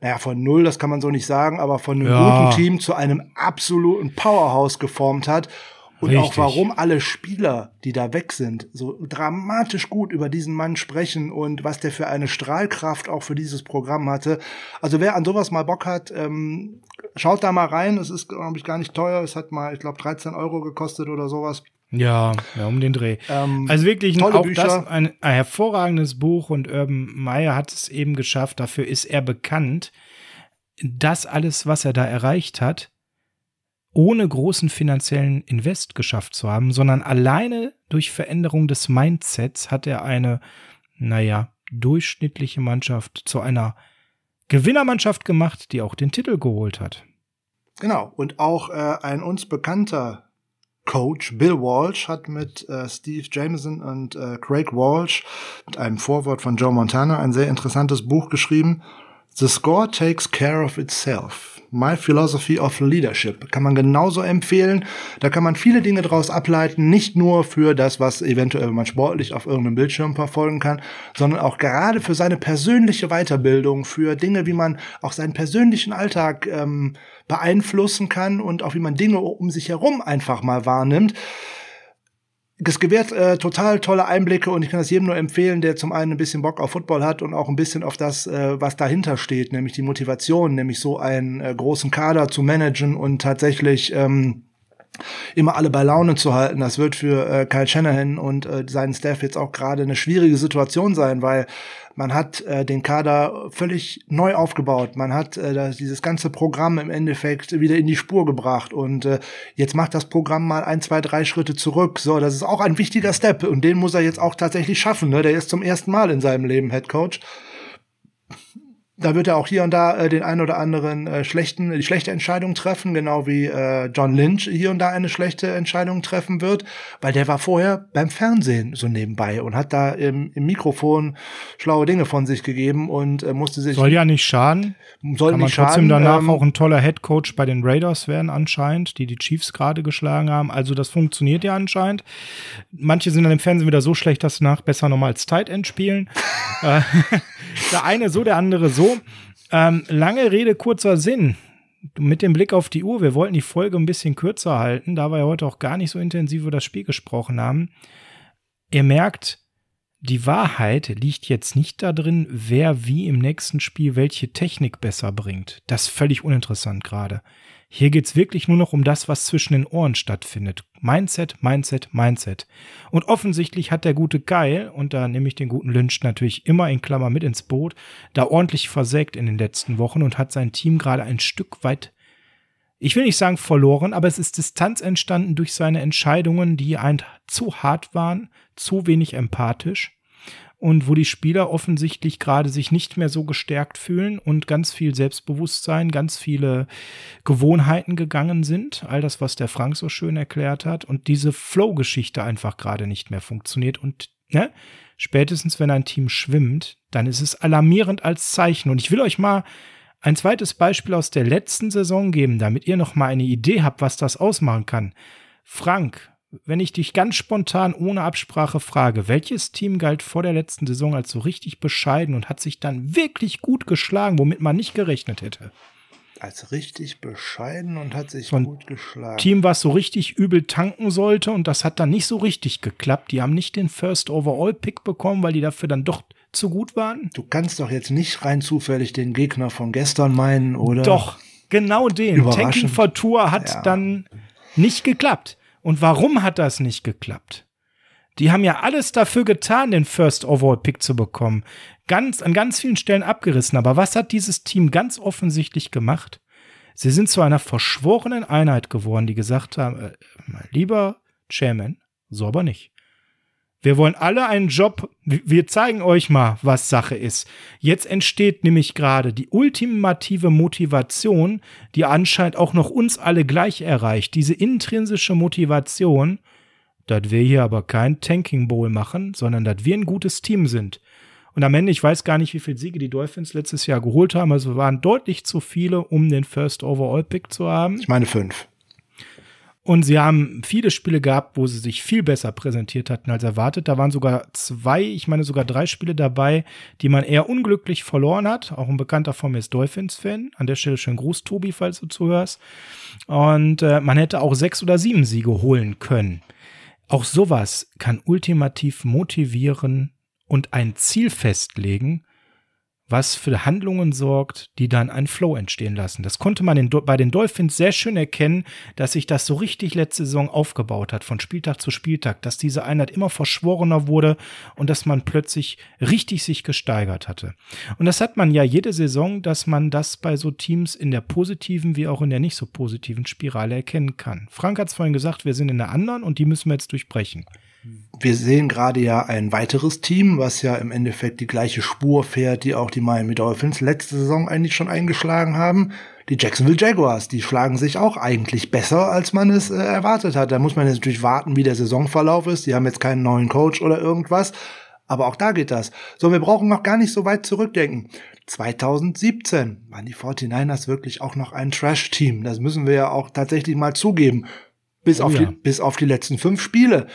Speaker 2: naja, von null, das kann man so nicht sagen, aber von einem ja. guten Team zu einem absoluten Powerhouse geformt hat. Und Richtig. auch warum alle Spieler, die da weg sind, so dramatisch gut über diesen Mann sprechen und was der für eine Strahlkraft auch für dieses Programm hatte. Also wer an sowas mal Bock hat, ähm, schaut da mal rein. Es ist, glaube ich, gar nicht teuer. Es hat mal, ich glaube, 13 Euro gekostet oder sowas.
Speaker 1: Ja, ja, um den Dreh. Ähm, also wirklich ein, auch Bücher. das ein, ein, hervorragendes Buch und Urban Meyer hat es eben geschafft, dafür ist er bekannt, das alles, was er da erreicht hat, ohne großen finanziellen Invest geschafft zu haben, sondern alleine durch Veränderung des Mindsets hat er eine, naja, durchschnittliche Mannschaft zu einer Gewinnermannschaft gemacht, die auch den Titel geholt hat.
Speaker 2: Genau, und auch äh, ein uns bekannter Coach Bill Walsh hat mit äh, Steve Jameson und äh, Craig Walsh mit einem Vorwort von Joe Montana ein sehr interessantes Buch geschrieben. The Score Takes Care of Itself. My Philosophy of Leadership. Kann man genauso empfehlen. Da kann man viele Dinge daraus ableiten. Nicht nur für das, was eventuell man sportlich auf irgendeinem Bildschirm verfolgen kann, sondern auch gerade für seine persönliche Weiterbildung, für Dinge, wie man auch seinen persönlichen Alltag ähm, beeinflussen kann und auch wie man Dinge um sich herum einfach mal wahrnimmt. Das gewährt äh, total tolle Einblicke und ich kann das jedem nur empfehlen, der zum einen ein bisschen Bock auf Football hat und auch ein bisschen auf das, äh, was dahinter steht, nämlich die Motivation, nämlich so einen äh, großen Kader zu managen und tatsächlich ähm, immer alle bei Laune zu halten. Das wird für äh, Kyle Shanahan und äh, seinen Staff jetzt auch gerade eine schwierige Situation sein, weil man hat äh, den Kader völlig neu aufgebaut. Man hat äh, dieses ganze Programm im Endeffekt wieder in die Spur gebracht. Und äh, jetzt macht das Programm mal ein, zwei, drei Schritte zurück. So, das ist auch ein wichtiger Step. Und den muss er jetzt auch tatsächlich schaffen. Ne? Der ist zum ersten Mal in seinem Leben Head Coach da wird er auch hier und da äh, den ein oder anderen äh, schlechten, die schlechte Entscheidung treffen, genau wie äh, John Lynch hier und da eine schlechte Entscheidung treffen wird, weil der war vorher beim Fernsehen so nebenbei und hat da im, im Mikrofon schlaue Dinge von sich gegeben und äh, musste sich.
Speaker 1: Soll ja nicht schaden. Soll Kann man trotzdem schaden, danach ähm, auch ein toller Head Coach bei den Raiders werden anscheinend, die die Chiefs gerade geschlagen haben. Also das funktioniert ja anscheinend. Manche sind dann im Fernsehen wieder so schlecht, dass sie nach besser nochmal als Tight End spielen. Der eine so, der andere so. Ähm, lange Rede, kurzer Sinn. Mit dem Blick auf die Uhr, wir wollten die Folge ein bisschen kürzer halten, da wir heute auch gar nicht so intensiv über das Spiel gesprochen haben. Ihr merkt, die Wahrheit liegt jetzt nicht darin, wer wie im nächsten Spiel welche Technik besser bringt. Das ist völlig uninteressant gerade. Hier geht's wirklich nur noch um das, was zwischen den Ohren stattfindet. Mindset, Mindset, Mindset. Und offensichtlich hat der gute Geil, und da nehme ich den guten Lynch natürlich immer in Klammer mit ins Boot, da ordentlich versägt in den letzten Wochen und hat sein Team gerade ein Stück weit, ich will nicht sagen verloren, aber es ist Distanz entstanden durch seine Entscheidungen, die ein zu hart waren, zu wenig empathisch. Und wo die Spieler offensichtlich gerade sich nicht mehr so gestärkt fühlen und ganz viel Selbstbewusstsein, ganz viele Gewohnheiten gegangen sind. All das, was der Frank so schön erklärt hat und diese Flow-Geschichte einfach gerade nicht mehr funktioniert und ne? Spätestens wenn ein Team schwimmt, dann ist es alarmierend als Zeichen. Und ich will euch mal ein zweites Beispiel aus der letzten Saison geben, damit ihr noch mal eine Idee habt, was das ausmachen kann. Frank, wenn ich dich ganz spontan ohne Absprache frage, welches Team galt vor der letzten Saison als so richtig bescheiden und hat sich dann wirklich gut geschlagen, womit man nicht gerechnet hätte?
Speaker 2: Als richtig bescheiden und hat sich
Speaker 1: Von
Speaker 2: gut geschlagen.
Speaker 1: Team, was so richtig übel tanken sollte und das hat dann nicht so richtig geklappt. Die haben nicht den First Overall Pick bekommen, weil die dafür dann doch zu gut waren.
Speaker 2: Du kannst doch jetzt nicht rein zufällig den Gegner von gestern meinen, oder?
Speaker 1: Doch, genau den. Tanking for Tour hat
Speaker 2: Ja.
Speaker 1: dann nicht geklappt. Und warum hat das nicht geklappt? Die haben ja alles dafür getan, den First Overall Pick zu bekommen. Ganz, an ganz vielen Stellen abgerissen. Aber was hat dieses Team ganz offensichtlich gemacht? Sie sind zu einer verschworenen Einheit geworden, die gesagt haben, äh, lieber Chairman, so aber nicht. Wir wollen alle einen Job. Wir zeigen euch mal, was Sache ist. Jetzt entsteht nämlich gerade die ultimative Motivation, die anscheinend auch noch uns alle gleich erreicht. Diese intrinsische Motivation, dass wir hier aber kein Tanking Bowl machen, sondern dass wir ein gutes Team sind. Und am Ende, ich weiß gar nicht, wie viele Siege die Dolphins letztes Jahr geholt haben. Also waren deutlich zu viele, um den First Overall Pick zu haben.
Speaker 2: Ich meine fünf.
Speaker 1: Und sie haben viele Spiele gehabt, wo sie sich viel besser präsentiert hatten als erwartet. Da waren sogar zwei, ich meine sogar drei Spiele dabei, die man eher unglücklich verloren hat. Auch ein Bekannter von mir ist Dolphins-Fan. An der Stelle schön Gruß, Tobi, falls du zuhörst. Und äh, man hätte auch sechs oder sieben Siege holen können. Auch sowas kann ultimativ motivieren und ein Ziel festlegen, was für Handlungen sorgt, die dann einen Flow entstehen lassen. Das konnte man in, bei den Dolphins sehr schön erkennen, dass sich das so richtig letzte Saison aufgebaut hat, von Spieltag zu Spieltag, dass diese Einheit immer verschworener wurde und dass man plötzlich richtig sich gesteigert hatte. Und das hat man ja jede Saison, dass man das bei so Teams in der positiven wie auch in der nicht so positiven Spirale erkennen kann. Frank hat es vorhin gesagt, wir sind in der anderen und die müssen wir jetzt durchbrechen.
Speaker 2: Wir sehen gerade ja ein weiteres Team, was ja im Endeffekt die gleiche Spur fährt, die auch die Miami Dolphins letzte Saison eigentlich schon eingeschlagen haben. Die Jacksonville Jaguars, die schlagen sich auch eigentlich besser, als man es äh, erwartet hat. Da muss man jetzt natürlich warten, wie der Saisonverlauf ist. Die haben jetzt keinen neuen Coach oder irgendwas. Aber auch da geht das. So, wir brauchen noch gar nicht so weit zurückdenken. 2017 waren die 49ers wirklich auch noch ein Trash-Team. Das müssen wir ja auch tatsächlich mal zugeben. Bis,
Speaker 1: Oh
Speaker 2: auf,
Speaker 1: ja.
Speaker 2: die, bis auf die letzten fünf Spiele.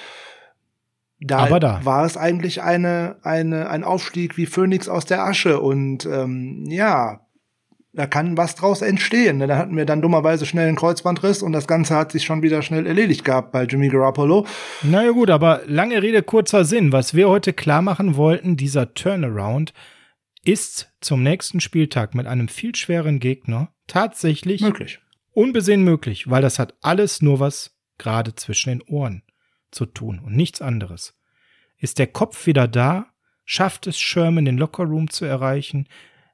Speaker 2: Da,
Speaker 1: da.
Speaker 2: war es eigentlich eine, eine, ein Aufstieg wie Phönix aus der Asche. Und ähm, ja, da kann was draus entstehen. Da hatten wir dann dummerweise schnell einen Kreuzbandriss und das Ganze hat sich schon wieder schnell erledigt gehabt bei Jimmy Garoppolo.
Speaker 1: Naja gut, aber lange Rede, kurzer Sinn. Was wir heute klar machen wollten, dieser Turnaround ist zum nächsten Spieltag mit einem viel schweren Gegner tatsächlich
Speaker 2: Möglich.
Speaker 1: unbesehen möglich, weil das hat alles nur was gerade zwischen den Ohren zu tun und nichts anderes. Ist der Kopf wieder da? Schafft es Sherman, den Lockerroom zu erreichen,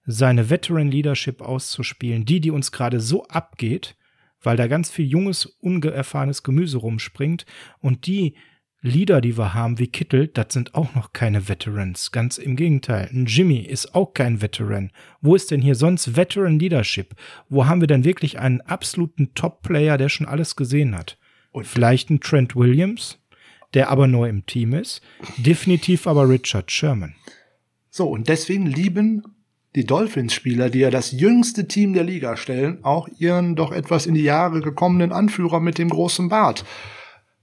Speaker 1: seine Veteran Leadership auszuspielen, die, die uns gerade so abgeht, weil da ganz viel junges, ungeerfahrenes Gemüse rumspringt und die Leader, die wir haben, wie Kittel, das sind auch noch keine Veterans. Ganz im Gegenteil. Ein Jimmy ist auch kein Veteran. Wo ist denn hier sonst Veteran Leadership? Wo haben wir denn wirklich einen absoluten Top-Player, der schon alles gesehen hat?
Speaker 2: Und-
Speaker 1: Vielleicht ein Trent Williams, der aber neu im Team ist. Definitiv aber Richard Sherman.
Speaker 2: So, und deswegen lieben die Dolphins-Spieler, die ja das jüngste Team der Liga stellen, auch ihren doch etwas in die Jahre gekommenen Anführer mit dem großen Bart.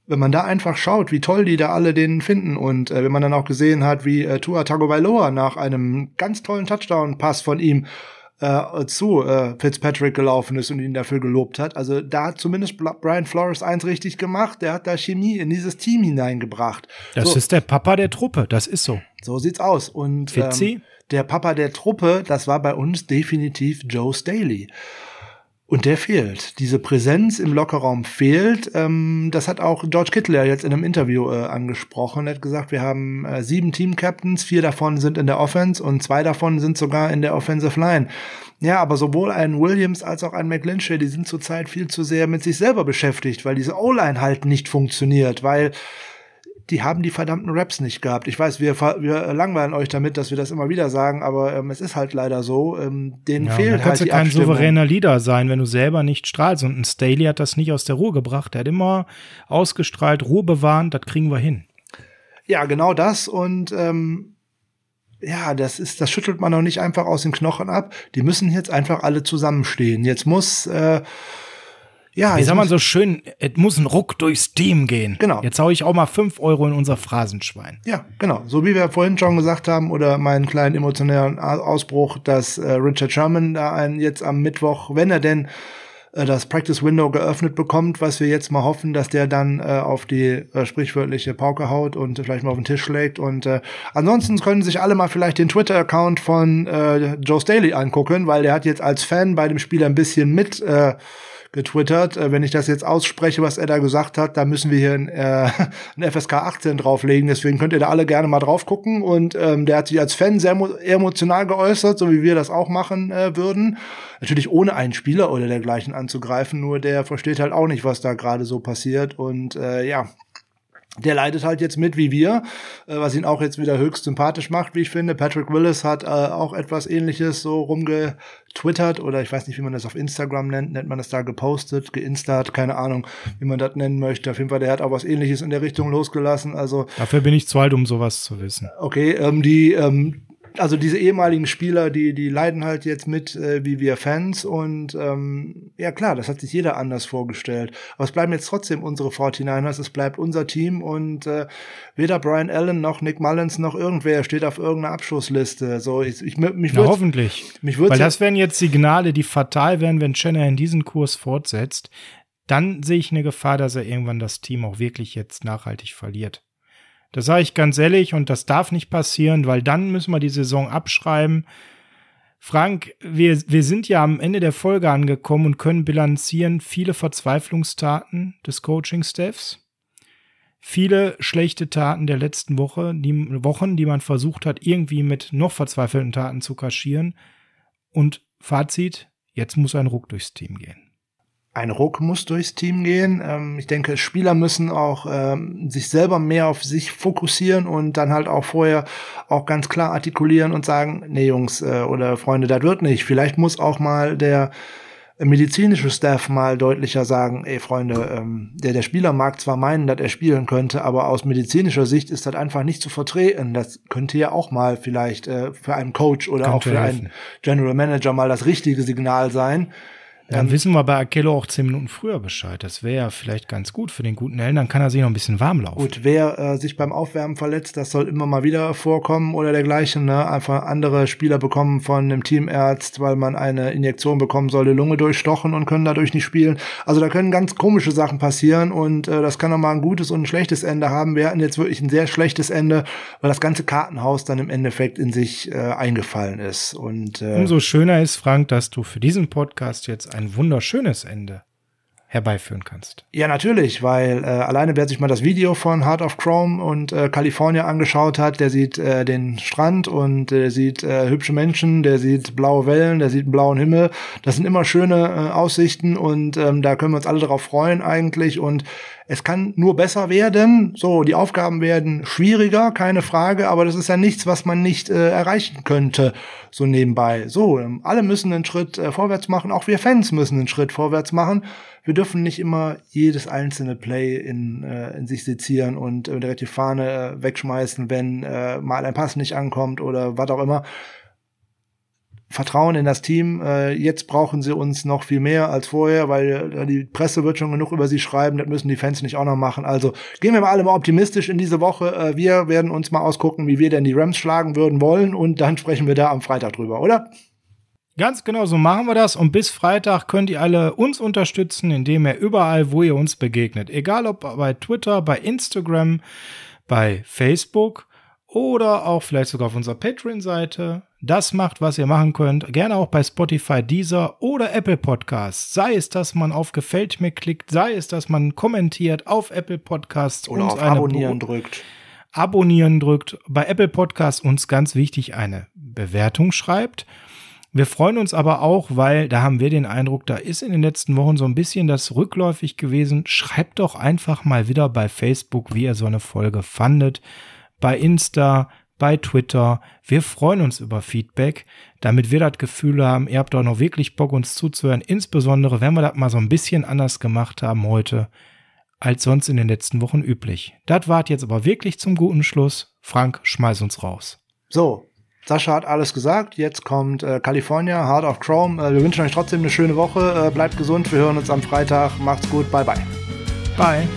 Speaker 2: Wenn man da einfach schaut, wie toll die da alle den finden und äh, wenn man dann auch gesehen hat, wie äh, Tua Tagovailoa nach einem ganz tollen Touchdown-Pass von ihm äh, zu äh, Fitzpatrick gelaufen ist und ihn dafür gelobt hat. Also da hat zumindest Brian Flores eins richtig gemacht. Der hat da Chemie in dieses Team hineingebracht.
Speaker 1: Das
Speaker 2: so,
Speaker 1: ist der Papa der Truppe. Das ist so.
Speaker 2: so sieht's aus. Und ähm, der Papa der Truppe, das war bei uns definitiv Joe Staley. Und der fehlt. Diese Präsenz im Lockerraum fehlt. Ähm, das hat auch George Kittle ja jetzt in einem Interview äh, angesprochen. Er hat gesagt, wir haben äh, sieben Team-Captains, vier davon sind in der Offense und zwei davon sind sogar in der Offensive Line. Ja, aber sowohl ein Williams als auch ein McLinchy, die sind zurzeit viel zu sehr mit sich selber beschäftigt, weil diese O-Line halt nicht funktioniert, weil die haben die verdammten Raps nicht gehabt. Ich weiß, wir, wir langweilen euch damit, dass wir das immer wieder sagen, aber ähm, es ist halt leider so. Ähm, denen ja, fehlt dann
Speaker 1: kannst halt du kein souveräner Leader sein, wenn du selber nicht strahlst. Und ein Staley hat das nicht aus der Ruhe gebracht. Er hat immer ausgestrahlt, Ruhe bewahren, das kriegen wir hin.
Speaker 2: Ja, genau das. Und ähm, ja, das ist, das schüttelt man noch nicht einfach aus den Knochen ab. Die müssen jetzt einfach alle zusammenstehen. Jetzt muss äh,
Speaker 1: ja,
Speaker 2: wie
Speaker 1: sagt man so schön, es muss ein Ruck durchs Team gehen.
Speaker 2: Genau.
Speaker 1: Jetzt hau ich auch mal fünf Euro in unser Phrasenschwein.
Speaker 2: Ja, genau. So wie wir vorhin schon gesagt haben, oder meinen kleinen emotionalen Ausbruch, dass äh, Richard Sherman da einen jetzt am Mittwoch, wenn er denn äh, das Practice Window geöffnet bekommt, was wir jetzt mal hoffen, dass der dann äh, auf die äh, sprichwörtliche Pauke haut und vielleicht mal auf den Tisch schlägt. Und äh, ansonsten können sich alle mal vielleicht den Twitter-Account von äh, Joe Staley angucken, weil der hat jetzt als Fan bei dem Spiel ein bisschen mit äh, getwittert. Äh, wenn ich das jetzt ausspreche, was er da gesagt hat, da müssen wir hier ein, äh, ein FSK 18 drauflegen. Deswegen könnt ihr da alle gerne mal drauf gucken. Und ähm, der hat sich als Fan sehr emotional geäußert, so wie wir das auch machen äh, würden. Natürlich ohne einen Spieler oder dergleichen anzugreifen, nur der versteht halt auch nicht, was da gerade so passiert. Und äh, ja, der leidet halt jetzt mit wie wir, äh, was ihn auch jetzt wieder höchst sympathisch macht, wie ich finde. Patrick Willis hat äh, auch etwas ähnliches so rumgetwittert oder ich weiß nicht, wie man das auf Instagram nennt, nennt man das da gepostet, geinstart, keine Ahnung, wie man das nennen möchte. Auf jeden Fall, der hat auch was ähnliches in der Richtung losgelassen. Also
Speaker 1: Dafür bin ich zu alt, um sowas zu wissen.
Speaker 2: Okay, ähm, die ähm, also diese ehemaligen Spieler, die, die leiden halt jetzt mit, äh, wie wir Fans. Und ähm, ja klar, das hat sich jeder anders vorgestellt. Aber es bleiben jetzt trotzdem unsere 49ers, es bleibt unser Team und äh, weder Brian Allen noch Nick Mullins noch irgendwer steht auf irgendeiner Abschlussliste. So, ich, ich mich
Speaker 1: Na, hoffentlich. Mich Weil das wären jetzt Signale, die fatal wären, wenn Shanahan diesen Kurs fortsetzt. Dann sehe ich eine Gefahr, dass er irgendwann das Team auch wirklich jetzt nachhaltig verliert. Das sage ich ganz ehrlich und das darf nicht passieren, weil dann müssen wir die Saison abschreiben. Frank, wir, wir sind ja am Ende der Folge angekommen und können bilanzieren viele Verzweiflungstaten des Coaching-Staffs, viele schlechte Taten der letzten Woche, die, Wochen, die man versucht hat, irgendwie mit noch verzweifelten Taten zu kaschieren. Und Fazit, jetzt muss ein Ruck durchs Team gehen
Speaker 2: ein Ruck muss durchs Team gehen. Ähm, ich denke, Spieler müssen auch ähm, sich selber mehr auf sich fokussieren und dann halt auch vorher auch ganz klar artikulieren und sagen, nee Jungs äh, oder Freunde, das wird nicht. Vielleicht muss auch mal der medizinische Staff mal deutlicher sagen, ey Freunde, ähm, der, der Spieler mag zwar meinen, dass er spielen könnte, aber aus medizinischer Sicht ist das einfach nicht zu vertreten. Das könnte ja auch mal vielleicht äh, für einen Coach oder könnte auch für helfen. einen General Manager mal das richtige Signal sein
Speaker 1: dann ähm, wissen wir bei Akello auch zehn Minuten früher Bescheid. Das wäre ja vielleicht ganz gut für den guten Ellen, dann kann er sich noch ein bisschen warm laufen.
Speaker 2: Gut, wer äh, sich beim Aufwärmen verletzt, das soll immer mal wieder vorkommen oder dergleichen. Ne? Einfach andere Spieler bekommen von einem Teamerzt, weil man eine Injektion bekommen soll, die Lunge durchstochen und können dadurch nicht spielen. Also da können ganz komische Sachen passieren und äh, das kann auch mal ein gutes und ein schlechtes Ende haben. Wir hatten jetzt wirklich ein sehr schlechtes Ende, weil das ganze Kartenhaus dann im Endeffekt in sich äh, eingefallen ist. Und
Speaker 1: äh, umso schöner ist, Frank, dass du für diesen Podcast jetzt ein wunderschönes Ende herbeiführen kannst.
Speaker 2: Ja, natürlich, weil äh, alleine wer sich mal das Video von Heart of Chrome und äh, California angeschaut hat, der sieht äh, den Strand und der sieht äh, hübsche Menschen, der sieht blaue Wellen, der sieht einen blauen Himmel. Das sind immer schöne äh, Aussichten und ähm, da können wir uns alle darauf freuen eigentlich und es kann nur besser werden. So, die Aufgaben werden schwieriger, keine Frage, aber das ist ja nichts, was man nicht äh, erreichen könnte, so nebenbei. So, ähm, alle müssen einen Schritt äh, vorwärts machen, auch wir Fans müssen einen Schritt vorwärts machen. Wir dürfen nicht immer jedes einzelne Play in, äh, in sich sezieren und äh, direkt die Fahne äh, wegschmeißen, wenn äh, mal ein Pass nicht ankommt oder was auch immer. Vertrauen in das Team. Äh, jetzt brauchen sie uns noch viel mehr als vorher, weil äh, die Presse wird schon genug über sie schreiben. Das müssen die Fans nicht auch noch machen. Also gehen wir mal alle mal optimistisch in diese Woche. Äh, wir werden uns mal ausgucken, wie wir denn die Rams schlagen würden wollen und dann sprechen wir da am Freitag drüber, oder?
Speaker 1: Ganz genau so machen wir das und bis Freitag könnt ihr alle uns unterstützen, indem ihr überall, wo ihr uns begegnet, egal ob bei Twitter, bei Instagram, bei Facebook oder auch vielleicht sogar auf unserer Patreon-Seite, das macht, was ihr machen könnt. Gerne auch bei Spotify, Deezer oder Apple Podcasts. Sei es, dass man auf Gefällt mir klickt, sei es, dass man kommentiert auf Apple Podcasts
Speaker 2: oder auf Abonnieren Bo drückt.
Speaker 1: Abonnieren drückt. Bei Apple Podcasts uns ganz wichtig eine Bewertung schreibt. Wir freuen uns aber auch, weil da haben wir den Eindruck, da ist in den letzten Wochen so ein bisschen das rückläufig gewesen. Schreibt doch einfach mal wieder bei Facebook, wie ihr so eine Folge fandet. Bei Insta, bei Twitter. Wir freuen uns über Feedback, damit wir das Gefühl haben, ihr habt doch noch wirklich Bock, uns zuzuhören. Insbesondere, wenn wir das mal so ein bisschen anders gemacht haben heute, als sonst in den letzten Wochen üblich. Das wart jetzt aber wirklich zum guten Schluss. Frank, schmeiß uns raus.
Speaker 2: So, Sascha hat alles gesagt. Jetzt kommt äh, California, Heart of Chrome. Äh, wir wünschen euch trotzdem eine schöne Woche. Äh, bleibt gesund. Wir hören uns am Freitag. Macht's gut. Bye, bye.
Speaker 1: Bye.